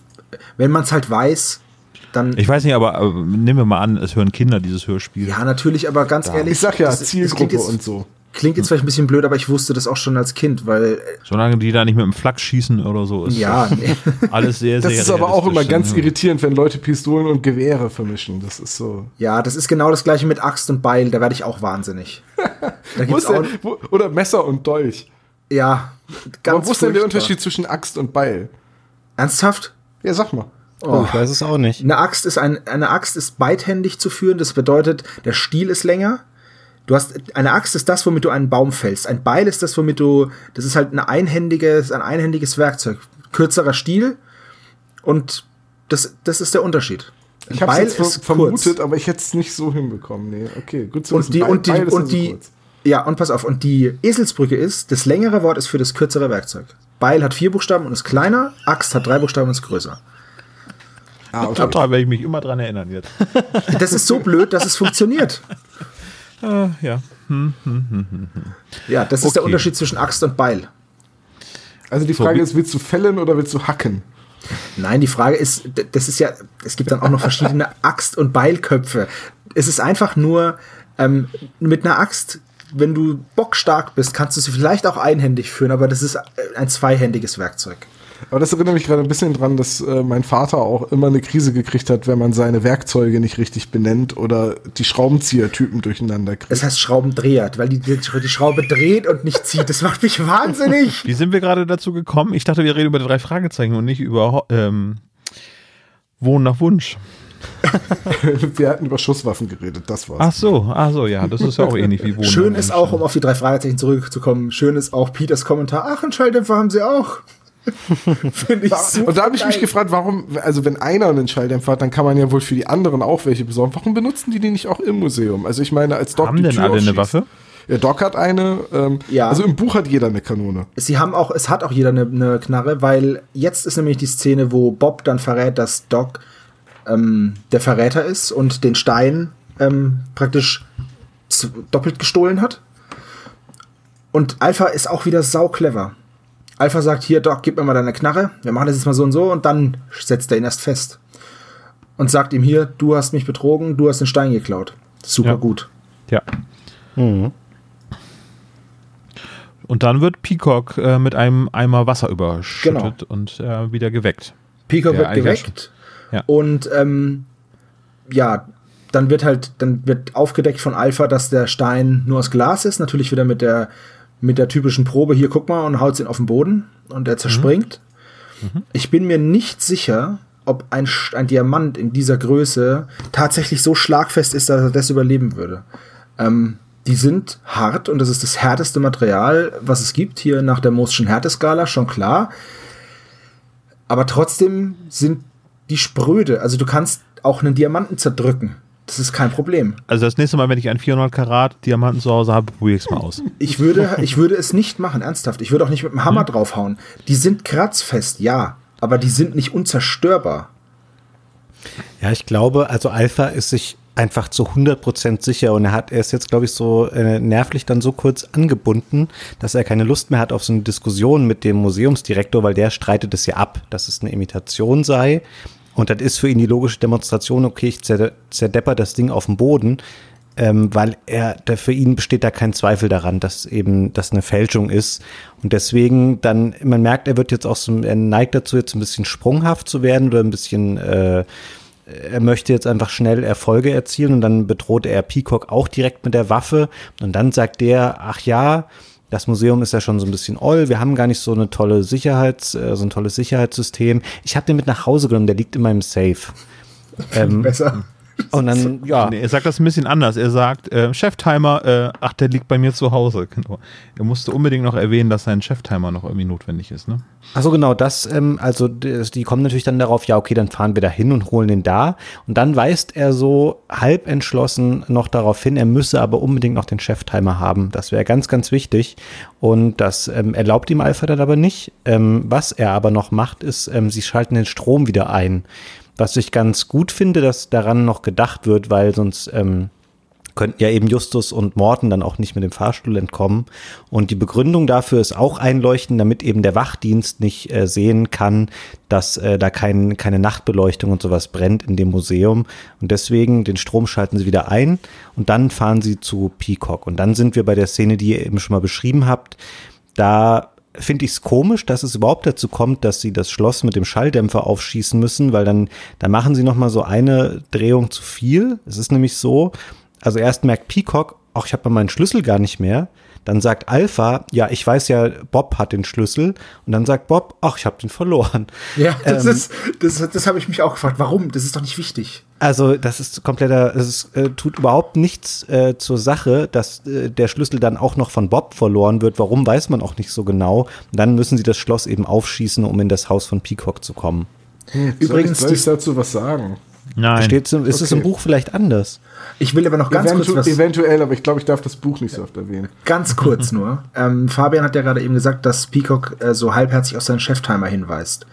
wenn man es halt weiß, dann. Ich weiß nicht, aber äh, nehmen wir mal an, es hören Kinder dieses Hörspiel. ja, natürlich, aber ganz ehrlich. Ich sag ja, das- das Zielgruppe klingt jetzt, und so. Klingt jetzt vielleicht ein bisschen blöd, aber ich wusste das auch schon als Kind, weil. äh, Solange die da nicht mit dem Flak schießen oder so, ist Ja, nee. alles sehr, Das sehr ist aber auch immer ganz ja. irritierend, wenn Leute Pistolen und Gewehre vermischen. Das ist so. ja, das ist genau das gleiche mit Axt und Beil, da werde ich auch wahnsinnig. Da gibt's auch, denn, wo, oder Messer und Dolch. ja, ganz Aber wo ist denn der. Unterschied zwischen Axt und Beil? Ernsthaft? Ja, sag mal. Oh, ich weiß es auch nicht. Eine Axt ist ein, eine Axt ist beidhändig zu führen. Das bedeutet, der Stiel ist länger. Du hast eine Axt ist das, womit du einen Baum fällst. Ein Beil ist das, womit du. Das ist halt eine einhändiges, ein einhändiges Werkzeug. Kürzerer Stiel und das, das ist der Unterschied. Ein Ich habe ist vermutet, kurz. aber ich hätte es nicht so hinbekommen. Nee, okay, gut zu Und wissen. die, Beil- und die, Beil ist und also die, kurz. ja, und pass auf, und die Eselsbrücke ist, das längere Wort ist für das kürzere Werkzeug. Beil hat vier Buchstaben und ist kleiner, Axt hat drei Buchstaben und ist größer. Ah, okay. Da werde ich mich immer dran erinnern jetzt. Das ist so blöd, dass es funktioniert. äh, ja. Ja, das ist der Okay. Unterschied zwischen Axt und Beil. Also die So, Frage wie- ist, willst du fällen oder willst du hacken? Nein, die Frage ist, das ist ja, es gibt dann auch noch verschiedene Axt- und Beilköpfe. Es ist einfach nur ähm, mit einer Axt, wenn du bockstark bist, kannst du sie vielleicht auch einhändig führen, aber das ist äh, ein zweihändiges Werkzeug. Aber das erinnert mich gerade ein bisschen dran, dass äh, mein Vater auch immer eine Krise gekriegt hat, wenn man seine Werkzeuge nicht richtig benennt oder die Schraubenziehertypen durcheinander kriegt. Das heißt Schraubendreher, weil die, die, die Schraube dreht und nicht zieht. Das macht mich wahnsinnig. Wie sind wir gerade dazu gekommen? Ich dachte, wir reden über die drei Fragezeichen und nicht über ähm, Wohnen nach Wunsch. Wir hatten über Schusswaffen geredet, das war's. Ach so, ach so, ja, das ist ja auch ähnlich wie Wohnen Schön ist auch, um auf die drei Fragezeichen zurückzukommen, schön ist auch Peters Kommentar, ach, einen Schalldämpfer haben sie auch. Finde ich super Und da habe ich mich gefragt, warum, also wenn einer einen Schalldämpfer hat, dann kann man ja wohl für die anderen auch welche besorgen. Warum benutzen die die nicht auch im Museum? Also ich meine, als Doc Haben die denn Tür alle eine Waffe? Ja, Doc hat eine. Ähm, Ja. Also im Buch hat jeder eine Kanone. Sie haben auch, es hat auch jeder eine, eine Knarre, weil jetzt ist nämlich die Szene, wo Bob dann verrät, dass Doc ähm, der Verräter ist und den Stein ähm, praktisch doppelt gestohlen hat. Und Alpha ist auch wieder sau clever. Alpha sagt, hier, Doc, gib mir mal deine Knarre, wir machen das jetzt mal so und so und dann setzt er ihn erst fest. Und sagt ihm hier, du hast mich betrogen, du hast den Stein geklaut. Super Ja. gut. Ja. Und dann wird Peacock äh, mit einem Eimer Wasser überschüttet Genau. und äh, wieder geweckt. Pico Ja, wird geweckt. Ja. Und ähm, ja, dann wird halt, dann wird aufgedeckt von Alpha, dass der Stein nur aus Glas ist. Natürlich wieder mit der, mit der typischen Probe, hier guck mal, und haut ihn auf den Boden und er zerspringt. Ich bin mir nicht sicher, ob ein, ein Diamant in dieser Größe tatsächlich so schlagfest ist, dass er das überleben würde. Ähm, die sind hart und das ist das härteste Material, was es gibt, hier nach der Moore'schen Härteskala, schon klar. Aber trotzdem sind die spröde. Also du kannst auch einen Diamanten zerdrücken. Das ist kein Problem. Also das nächste Mal, wenn ich einen 400 Karat Diamanten zu Hause habe, probiere ich es mal aus. Ich würde, ich würde es nicht machen, ernsthaft. Ich würde auch nicht mit dem Hammer draufhauen. Die sind kratzfest, ja. Aber die sind nicht unzerstörbar. Ja, ich glaube, also Alpha ist sich einfach zu 100% sicher und er hat, er ist jetzt, glaube ich, so äh, nervlich dann so kurz angebunden, dass er keine Lust mehr hat auf so eine Diskussion mit dem Museumsdirektor, weil der streitet es ja ab, dass es eine Imitation sei. Und das ist für ihn die logische Demonstration, okay, ich zer zerdepper das Ding auf den Boden, ähm, weil er, der, für ihn besteht da kein Zweifel daran, dass eben das eine Fälschung ist. Und deswegen dann, man merkt, er wird jetzt auch so, er neigt dazu, jetzt ein bisschen sprunghaft zu werden oder ein bisschen, äh, er möchte jetzt einfach schnell Erfolge erzielen und dann bedroht er Peacock auch direkt mit der Waffe und dann sagt der, ach ja, das Museum ist ja schon so ein bisschen oll, wir haben gar nicht so eine tolle Sicherheits, äh, so ein tolles Sicherheitssystem. Ich habe den mit nach Hause genommen, der liegt in meinem Safe. Ähm, Besser. Und dann, ja. Nee, er sagt das ein bisschen anders. Er sagt, äh, Cheftimer, äh, ach, der liegt bei mir zu Hause. Genau. Er musste unbedingt noch erwähnen, dass sein Cheftimer noch irgendwie notwendig ist, ne? Achso, genau, das, ähm, also die, die kommen natürlich dann darauf, ja, okay, dann fahren wir da hin und holen den da. Und dann weist er so halb entschlossen noch darauf hin, er müsse aber unbedingt noch den Cheftimer haben. Das wäre ganz, ganz wichtig. Und das ähm, erlaubt ihm Alpha dann aber nicht. Ähm, was er aber noch macht, ist, ähm, sie schalten den Strom wieder ein. Was ich ganz gut finde, dass daran noch gedacht wird, weil sonst ähm, könnten ja eben Justus und Morten dann auch nicht mit dem Fahrstuhl entkommen. Und die Begründung dafür ist auch einleuchten, damit eben der Wachdienst nicht äh, sehen kann, dass äh, da kein, keine Nachtbeleuchtung und sowas brennt in dem Museum. Und deswegen den Strom schalten sie wieder ein und dann fahren sie zu Peacock. Und dann sind wir bei der Szene, die ihr eben schon mal beschrieben habt. Da finde ich es komisch, dass es überhaupt dazu kommt, dass sie das Schloss mit dem Schalldämpfer aufschießen müssen, weil dann, dann machen sie noch mal so eine Drehung zu viel. Es ist nämlich so, also erst merkt Peacock, ach, ich habe meinen Schlüssel gar nicht mehr. Dann sagt Alpha, ja, ich weiß ja, Bob hat den Schlüssel. Und dann sagt Bob, ach, ich habe den verloren. Ja, das Ähm, ist, das, das habe ich mich auch gefragt. Warum? Das ist doch nicht wichtig. Also das ist kompletter, es äh, tut überhaupt nichts äh, zur Sache, dass äh, der Schlüssel dann auch noch von Bob verloren wird. Warum weiß man auch nicht so genau. Und dann müssen sie das Schloss eben aufschießen, um in das Haus von Peacock zu kommen. Übrigens, soll ich, soll ich dazu was sagen? Nein. Steht, ist es im Okay. Buch vielleicht anders? Ich will aber noch ganz Eventu kurz was. eventuell, aber ich glaube, ich darf das Buch nicht so oft erwähnen. Ganz kurz nur. Ähm, Fabian hat ja gerade eben gesagt, dass Peacock äh, so halbherzig auf seinen Cheftimer hinweist.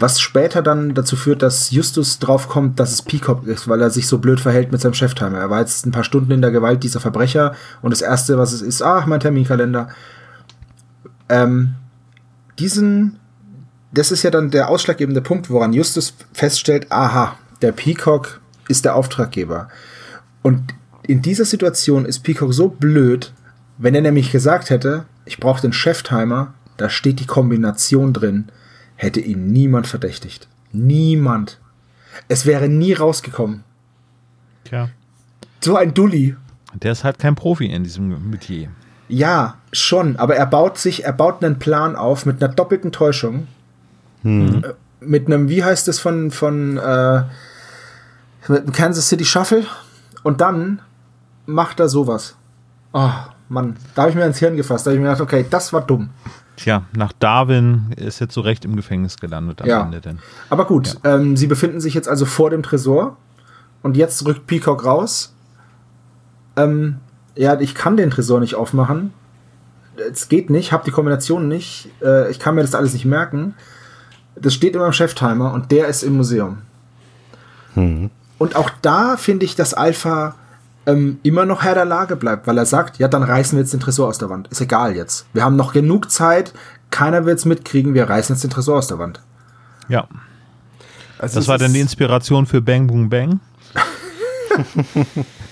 Was später dann dazu führt, dass Justus draufkommt, dass es Peacock ist, weil er sich so blöd verhält mit seinem Cheftimer. Er war jetzt ein paar Stunden in der Gewalt dieser Verbrecher und das erste, was es ist, ach, mein Terminkalender. Ähm, diesen, das ist ja dann der ausschlaggebende Punkt, woran Justus feststellt, aha, der Peacock ist der Auftraggeber. Und in dieser Situation ist Peacock so blöd, wenn er nämlich gesagt hätte, ich brauche den Cheftimer, da steht die Kombination drin, hätte ihn niemand verdächtigt. Niemand. Es wäre nie rausgekommen. Tja. So ein Dulli. Der ist halt kein Profi in diesem Metier. Ja, schon, aber er baut sich, er baut einen Plan auf mit einer doppelten Täuschung. Äh, Mit einem, wie heißt es von, von äh, mit dem Kansas City Shuffle? Und dann macht er sowas. Oh, Mann, da habe ich mir ins Hirn gefasst. Da habe ich mir gedacht, okay, das war dumm. Tja, nach Darwin ist er zu Recht im Gefängnis gelandet am Ja. Ende denn. Aber gut, ähm, sie befinden sich jetzt also vor dem Tresor und jetzt rückt Peacock raus. Ähm, ja, ich kann den Tresor nicht aufmachen. Es geht nicht, hab die Kombination nicht. Äh, ich kann mir das alles nicht merken. Das steht in meinem Cheftimer und der ist im Museum. Und auch da finde ich, dass Alpha ähm, immer noch Herr der Lage bleibt, weil er sagt, ja, dann reißen wir jetzt den Tresor aus der Wand. Ist egal jetzt. Wir haben noch genug Zeit, keiner wird es mitkriegen, wir reißen jetzt den Tresor aus der Wand. Ja, Also das war dann die Inspiration für Bang Boom Bang.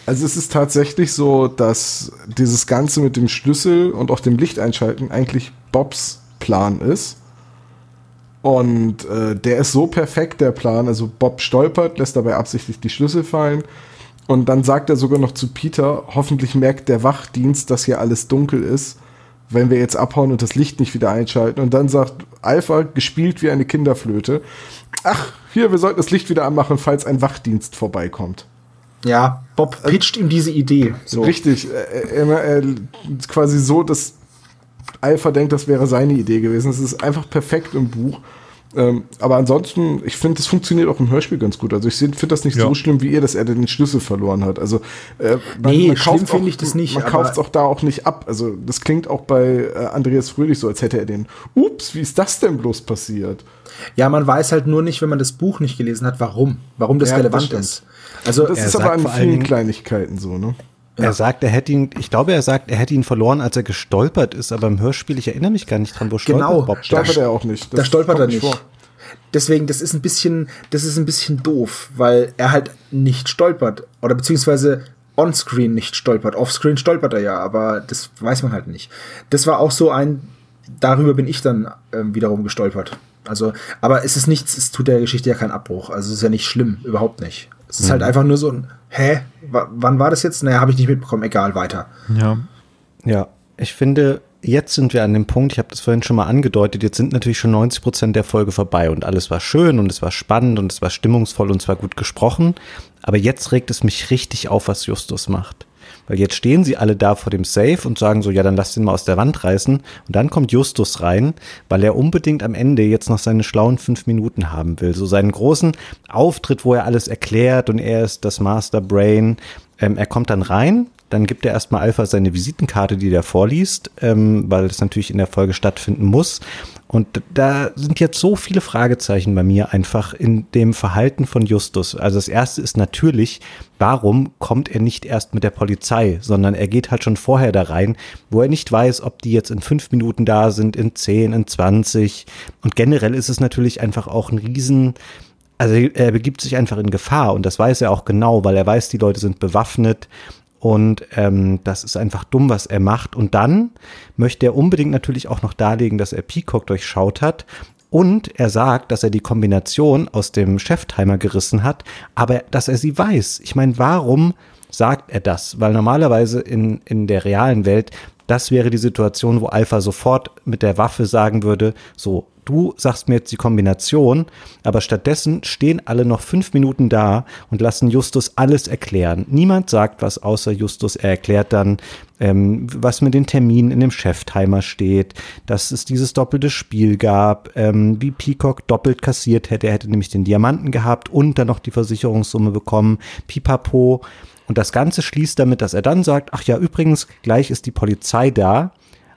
Also es ist tatsächlich so, dass dieses Ganze mit dem Schlüssel und auch dem Licht einschalten eigentlich Bobs Plan ist. Und äh, der ist so perfekt, der Plan. Also Bob stolpert, lässt dabei absichtlich die Schlüssel fallen. Und dann sagt er sogar noch zu Peter, hoffentlich merkt der Wachdienst, dass hier alles dunkel ist, wenn wir jetzt abhauen und das Licht nicht wieder einschalten. Und dann sagt Alpha, gespielt wie eine Kinderflöte, ach, hier, wir sollten das Licht wieder anmachen, falls ein Wachdienst vorbeikommt. Ja, Bob pitcht ihm diese Idee. So. Richtig, äh, er, er, quasi so, dass Alpha denkt, das wäre seine Idee gewesen. Es ist einfach perfekt im Buch. Ähm, aber ansonsten, ich finde, das funktioniert auch im Hörspiel ganz gut. Also ich finde das nicht Ja. so schlimm wie ihr, dass er den Schlüssel verloren hat. Also äh, Nee, schlimm kauft finde ich das nicht, Man kauft es auch da auch nicht ab. Also das klingt auch bei äh, Andreas Fröhlich so, als hätte er den. Ups, wie ist das denn bloß passiert? Ja, man weiß halt nur nicht, wenn man das Buch nicht gelesen hat, warum. Warum das Ja, das relevant stimmt. ist. Also, Das ist aber an vielen Dingen- Kleinigkeiten so, ne? Er sagt, er hätte ihn, ich glaube, er sagt, er hätte ihn verloren, als er gestolpert ist, aber im Hörspiel, ich erinnere mich gar nicht dran, wo Genau. stolpert Bob. Stolpert er auch nicht. da Das stolpert kommt er nicht. vor. Deswegen, das ist ein bisschen, das ist ein bisschen doof, weil er halt nicht stolpert. Oder beziehungsweise onscreen nicht stolpert. Offscreen stolpert er ja, aber das weiß man halt nicht. Das war auch so ein, darüber bin ich dann ähm, wiederum gestolpert. Also, aber es ist nichts, es tut der Geschichte ja keinen Abbruch. Also es ist ja nicht schlimm, überhaupt nicht. Es ist halt einfach nur so ein, hä, Wa- wann war das jetzt? Naja, habe ich nicht mitbekommen, egal, weiter. Ja. Ja, ich finde, jetzt sind wir an dem Punkt, ich habe das vorhin schon mal angedeutet, jetzt sind natürlich schon 90 Prozent der Folge vorbei und alles war schön und es war spannend und es war stimmungsvoll und es war gut gesprochen. Aber jetzt regt es mich richtig auf, was Justus macht. Weil jetzt stehen sie alle da vor dem Safe und sagen so, ja, dann lass den mal aus der Wand reißen. Und dann kommt Justus rein, weil er unbedingt am Ende jetzt noch seine schlauen fünf Minuten haben will. So seinen großen Auftritt, wo er alles erklärt und er ist das Master Brain. Ähm, er kommt dann rein, dann gibt er erstmal Alpha seine Visitenkarte, die er vorliest, ähm, weil das natürlich in der Folge stattfinden muss. Und da sind jetzt so viele Fragezeichen bei mir einfach in dem Verhalten von Justus. Also das erste ist natürlich, warum kommt er nicht erst mit der Polizei, sondern er geht halt schon vorher da rein, wo er nicht weiß, ob die jetzt in fünf Minuten da sind, in zehn, in zwanzig. Und generell ist es natürlich einfach auch ein Riesen, also er begibt sich einfach in Gefahr und das weiß er auch genau, weil er weiß, die Leute sind bewaffnet und ähm, das ist einfach dumm, was er macht. Und dann möchte er unbedingt natürlich auch noch darlegen, dass er Peacock durchschaut hat. Und er sagt, dass er die Kombination aus dem Cheftimer gerissen hat, aber dass er sie weiß. Ich meine, warum sagt er das? Weil normalerweise in, in der realen Welt, das wäre die Situation, wo Alpha sofort mit der Waffe sagen würde, so, du sagst mir jetzt die Kombination, aber stattdessen stehen alle noch fünf Minuten da und lassen Justus alles erklären. Niemand sagt was außer Justus. Er erklärt dann, ähm, was mit den Terminen in dem Cheftimer steht, dass es dieses doppelte Spiel gab, ähm, wie Peacock doppelt kassiert hätte. Er hätte nämlich den Diamanten gehabt und dann noch die Versicherungssumme bekommen. Pipapo. Und das Ganze schließt damit, dass er dann sagt, ach ja, übrigens, gleich ist die Polizei da.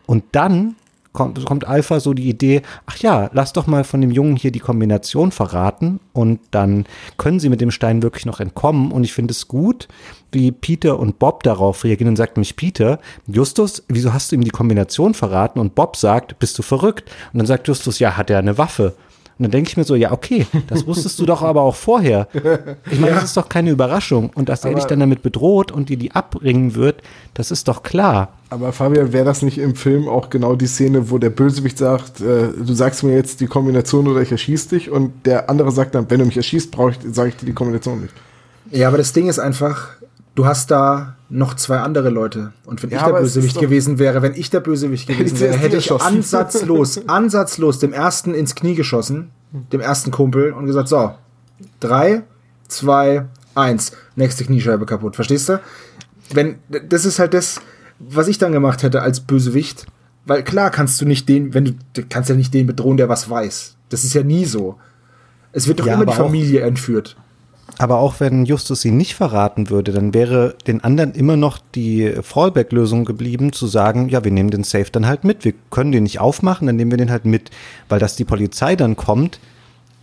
Und dann kommt, kommt Alpha so die Idee, ach ja, lass doch mal von dem Jungen hier die Kombination verraten und dann können sie mit dem Stein wirklich noch entkommen. Und ich finde es gut, wie Peter und Bob darauf reagieren und sagt nämlich Peter, Justus, wieso hast du ihm die Kombination verraten? Und Bob sagt, bist du verrückt? Und dann sagt Justus, ja, hat er eine Waffe? Und dann denke ich mir so, ja, okay, das wusstest du doch aber auch vorher. Ich meine, ja. das ist doch keine Überraschung. Und dass aber er dich dann damit bedroht und dir die abbringen wird, das ist doch klar. Aber Fabian, wäre das nicht im Film auch genau die Szene, wo der Bösewicht sagt, äh, du sagst mir jetzt die Kombination oder ich erschieß dich und der andere sagt dann, wenn du mich erschießt, brauche ich, sage ich dir die Kombination nicht. Ja, aber das Ding ist einfach, du hast da noch zwei andere Leute. Und wenn ja, ich der Bösewicht gewesen wäre, wenn ich der Bösewicht gewesen wäre, hätte ich ansatzlos, ansatzlos dem ersten ins Knie geschossen, dem ersten Kumpel, und gesagt, so, drei, zwei, eins, nächste Kniescheibe kaputt. Verstehst du? Wenn, das ist halt das, was ich dann gemacht hätte als Bösewicht. Weil klar kannst du nicht den, wenn du, du kannst ja nicht den bedrohen, der was weiß. Das ist ja nie so. Es wird doch ja, immer die Familie entführt. Aber auch wenn Justus sie nicht verraten würde, dann wäre den anderen immer noch die Fallback-Lösung geblieben, zu sagen, ja, wir nehmen den Safe dann halt mit. Wir können den nicht aufmachen, dann nehmen wir den halt mit. Weil dass die Polizei dann kommt,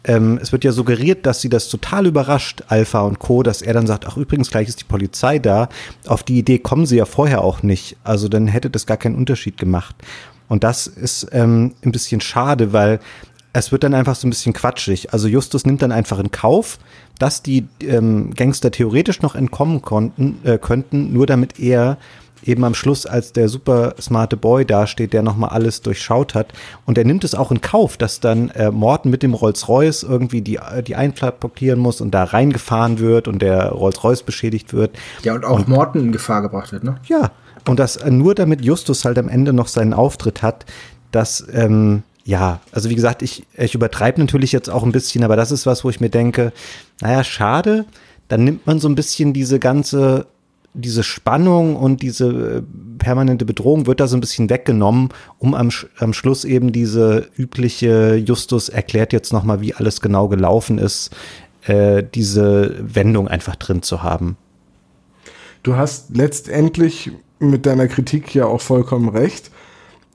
ähm, es wird ja suggeriert, dass sie das total überrascht, Alpha und Co., dass er dann sagt, ach übrigens, gleich ist die Polizei da. Auf die Idee kommen sie ja vorher auch nicht. Also dann hätte das gar keinen Unterschied gemacht. Und das ist ähm, ein bisschen schade, weil es wird dann einfach so ein bisschen quatschig. Also Justus nimmt dann einfach in Kauf, dass die ähm, Gangster theoretisch noch entkommen konnten, äh, könnten, nur damit er eben am Schluss als der super smarte Boy dasteht, der nochmal alles durchschaut hat. Und er nimmt es auch in Kauf, dass dann äh, Morton mit dem Rolls-Royce irgendwie die, äh, die Einfahrt blockieren muss und da reingefahren wird und der Rolls-Royce beschädigt wird. Ja, und auch und, Morton in Gefahr gebracht wird, ne? Ja. Und das äh, nur damit Justus halt am Ende noch seinen Auftritt hat, dass, ähm, ja, also wie gesagt, ich, ich übertreibe natürlich jetzt auch ein bisschen, aber das ist was, wo ich mir denke, naja, schade, dann nimmt man so ein bisschen diese ganze diese Spannung und diese äh, permanente Bedrohung wird da so ein bisschen weggenommen, um am, am Schluss eben diese übliche Justus erklärt jetzt nochmal, wie alles genau gelaufen ist, äh, diese Wendung einfach drin zu haben. Du hast letztendlich mit deiner Kritik ja auch vollkommen recht.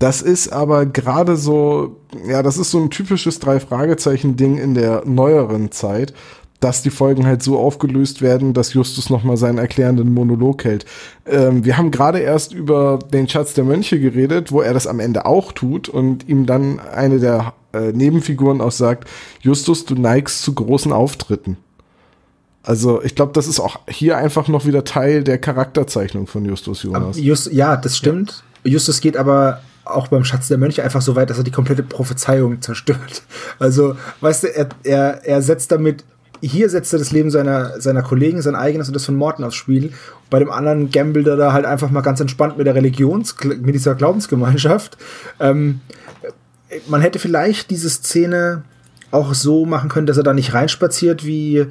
Das ist aber gerade so, ja, das ist so ein typisches Drei-Fragezeichen-Ding in der neueren Zeit dass die Folgen halt so aufgelöst werden, dass Justus nochmal seinen erklärenden Monolog hält. Ähm, wir haben gerade erst über den Schatz der Mönche geredet, wo er das am Ende auch tut und ihm dann eine der äh, Nebenfiguren auch sagt, Justus, du neigst zu großen Auftritten. Also ich glaube, das ist auch hier einfach noch wieder Teil der Charakterzeichnung von Justus Jonas. Just, ja, das stimmt. Ja. Justus geht aber auch beim Schatz der Mönche einfach so weit, dass er die komplette Prophezeiung zerstört. Also, weißt du, er, er, er setzt damit hier setzt er das Leben seiner, seiner Kollegen, sein eigenes und das von Morten aufs Spiel. Bei dem anderen gambelt er da halt einfach mal ganz entspannt mit der Religions, mit dieser Glaubensgemeinschaft. Ähm, man hätte vielleicht diese Szene auch so machen können, dass er da nicht reinspaziert wie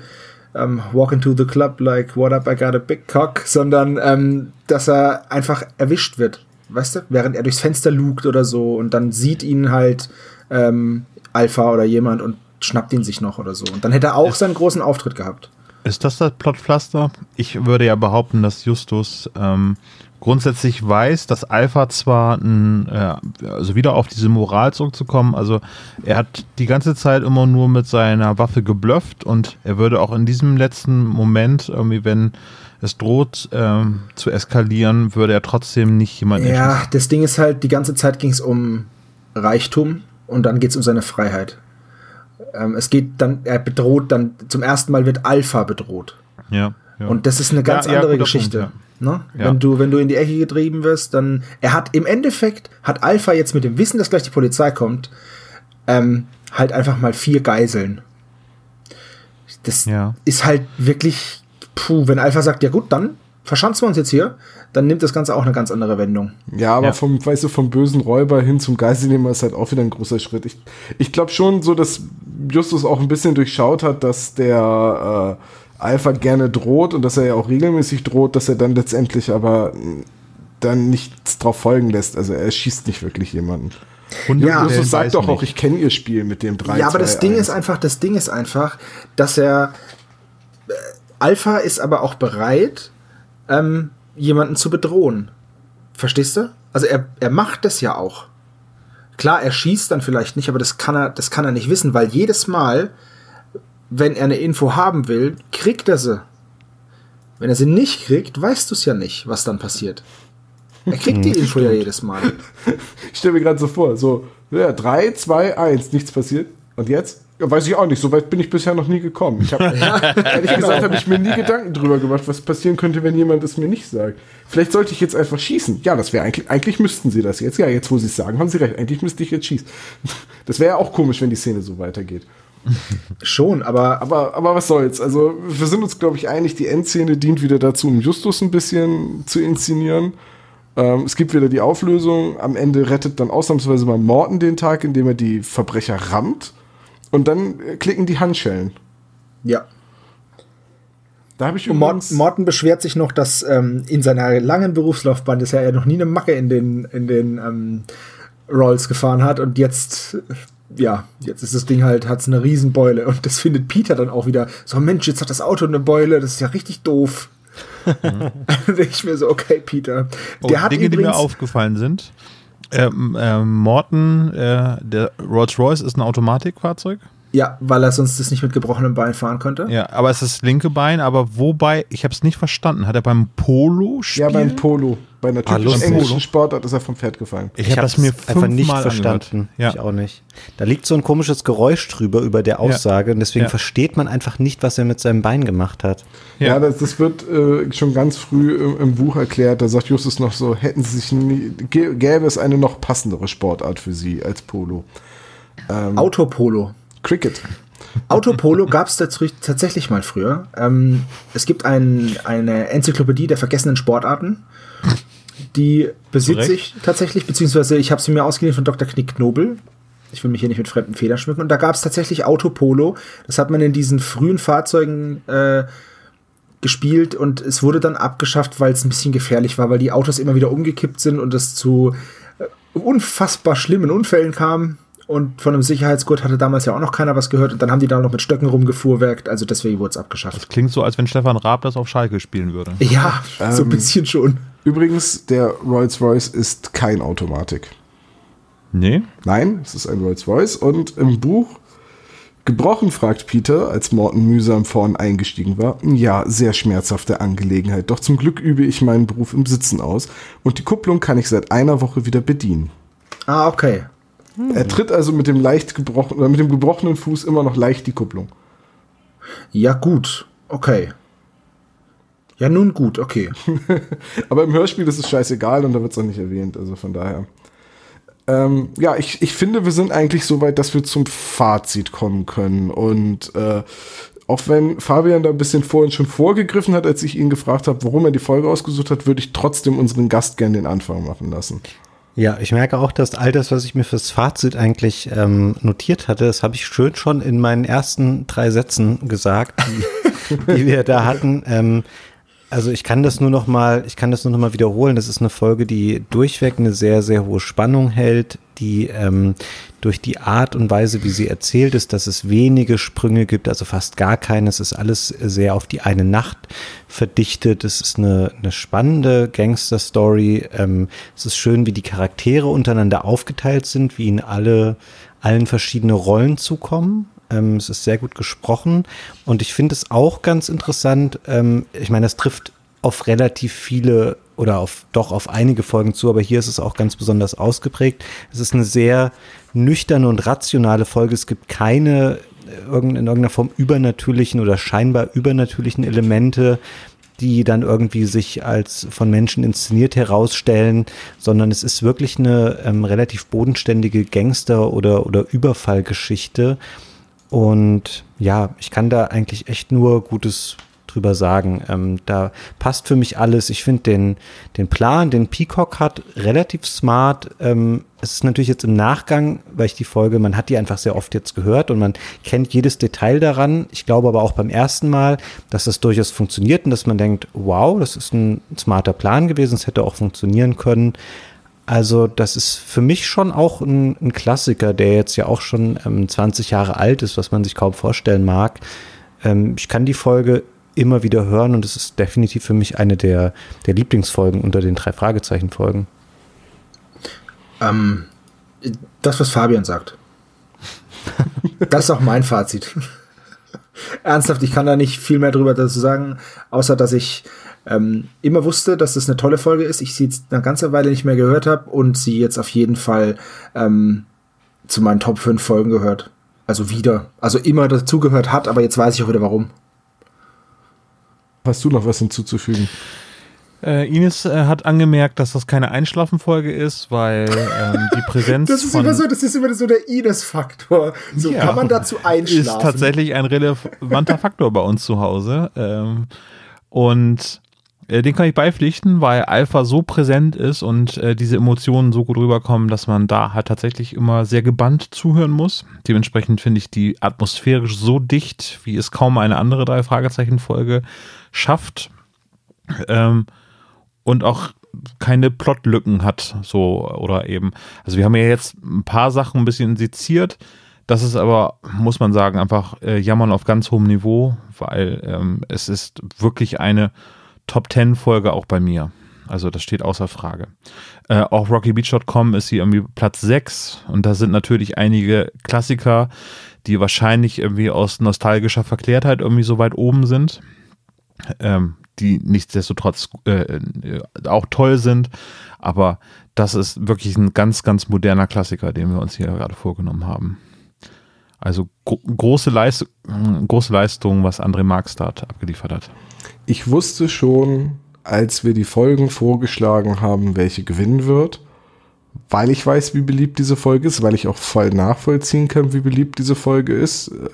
ähm, Walk into the club like what up, I got a big cock, sondern ähm, dass er einfach erwischt wird, weißt du, während er durchs Fenster lugt oder so und dann sieht ihn halt ähm, Alpha oder jemand und schnappt ihn sich noch oder so. Und dann hätte er auch seinen großen Auftritt gehabt. Ist das das Plotpflaster? Ich würde ja behaupten, dass Justus ähm, grundsätzlich weiß, dass Alpha zwar ein, äh, also wieder auf diese Moral zurückzukommen, also er hat die ganze Zeit immer nur mit seiner Waffe geblufft und er würde auch in diesem letzten Moment, irgendwie, wenn es droht ähm, zu eskalieren, würde er trotzdem nicht jemanden Ja, erschießen. das Ding ist halt, die ganze Zeit ging es um Reichtum und dann geht es um seine Freiheit. Ähm, es geht dann, er bedroht dann, zum ersten Mal wird Alpha bedroht. Ja, ja. Und das ist eine ganz Ja, ja, andere Geschichte. Punkt, ne? Ja. Wenn du, wenn du in die Ecke getrieben wirst, dann, er hat, im Endeffekt hat Alpha jetzt mit dem Wissen, dass gleich die Polizei kommt, ähm, halt einfach mal vier Geiseln. Das Ja. ist halt wirklich, puh, wenn Alpha sagt, ja gut, dann verschanzen wir uns jetzt hier, dann nimmt das Ganze auch eine ganz andere Wendung. Ja, aber Ja. vom, weißt du, vom bösen Räuber hin zum Geiselnehmer ist halt auch wieder ein großer Schritt. Ich, ich glaube schon so, dass Justus auch ein bisschen durchschaut hat, dass der äh, Alpha gerne droht und dass er ja auch regelmäßig droht, dass er dann letztendlich aber mh, dann nichts drauf folgen lässt. Also er schießt nicht wirklich jemanden. Und Ja. Justus sagt doch auch, ich kenne ihr Spiel mit dem 3 Ja, aber 2, das Ding 1. ist einfach, das Ding ist einfach, dass er Alpha ist aber auch bereit, ähm, jemanden zu bedrohen. Verstehst du? Also er, er macht das ja auch. Klar, er schießt dann vielleicht nicht, aber das kann er, das kann er nicht wissen, weil jedes Mal, wenn er eine Info haben will, kriegt er sie. Wenn er sie nicht kriegt, weißt du es ja nicht, was dann passiert. Er kriegt die Info ja jedes Mal. Ich stelle mir gerade so vor, so, ja, 3, 2, 1, nichts passiert. Und jetzt? Ja, weiß ich auch nicht, so weit bin ich bisher noch nie gekommen. Ich hab, ehrlich gesagt habe ich mir nie Gedanken drüber gemacht, was passieren könnte, wenn jemand es mir nicht sagt. Vielleicht sollte ich jetzt einfach schießen. Ja, das wäre eigentlich, eigentlich müssten sie das jetzt. Ja, jetzt wo sie es sagen, haben sie recht. Eigentlich müsste ich jetzt schießen. Das wäre ja auch komisch, wenn die Szene so weitergeht. Schon, aber Aber, aber was soll's? Also, wir sind uns, glaube ich, einig, die Endszene dient wieder dazu, um Justus ein bisschen zu inszenieren. Ähm, es gibt wieder die Auflösung. Am Ende rettet dann ausnahmsweise mal Morton den Tag, indem er die Verbrecher rammt. Und dann äh, klicken die Handschellen. ja. Da habe ich Und übrigens... Morten, Morten beschwert sich noch, dass ähm, in seiner langen Berufslaufbahn ist ja er noch nie eine Macke in den, in den ähm, Rolls gefahren hat und jetzt, äh, ja, jetzt ist das Ding halt, hat es eine Riesenbeule und das findet Peter dann auch wieder so, Mensch, jetzt hat das Auto eine Beule, das ist ja richtig doof. Dann denke ich mir so, okay, Peter. Oh, Der hat Dinge, die mir übrigens, aufgefallen sind. Ähm, ähm, Morton, äh, der Rolls-Royce ist ein Automatikfahrzeug. ja, weil er sonst das nicht mit gebrochenem Bein fahren könnte. Ja, aber es ist das linke Bein, aber wobei, ich habe es nicht verstanden. Hat er beim Polo ja, beim Polo. Bei einer Ah, typischen englischen Sportart ist er vom Pferd gefallen. Ich, habe das mir einfach nicht fünfmal verstanden. Ja. Ich auch nicht. Da liegt so ein komisches Geräusch drüber über der Aussage und deswegen Ja. versteht man einfach nicht, was er mit seinem Bein gemacht hat. Ja. Ja, das, das wird äh, schon ganz früh im, im Buch erklärt. Da sagt Justus noch so, hätten sie sich nie, gä- gäbe es eine noch passendere Sportart für sie als Polo. Autopolo. Cricket. Autopolo gab es tatsächlich mal früher. Ähm, es gibt ein, eine Enzyklopädie der vergessenen Sportarten. Die besitze ich tatsächlich, beziehungsweise ich habe sie mir ausgeliehen von Dr. Knick Knobel. Ich will mich hier nicht mit fremden Federn schmücken. Und da gab es tatsächlich Autopolo. Das hat man in diesen frühen Fahrzeugen äh, gespielt und es wurde dann abgeschafft, weil es ein bisschen gefährlich war, weil die Autos immer wieder umgekippt sind und es zu äh, unfassbar schlimmen Unfällen kam. Und von einem Sicherheitsgurt hatte damals ja auch noch keiner was gehört. Und dann haben die da noch mit Stöcken rumgefuhrwerkt. Also deswegen wurde es abgeschafft. Das klingt so, als wenn Stefan Raab das auf Schalke spielen würde. Ja, so ein bisschen schon. Übrigens, der Rolls-Royce ist kein Automatik. Nee? Nein, es ist ein Rolls-Royce. Und im Buch Gebrochen, fragt Peter, als Morton mühsam vorn eingestiegen war. Ja, sehr schmerzhafte Angelegenheit. Doch zum Glück übe ich meinen Beruf im Sitzen aus. Und die Kupplung kann ich seit einer Woche wieder bedienen. Ah, okay. Er tritt also mit dem leicht gebrochenen, oder mit dem gebrochenen Fuß immer noch leicht die Kupplung. Ja, gut. Okay. Ja, nun gut, okay. Aber im Hörspiel ist es scheißegal und da wird es auch nicht erwähnt. Also von daher. Ähm, ja, ich, ich finde, wir sind eigentlich so weit, dass wir zum Fazit kommen können. Und äh, auch wenn Fabian da ein bisschen vorhin schon vorgegriffen hat, als ich ihn gefragt habe, warum er die Folge ausgesucht hat, würde ich trotzdem unseren Gast gerne den Anfang machen lassen. Ja, ich merke auch, dass all das, was ich mir fürs Fazit eigentlich ähm, notiert hatte, das habe ich schön schon in meinen ersten drei Sätzen gesagt, die, die wir da hatten. Ähm, also ich kann das nur noch mal, ich kann das nur noch mal wiederholen. Das ist eine Folge, die durchweg eine sehr, sehr hohe Spannung hält, die ähm, durch die Art und Weise, wie sie erzählt ist, dass es wenige Sprünge gibt, also fast gar keine. Es ist alles sehr auf die eine Nacht verdichtet. Es ist eine, eine spannende Gangster-Story. Ähm, es ist schön, wie die Charaktere untereinander aufgeteilt sind, wie ihnen alle allen verschiedene Rollen zukommen. Ähm, es ist sehr gut gesprochen und ich finde es auch ganz interessant. Ähm, ich meine, das trifft auf relativ viele oder auf doch auf einige Folgen zu, aber hier ist es auch ganz besonders ausgeprägt. Es ist eine sehr nüchterne und rationale Folge. Es gibt keine äh, in irgendeiner Form übernatürlichen oder scheinbar übernatürlichen Elemente, die dann irgendwie sich als von Menschen inszeniert herausstellen, sondern es ist wirklich eine ähm, relativ bodenständige Gangster- oder, oder Überfallgeschichte. Und ja, ich kann da eigentlich echt nur Gutes drüber sagen. Ähm, da passt für mich alles. Ich finde den, den Plan, den Peacock hat, relativ smart. Ähm, es ist natürlich jetzt im Nachgang, weil ich die Folge, man hat die einfach sehr oft jetzt gehört und man kennt jedes Detail daran. Ich glaube aber auch beim ersten Mal, dass das durchaus funktioniert und dass man denkt, wow, das ist ein smarter Plan gewesen, es hätte auch funktionieren können. Also das ist für mich schon auch ein, ein Klassiker, der jetzt ja auch schon ähm, 20 Jahre alt ist, was man sich kaum vorstellen mag. Ähm, ich kann die Folge immer wieder hören und es ist definitiv für mich eine der, der Lieblingsfolgen unter den drei Fragezeichen-Folgen. Ähm, das, was Fabian sagt. das ist auch mein Fazit. Ernsthaft, ich kann da nicht viel mehr drüber dazu sagen, außer dass ich ähm, immer wusste, dass das eine tolle Folge ist. Ich sie jetzt eine ganze Weile nicht mehr gehört habe und sie jetzt auf jeden Fall ähm, zu meinen Top 5 Folgen gehört. Also wieder. Also immer dazugehört hat, aber jetzt weiß ich auch wieder warum. Hast du noch was hinzuzufügen? Äh, Ines äh, hat angemerkt, dass das keine Einschlafenfolge ist, weil ähm, die Präsenz. das ist immer so, das ist immer so der Ines-Faktor. So Ja. kann man dazu einschlafen. ist tatsächlich ein relevanter Faktor bei uns zu Hause. Ähm, und äh, den kann ich beipflichten, weil Alpha so präsent ist und äh, diese Emotionen so gut rüberkommen, dass man da halt tatsächlich immer sehr gebannt zuhören muss. Dementsprechend finde ich die atmosphärisch so dicht, wie es kaum eine andere drei Fragezeichen-Folge schafft. Ähm, und auch keine Plotlücken hat, so oder eben. Also wir haben ja jetzt ein paar Sachen ein bisschen seziert. Das ist aber, muss man sagen, einfach äh, Jammern auf ganz hohem Niveau, weil ähm, es ist wirklich eine Top 10 Folge auch bei mir. Also das steht außer Frage. Äh, auch RockyBeach.com ist hier irgendwie Platz 6 und da sind natürlich einige Klassiker, die wahrscheinlich irgendwie aus nostalgischer Verklärtheit irgendwie so weit oben sind. Ähm, die nichtsdestotrotz äh, äh, auch toll sind, aber das ist wirklich ein ganz, ganz moderner Klassiker, den wir uns hier gerade vorgenommen haben. Also gro große, Leist große Leistung, was André Markstadt abgeliefert hat. Ich wusste schon, als wir die Folgen vorgeschlagen haben, welche gewinnen wird, weil ich weiß, wie beliebt diese Folge ist, weil ich auch voll nachvollziehen kann, wie beliebt diese Folge ist. Äh,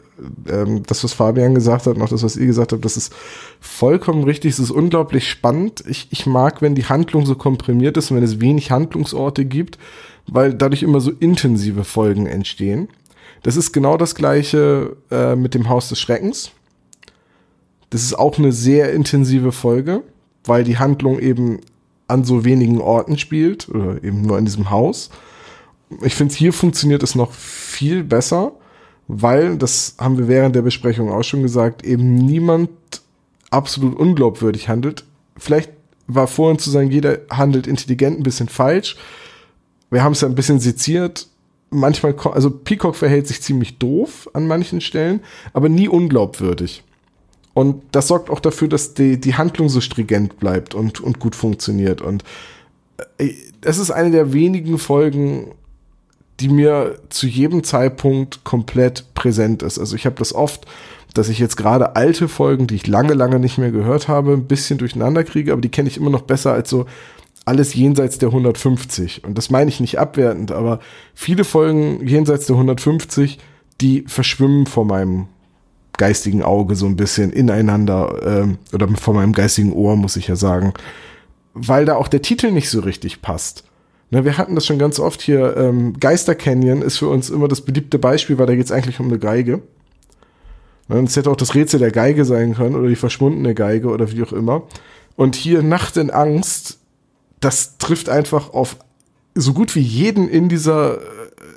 Ähm, das, was Fabian gesagt hat, auch das, was ihr gesagt habt, das ist vollkommen richtig. Es ist unglaublich spannend. Ich, ich mag, wenn die Handlung so komprimiert ist und wenn es wenig Handlungsorte gibt, weil dadurch immer so intensive Folgen entstehen. Das ist genau das gleiche äh, mit dem Haus des Schreckens. Das ist auch eine sehr intensive Folge, weil die Handlung eben an so wenigen Orten spielt oder eben nur in diesem Haus. Ich finde, hier funktioniert es noch viel besser, weil, das haben wir während der Besprechung auch schon gesagt, eben niemand absolut unglaubwürdig handelt. Vielleicht war vorhin zu sagen, jeder handelt intelligent ein bisschen falsch. Wir haben es ja ein bisschen seziert. Manchmal, also Peacock verhält sich ziemlich doof an manchen Stellen, aber nie unglaubwürdig. Und das sorgt auch dafür, dass die, die Handlung so stringent bleibt und, und gut funktioniert. Und äh, es ist eine der wenigen Folgen, die mir zu jedem Zeitpunkt komplett präsent ist. Also ich habe das oft, dass ich jetzt gerade alte Folgen, die ich lange, lange nicht mehr gehört habe, ein bisschen durcheinander kriege, aber die kenne ich immer noch besser als so alles jenseits der 150. Und das meine ich nicht abwertend, aber viele Folgen jenseits der 150, die verschwimmen vor meinem geistigen Auge so ein bisschen ineinander, ähm, oder vor meinem geistigen Ohr, muss ich ja sagen, weil da auch der Titel nicht so richtig passt. Ne, wir hatten das schon ganz oft hier. Ähm, Geister Canyon ist für uns immer das beliebte Beispiel, weil da geht es eigentlich um eine Geige. Ne, es hätte auch das Rätsel der Geige sein können oder die verschwundene Geige oder wie auch immer. Und hier Nacht in Angst, das trifft einfach auf so gut wie jeden in dieser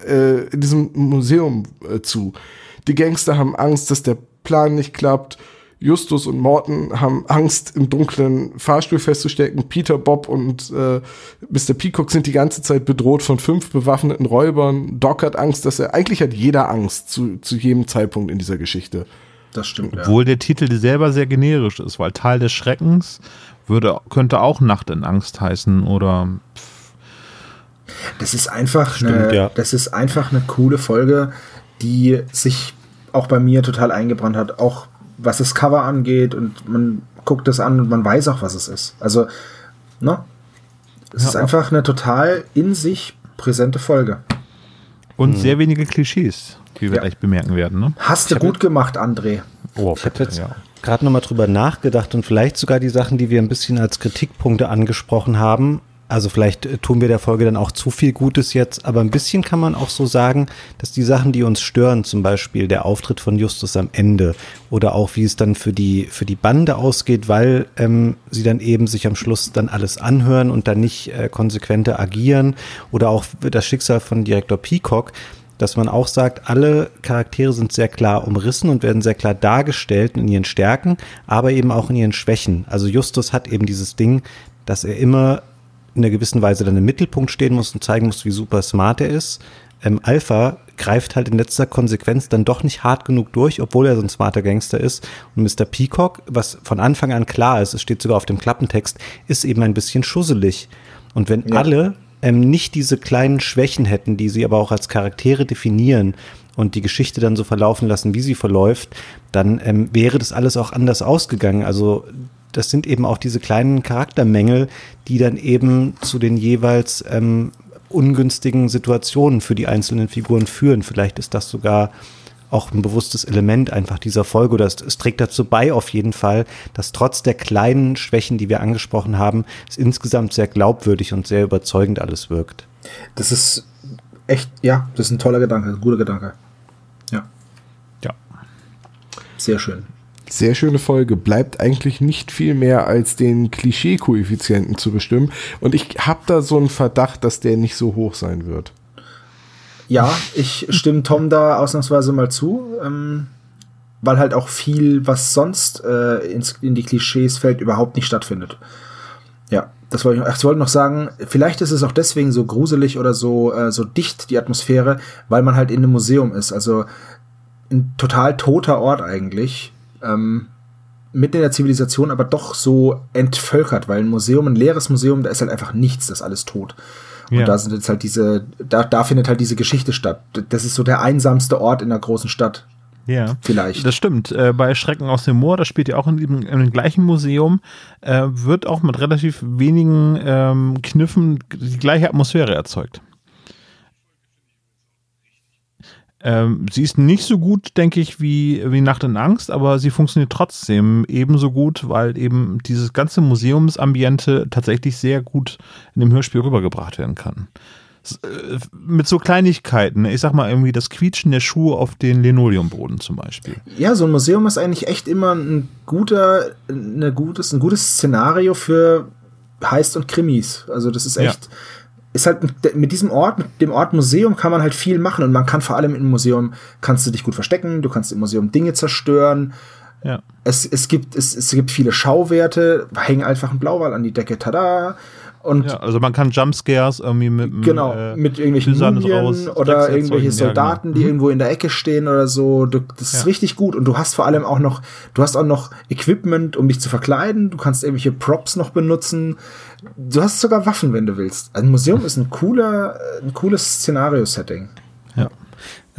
äh, in diesem Museum äh, zu. Die Gangster haben Angst, dass der Plan nicht klappt. Justus und Morton haben Angst, im dunklen Fahrstuhl festzustecken. Peter, Bob und äh, Mr. Peacock sind die ganze Zeit bedroht von fünf bewaffneten Räubern. Doc hat Angst, dass er, eigentlich hat jeder Angst zu, zu jedem Zeitpunkt in dieser Geschichte. Das stimmt, ja. Obwohl der Titel selber sehr generisch ist, weil Teil des Schreckens würde, könnte auch Nacht in Angst heißen oder. Das ist einfach Stimmt, eine, ja. das ist einfach eine coole Folge, die sich auch bei mir total eingebrannt hat, auch was das Cover angeht und man guckt das an und man weiß auch, was es ist. Also, ne? Es Ja. ist einfach eine total in sich präsente Folge. Und sehr wenige Klischees, wie wir Ja. gleich bemerken werden. Ne? Hast du gut gemacht, André. Oh, Ich habe jetzt ja. gerade nochmal drüber nachgedacht und vielleicht sogar die Sachen, die wir ein bisschen als Kritikpunkte angesprochen haben. Also vielleicht äh, tun wir der Folge dann auch zu viel Gutes jetzt, aber ein bisschen kann man auch so sagen, dass die Sachen, die uns stören, zum Beispiel der Auftritt von Justus am Ende oder auch wie es dann für die, für die Bande ausgeht, weil ähm, sie dann eben sich am Schluss dann alles anhören und dann nicht äh, konsequenter agieren oder auch das Schicksal von Direktor Peacock, dass man auch sagt, alle Charaktere sind sehr klar umrissen und werden sehr klar dargestellt in ihren Stärken, aber eben auch in ihren Schwächen. Also Justus hat eben dieses Ding, dass er immer in einer gewissen Weise dann im Mittelpunkt stehen muss und zeigen muss, wie super smart er ist. Ähm, Alpha greift halt in letzter Konsequenz dann doch nicht hart genug durch, obwohl er so ein smarter Gangster ist. Und Mr. Peacock, was von Anfang an klar ist, es steht sogar auf dem Klappentext, ist eben ein bisschen schusselig. Und wenn Ja. alle ähm, nicht diese kleinen Schwächen hätten, die sie aber auch als Charaktere definieren und die Geschichte dann so verlaufen lassen, wie sie verläuft, dann ähm, wäre das alles auch anders ausgegangen. Also das sind eben auch diese kleinen Charaktermängel, die dann eben zu den jeweils ähm, ungünstigen Situationen für die einzelnen Figuren führen. Vielleicht ist das sogar auch ein bewusstes Element einfach dieser Folge oder es, es trägt dazu bei auf jeden Fall, dass trotz der kleinen Schwächen, die wir angesprochen haben, es insgesamt sehr glaubwürdig und sehr überzeugend alles wirkt. Das ist echt, ja, das ist ein toller Gedanke, ein guter Gedanke. Ja, Ja. sehr schön. Sehr schöne Folge. Bleibt eigentlich nicht viel mehr als den Klischee-Koeffizienten zu bestimmen. Und ich habe da so einen Verdacht, dass der nicht so hoch sein wird. Ja, ich stimme Tom da ausnahmsweise mal zu, ähm, weil halt auch viel, was sonst äh, ins, in die Klischees fällt, überhaupt nicht stattfindet. Ja, das wollte ich, ach, ich wollte noch sagen, vielleicht ist es auch deswegen so gruselig oder so, äh, so dicht, die Atmosphäre, weil man halt in einem Museum ist. Also ein total toter Ort eigentlich. Ähm, mitten in der Zivilisation, aber doch so entvölkert, weil ein Museum, ein leeres Museum, da ist halt einfach nichts, das ist alles tot. Und Ja. da sind jetzt halt diese, da, da findet halt diese Geschichte statt. Das ist so der einsamste Ort in einer großen Stadt. Ja, Vielleicht. Das stimmt. Äh, bei Schrecken aus dem Moor, das spielt ja auch in dem, in dem gleichen Museum, äh, wird auch mit relativ wenigen ähm, Kniffen die gleiche Atmosphäre erzeugt. Ähm, sie ist nicht so gut, denke ich, wie, wie Nacht in Angst, aber sie funktioniert trotzdem ebenso gut, weil eben dieses ganze Museumsambiente tatsächlich sehr gut in dem Hörspiel rübergebracht werden kann. S- äh, Mit so Kleinigkeiten, ich sag mal irgendwie das Quietschen der Schuhe auf den Linoleumboden zum Beispiel. Ja, so ein Museum ist eigentlich echt immer ein guter, eine gutes, ein gutes Szenario für Heist und Krimis. Also das ist Ja. Ist halt mit, diesem Ort, mit dem Ort Museum kann man halt viel machen und man kann vor allem im Museum, kannst du dich gut verstecken, du kannst im Museum Dinge zerstören. Ja. Es, es, gibt, es, es gibt viele Schauwerte, hängen einfach ein Blauwal an die Decke, tada. Und Ja, also man kann Jumpscares irgendwie mit Genau, äh, mit irgendwelchen raus- oder irgendwelche erzeugen. Soldaten, die genau. irgendwo in der Ecke stehen oder so. Du, das ist Ja. richtig gut. Und du hast vor allem auch noch, du hast auch noch Equipment, um dich zu verkleiden. Du kannst irgendwelche Props noch benutzen. Du hast sogar Waffen, wenn du willst. Ein Museum ist ein cooler, ein cooles Szenario-Setting.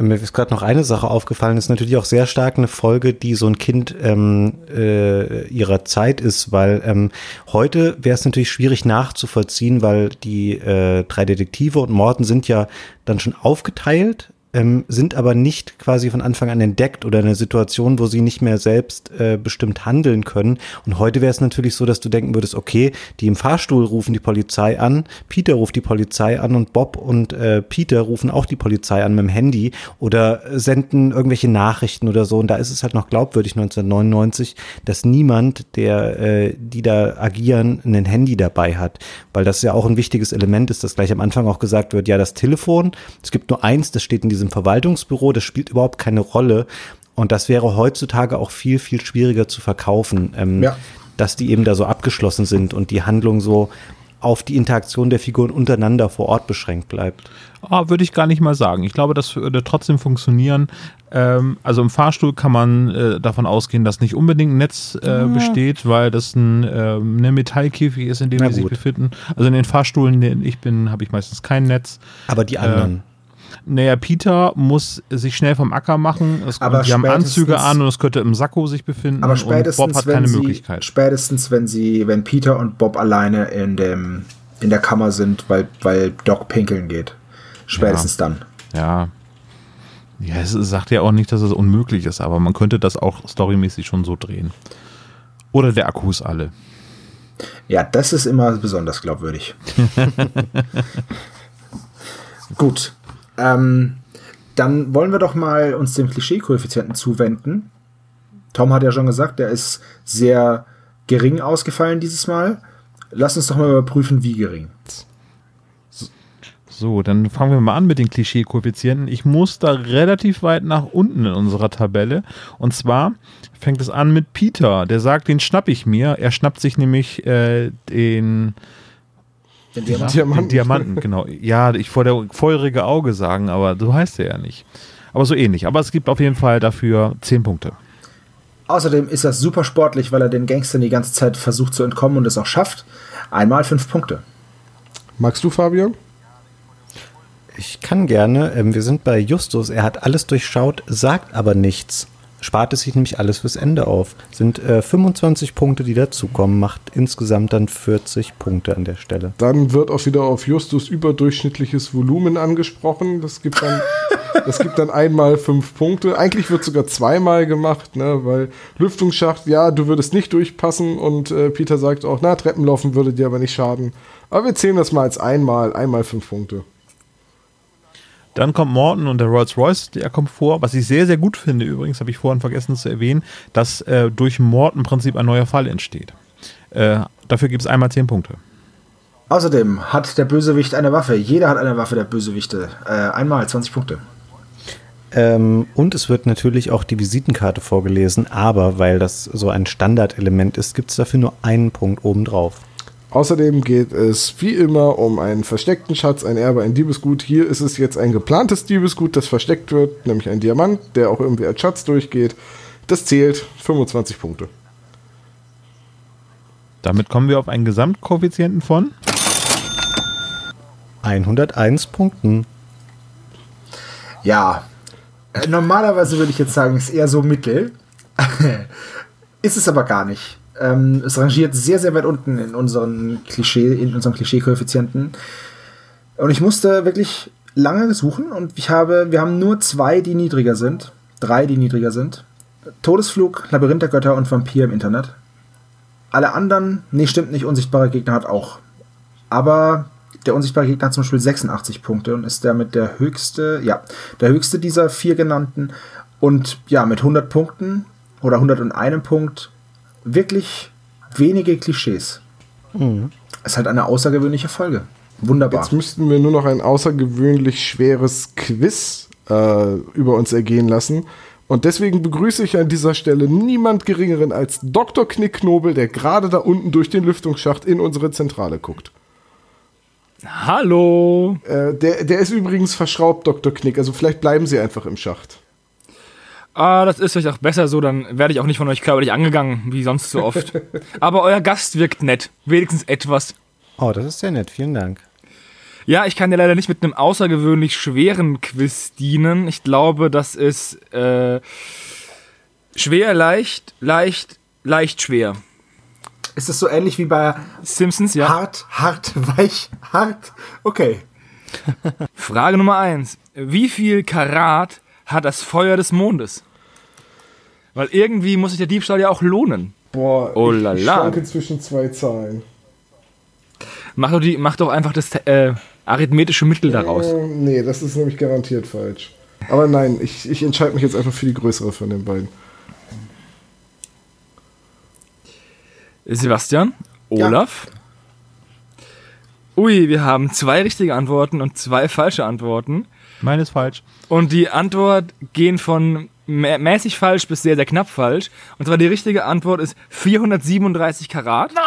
Mir ist gerade noch eine Sache aufgefallen, ist natürlich auch sehr stark eine Folge, die so ein Kind ähm, äh, ihrer Zeit ist, weil ähm, heute wäre es natürlich schwierig nachzuvollziehen, weil die äh, drei Detektive und Morten sind ja dann schon aufgeteilt ähm, sind aber nicht quasi von Anfang an entdeckt oder eine Situation, wo sie nicht mehr selbst äh, bestimmt handeln können. Und heute wäre es natürlich so, dass du denken würdest, okay, die im Fahrstuhl rufen die Polizei an, Peter ruft die Polizei an und Bob und äh, Peter rufen auch die Polizei an mit dem Handy oder senden irgendwelche Nachrichten oder so. Und da ist es halt noch glaubwürdig 1999, dass niemand, der äh, die da agieren, ein Handy dabei hat, weil das ja auch ein wichtiges Element ist, dass gleich am Anfang auch gesagt wird, ja, das Telefon, es gibt nur eins, das steht in diesem Verwaltungsbüro, das spielt überhaupt keine Rolle. Und das wäre heutzutage auch viel, viel schwieriger zu verkaufen, ähm, Ja. dass die eben da so abgeschlossen sind und die Handlung so auf die Interaktion der Figuren untereinander vor Ort beschränkt bleibt. Ah, würde ich gar nicht mal sagen. Ich glaube, das würde trotzdem funktionieren. Ähm, also im Fahrstuhl kann man äh, davon ausgehen, dass nicht unbedingt ein Netz äh, besteht, weil das ein eine Metallkäfig ist, in dem Na die sich befinden. Also in den Fahrstuhlen, in denen ich bin, habe ich meistens kein Netz. Aber die anderen. Naja, Peter muss sich schnell vom Acker machen. Es, Aber die haben Anzüge spätestens- an und es könnte im Sakko sich befinden. Aber und Bob spätestens, hat wenn keine sie, Möglichkeit. spätestens, wenn sie, wenn Peter und Bob alleine in dem, in der Kammer sind, weil, weil Doc pinkeln geht. Spätestens dann. Ja. Ja, es sagt ja auch nicht, dass es unmöglich ist, aber man könnte das auch storymäßig schon so drehen. Oder der Akku ist alle. Ja, das ist immer besonders glaubwürdig. Gut. Ähm, dann wollen wir doch mal uns dem Klischee-Koeffizienten zuwenden. Tom hat ja schon gesagt, der ist sehr gering ausgefallen dieses Mal. Lass uns doch mal überprüfen, wie gering. So, dann fangen wir mal an mit den Klischee-Koeffizienten. Ich muss da relativ weit nach unten in unserer Tabelle. Und zwar fängt es an mit Peter. Der sagt, den schnapp ich mir. Er schnappt sich nämlich äh, den, Den den Diamanten. Diamanten. Genau. Ja, ich wollte der feurige Auge sagen, aber so heißt er ja nicht. Aber so ähnlich. Aber es gibt auf jeden Fall dafür 10 Punkte. Außerdem ist er super sportlich, weil er den Gangstern die ganze Zeit versucht zu entkommen und es auch schafft. Einmal fünf Punkte. Magst du, Fabian? Ich kann gerne. Ähm, wir sind bei Justus. Er hat alles durchschaut, sagt aber nichts. Spart es sich nämlich alles fürs Ende auf. Sind äh, 25 Punkte, die dazukommen, macht insgesamt dann 40 Punkte an der Stelle. Dann wird auch wieder auf Justus überdurchschnittliches Volumen angesprochen. Das gibt dann, das gibt dann einmal fünf Punkte. Eigentlich wird sogar zweimal gemacht, ne? weil Lüftungsschacht, ja, du würdest nicht durchpassen und äh, Peter sagt auch, na, Treppenlaufen würde dir aber nicht schaden. Aber wir zählen das mal als einmal, einmal fünf Punkte. Dann kommt Morton und der Rolls Royce, der kommt vor. Was ich sehr, sehr gut finde, übrigens, habe ich vorhin vergessen zu erwähnen, dass äh, durch Morton im Prinzip ein neuer Fall entsteht. Äh, dafür gibt es einmal 10 Punkte. Außerdem hat der Bösewicht eine Waffe. Jeder hat eine Waffe, der Bösewichte. Äh, einmal 20 Punkte. Ähm, und es wird natürlich auch die Visitenkarte vorgelesen, aber weil das so ein Standardelement ist, gibt es dafür nur einen Punkt obendrauf. Außerdem geht es wie immer um einen versteckten Schatz, ein Erbe, ein Diebesgut. Hier ist es jetzt ein geplantes Diebesgut, das versteckt wird, nämlich ein Diamant, der auch irgendwie als Schatz durchgeht. Das zählt 25 Punkte. Damit kommen wir auf einen Gesamtkoeffizienten von 101 Punkten. Ja. Äh, normalerweise würde ich jetzt sagen, ist eher so mittel. ist es aber gar nicht. Ähm, es rangiert sehr, sehr weit unten in unseren Klischee, in unserem Klischee-Koeffizienten. Und ich musste wirklich lange suchen und ich habe, wir haben nur zwei, die niedriger sind. Drei, die niedriger sind. Todesflug, Labyrinth der Götter und Vampir im Internet. Alle anderen, nee, stimmt nicht, unsichtbare Gegner hat auch. Aber der unsichtbare Gegner hat zum Beispiel 86 Punkte und ist damit der höchste, ja, der höchste dieser vier genannten. Und ja, mit 100 Punkten oder 101 Punkt wirklich wenige Klischees. Ist halt eine außergewöhnliche Folge. Wunderbar. Jetzt müssten wir nur noch ein außergewöhnlich schweres Quiz äh, über uns ergehen lassen. Und deswegen begrüße ich an dieser Stelle niemand Geringeren als Dr. Knickknobel, der gerade da unten durch den Lüftungsschacht in unsere Zentrale guckt. Hallo. Äh, der, der ist übrigens verschraubt, Dr. Knick. Also vielleicht bleiben Sie einfach im Schacht. Ah, das ist vielleicht auch besser so, dann werde ich auch nicht von euch körperlich angegangen, wie sonst so oft. Aber euer Gast wirkt nett. Wenigstens etwas. Oh, das ist sehr nett. Vielen Dank. Ja, ich kann dir leider nicht mit einem außergewöhnlich schweren Quiz dienen. Ich glaube, das ist äh, schwer, leicht, leicht, leicht schwer. Ist es so ähnlich wie bei Simpsons, ja. hart, hart, weich, hart? Okay. Frage Nummer eins. wie viel Karat hat das Feuer des Mondes? Weil irgendwie muss sich der Diebstahl ja auch lohnen. Boah, Oh ich, ich schwanke zwischen zwei Zahlen. Mach doch, die, mach doch einfach das äh, arithmetische Mittel daraus. Äh, nee, das ist nämlich garantiert falsch. Aber nein, ich, ich entscheide mich jetzt einfach für die größere von den beiden. Sebastian, Ja. Olaf. Ui, wir haben zwei richtige Antworten und zwei falsche Antworten. Meine ist falsch. Und die Antwort gehen von mä mäßig falsch bis sehr, sehr knapp falsch. Und zwar die richtige Antwort ist 437 Karat.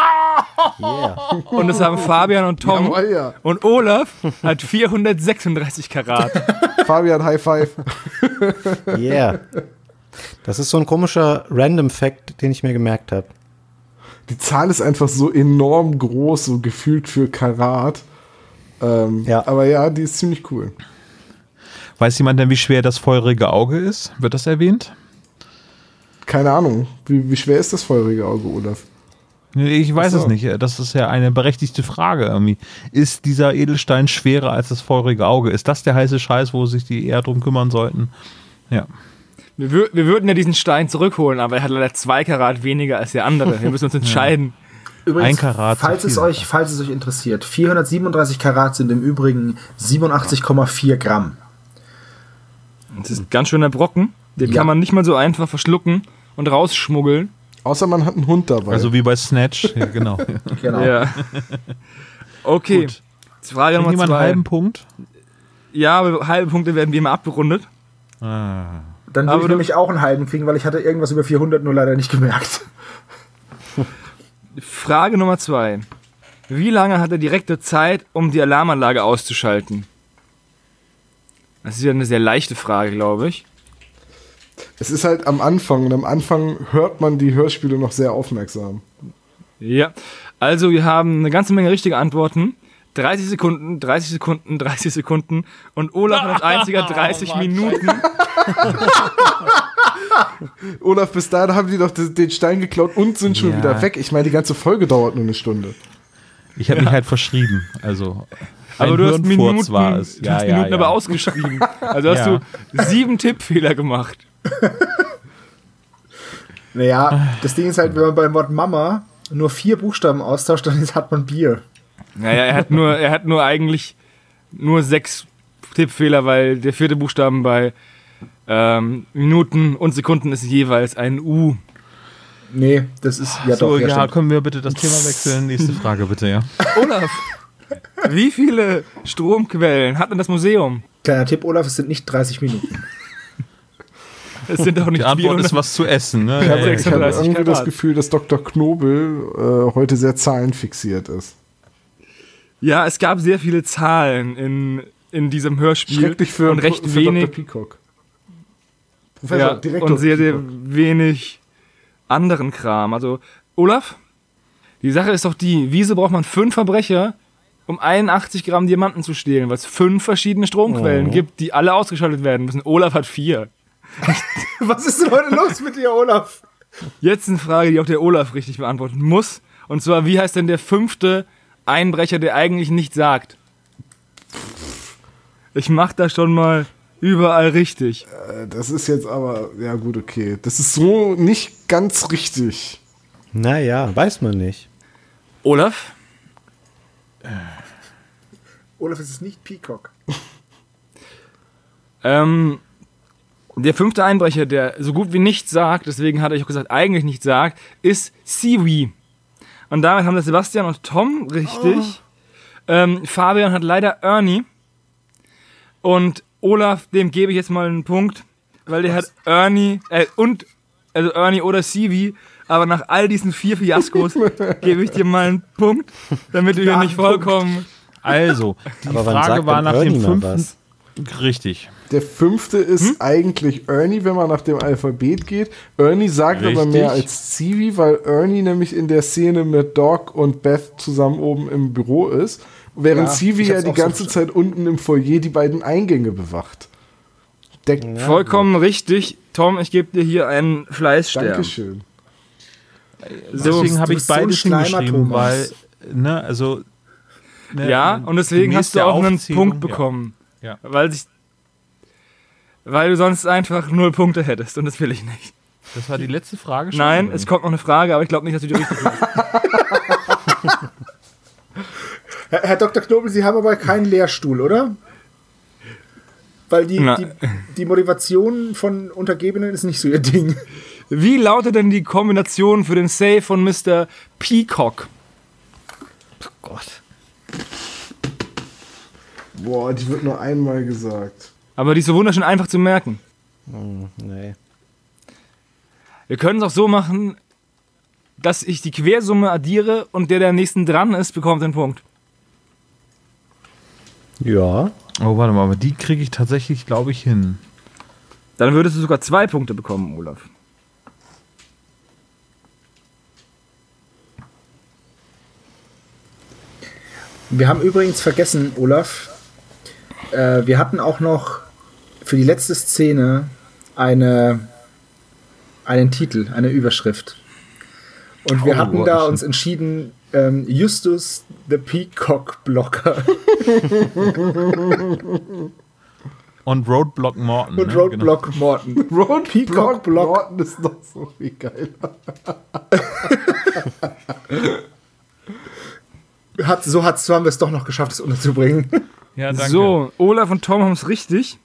Yeah. Und das haben Fabian und Tom. Jawohl, ja. Und Olaf hat 436 Karat. Fabian, High Five. Yeah. Das ist so ein komischer Random Fact, den ich mir gemerkt habe. Die Zahl ist einfach so enorm groß, so gefühlt für Karat. Ähm, Ja. Aber ja, die ist ziemlich cool. Weiß jemand denn, wie schwer das feurige Auge ist? Wird das erwähnt? Keine Ahnung. Wie, wie schwer ist das feurige Auge, Olaf? Ich weiß so. es nicht. Das ist ja eine berechtigte Frage irgendwie. Ist dieser Edelstein schwerer als das feurige Auge? Ist das der heiße Scheiß, wo sich die eher drum kümmern sollten? Ja. Wir, wür wir würden ja diesen Stein zurückholen, aber er hat leider zwei Karat weniger als der andere. Wir müssen uns entscheiden. Übrigens, Ein Karat zu falls es, euch, falls es euch interessiert, 437 Karat sind im Übrigen 87,4 Gramm. Das ist ein ganz schöner Brocken. Den Ja. kann man nicht mal so einfach verschlucken und rausschmuggeln. Außer man hat einen Hund dabei. Also wie bei Snatch. Ja, genau. Genau. Ja. Okay. Gut. Frage Kriegt Nummer jemand einen zwei. halben Punkt? Ja, aber halbe Punkte werden wie immer abgerundet. Ah. Dann würde ich du- nämlich auch einen halben kriegen, weil ich hatte irgendwas über 400 nur leider nicht gemerkt. Frage Nummer zwei. Wie lange hat der Direktor Zeit, um die Alarmanlage auszuschalten? Das ist ja eine sehr leichte Frage, glaube ich. es ist halt am Anfang und am Anfang hört man die Hörspiele noch sehr aufmerksam. Ja. Also, wir haben eine ganze Menge richtige Antworten. 30 Sekunden, 30 Sekunden, 30 Sekunden und Olaf hat als einziger 30 Minuten. Olaf, bis dahin haben die doch den Stein geklaut und sind schon Ja. wieder weg. Ich meine, die ganze Folge dauert nur eine Stunde. Ich habe mich halt verschrieben. Also Aber du hast Minuten, war es. du hast Minuten aber ausgeschrieben. Also hast Ja. du sieben Tippfehler gemacht. Naja, das Ding ist halt, wenn man beim Wort Mama nur vier Buchstaben austauscht, dann hat man Bier. Naja, er hat nur, er hat nur eigentlich nur sechs Tippfehler, weil der vierte Buchstaben bei ähm, Minuten und Sekunden ist jeweils ein U. Nee, das ist ja so, doch. Ja, ja, können wir bitte das Thema wechseln? Nächste Frage bitte, ja. Olaf, wie viele Stromquellen hat denn das Museum? Kleiner Tipp, Olaf, es sind nicht 30 Minuten. Es sind doch nicht Die Antwort 400. ist was zu essen, ne? Ich habe Ja, ja. ich habe 36 irgendwie das Karat. Gefühl, dass Dr. Knobel äh, heute sehr zahlenfixiert ist. Ja, es gab sehr viele Zahlen in, in diesem Hörspiel. Schrecklich für, und recht für wenig. Dr. Peacock. Professor, Ja, Direktor und sehr, sehr Peacock. wenig anderen Kram. Also, Olaf, die Sache ist doch die, wieso braucht man fünf Verbrecher, um 81 Gramm Diamanten zu stehlen, weil es fünf verschiedene Stromquellen gibt, die alle ausgeschaltet werden müssen. Olaf hat vier. Was ist denn heute los mit dir, Olaf? Jetzt eine Frage, die auch der Olaf richtig beantworten muss. Und zwar, wie heißt denn der fünfte Einbrecher, der eigentlich nichts sagt? Ich mach das schon mal überall richtig. Äh, Das ist jetzt aber, ja gut, okay. Das ist so nicht ganz richtig. Naja, weiß man nicht. Olaf? Olaf, es ist nicht Peacock. Ähm, der fünfte Einbrecher, der so gut wie nichts sagt, deswegen hatte ich auch gesagt, eigentlich nichts sagt, ist Siwi. Und damit haben das Sebastian und Tom richtig. Ähm, Fabian hat leider Ernie. Und Olaf, dem gebe ich jetzt mal einen Punkt, weil der hat Ernie, äh, und, also Ernie oder Siwi, aber nach all diesen vier Fiaskos gebe ich dir mal einen Punkt, damit du hier Ja, nicht vollkommen. Also, die Aber Frage sagt war nach dem Ernie mal fünften. was? Richtig. Der fünfte ist Hm? eigentlich Ernie, wenn man nach dem Alphabet geht. Ernie sagt aber Richtig. mehr als Zivi, weil Ernie nämlich in der Szene mit Doc und Beth zusammen oben im Büro ist, während Ja, Zivi ja die auch so ganze Zeit unten im Foyer die beiden Eingänge bewacht. Der, Vollkommen richtig. Tom, ich gebe dir hier einen Fleißstern. Dankeschön. So, Deswegen habe ich so beides Schleimer, hingeschrieben, weil, ne, also. Ne, ja, und deswegen hast du auch einen Punkt bekommen. Ja. Weil sich Weil du sonst einfach null Punkte hättest und das will ich nicht. Das war die letzte Frage schon. Nein, oder? es kommt noch eine Frage, aber ich glaube nicht, dass du die richtig hast. Herr, Herr Dr. Knobel, Sie haben aber keinen Lehrstuhl, oder? Weil die, die, die Motivation von Untergebenen ist nicht so ihr Ding. Wie lautet denn die Kombination für den Save von Mr. Peacock? Gott. Boah, die wird nur einmal gesagt. Aber die ist so wunderschön einfach zu merken. Hm, nee. Wir können es auch so machen, dass ich die Quersumme addiere und der, der am nächsten dran ist, bekommt den Punkt. Ja. Oh, warte mal, aber die kriege ich tatsächlich, glaube ich, hin. Dann würdest du sogar zwei Punkte bekommen, Olaf. Wir haben übrigens vergessen, Olaf, äh, wir hatten auch noch für die letzte Szene eine, einen Titel, eine Überschrift. Und wir Oh, hatten da uns entschieden, ähm, Justus the Peacock Blocker Und Roadblock Morton. und ne? Roadblock Morton. Road Peacock Block. Norton ist noch so viel geiler. Hat, so, hat, so haben wir es doch noch geschafft, es unterzubringen. Ja, danke. So, Olaf und Tom haben es richtig.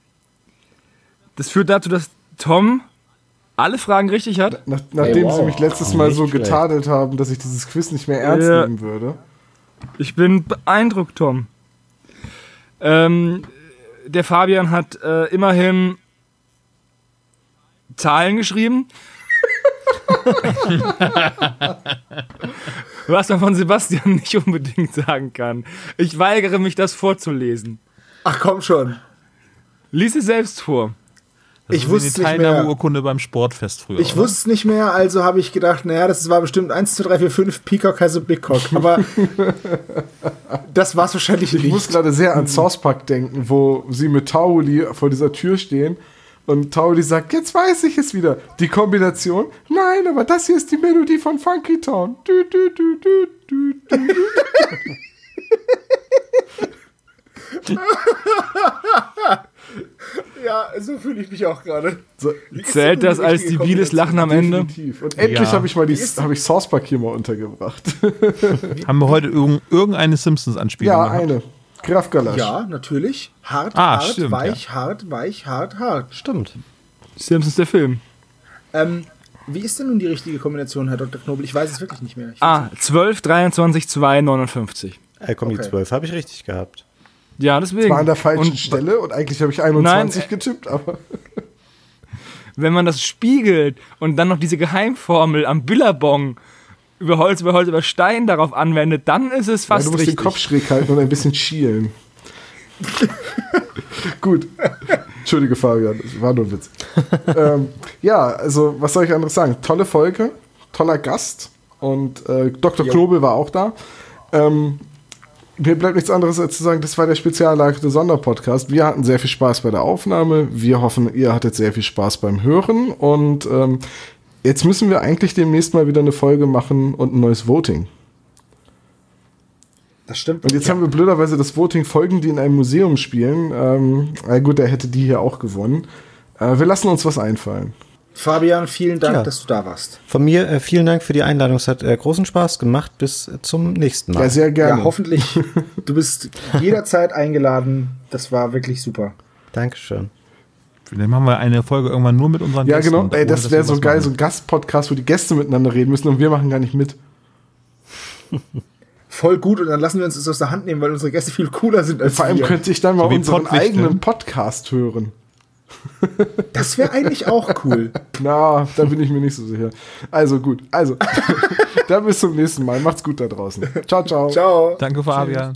Das führt dazu, dass Tom alle Fragen richtig hat. Nach, nachdem wow. sie mich letztes Mal so getadelt haben, dass ich dieses Quiz nicht mehr ernst Ja. nehmen würde. Ich bin beeindruckt, Tom. Ähm, der Fabian hat äh, immerhin Zahlen geschrieben. Was man von Sebastian nicht unbedingt sagen kann. Ich weigere mich, das vorzulesen. Ach komm schon. Lies es selbst vor. Das ich wusste die nicht mehr. Teilnahmeurkunde beim Sportfest früher. Ich oder? wusste es nicht mehr, also habe ich gedacht, naja, das war bestimmt 1, 2, 3, 4, 5, Peacock has a Big Cock. Aber das war es wahrscheinlich Ich muss nicht. gerade sehr an South Park denken, wo sie mit Tauli vor dieser Tür stehen und Tauli sagt, jetzt weiß ich es wieder. Die Kombination? Nein, aber das hier ist die Melodie von Funky Town. Du, du, du, du, du, du. Ja, so fühle ich mich auch gerade. So, Zählt das als debiles Lachen am Ende? definitiv. Und endlich Ja. habe ich mal die, habe ich South Park hier mal untergebracht. Haben wir heute irgend, irgendeine Simpsons-Anspielung ja, gehabt? eine. Graf Galasch. Ja, natürlich. Hart, Ah, hart, stimmt, weich, hart, weich, hart, hart. Stimmt. Simpsons der Film. Ähm, wie ist denn nun die richtige Kombination, Herr Dr. Knobel? Ich weiß es wirklich nicht mehr. Ich Ah, 12, 23, 2, 59. Äh, komm, die Okay. 12 habe ich richtig gehabt. Ja, deswegen. War an der falschen Und Stelle und eigentlich habe ich 21 Nein, äh, getippt, aber wenn man das spiegelt und dann noch diese Geheimformel am Billabong über Holz, über Holz, über Stein darauf anwendet, dann ist es ja, fast du musst richtig. den Kopf schräg halten und ein bisschen schielen. Gut. Entschuldige, Fabian, das war nur ein Witz. ähm, ja, also, was soll ich anderes sagen? Tolle Folge, toller Gast und äh, Dr. Knobel war auch da. Ähm, mir bleibt nichts anderes als zu sagen, das war der speziallagerte Sonderpodcast. Wir hatten sehr viel Spaß bei der Aufnahme. Wir hoffen, ihr hattet sehr viel Spaß beim Hören. Und ähm, jetzt müssen wir eigentlich demnächst mal wieder eine Folge machen und ein neues Voting. Das stimmt. Und jetzt haben wir blöderweise das Voting Folgen, die in einem Museum spielen. Ähm, na gut, er hätte die hier auch gewonnen. Äh, wir lassen uns was einfallen. Fabian, vielen Dank, Ja. dass du da warst. Von mir äh, vielen Dank für die Einladung. Es hat äh, großen Spaß gemacht. Bis äh, zum nächsten Mal. Ja, sehr gerne. Ja, hoffentlich. Du bist jederzeit eingeladen. Das war wirklich super. Dankeschön. Vielleicht machen wir eine Folge irgendwann nur mit unseren ja, Gästen. genau. und Ey, das wäre wir so geil, machen. so ein Gastpodcast, wo die Gäste miteinander reden müssen und wir machen gar nicht mit. Voll gut und dann lassen wir uns das aus der Hand nehmen, weil unsere Gäste viel cooler sind als Vor allem wir. könnte ich dann mal So unseren eigenen Podcast hören. Das wäre eigentlich auch cool. Na, da bin ich mir nicht so sicher. Also gut, also. dann bis zum nächsten Mal. Macht's gut da draußen. Ciao, ciao. Ciao. Danke, Fabian.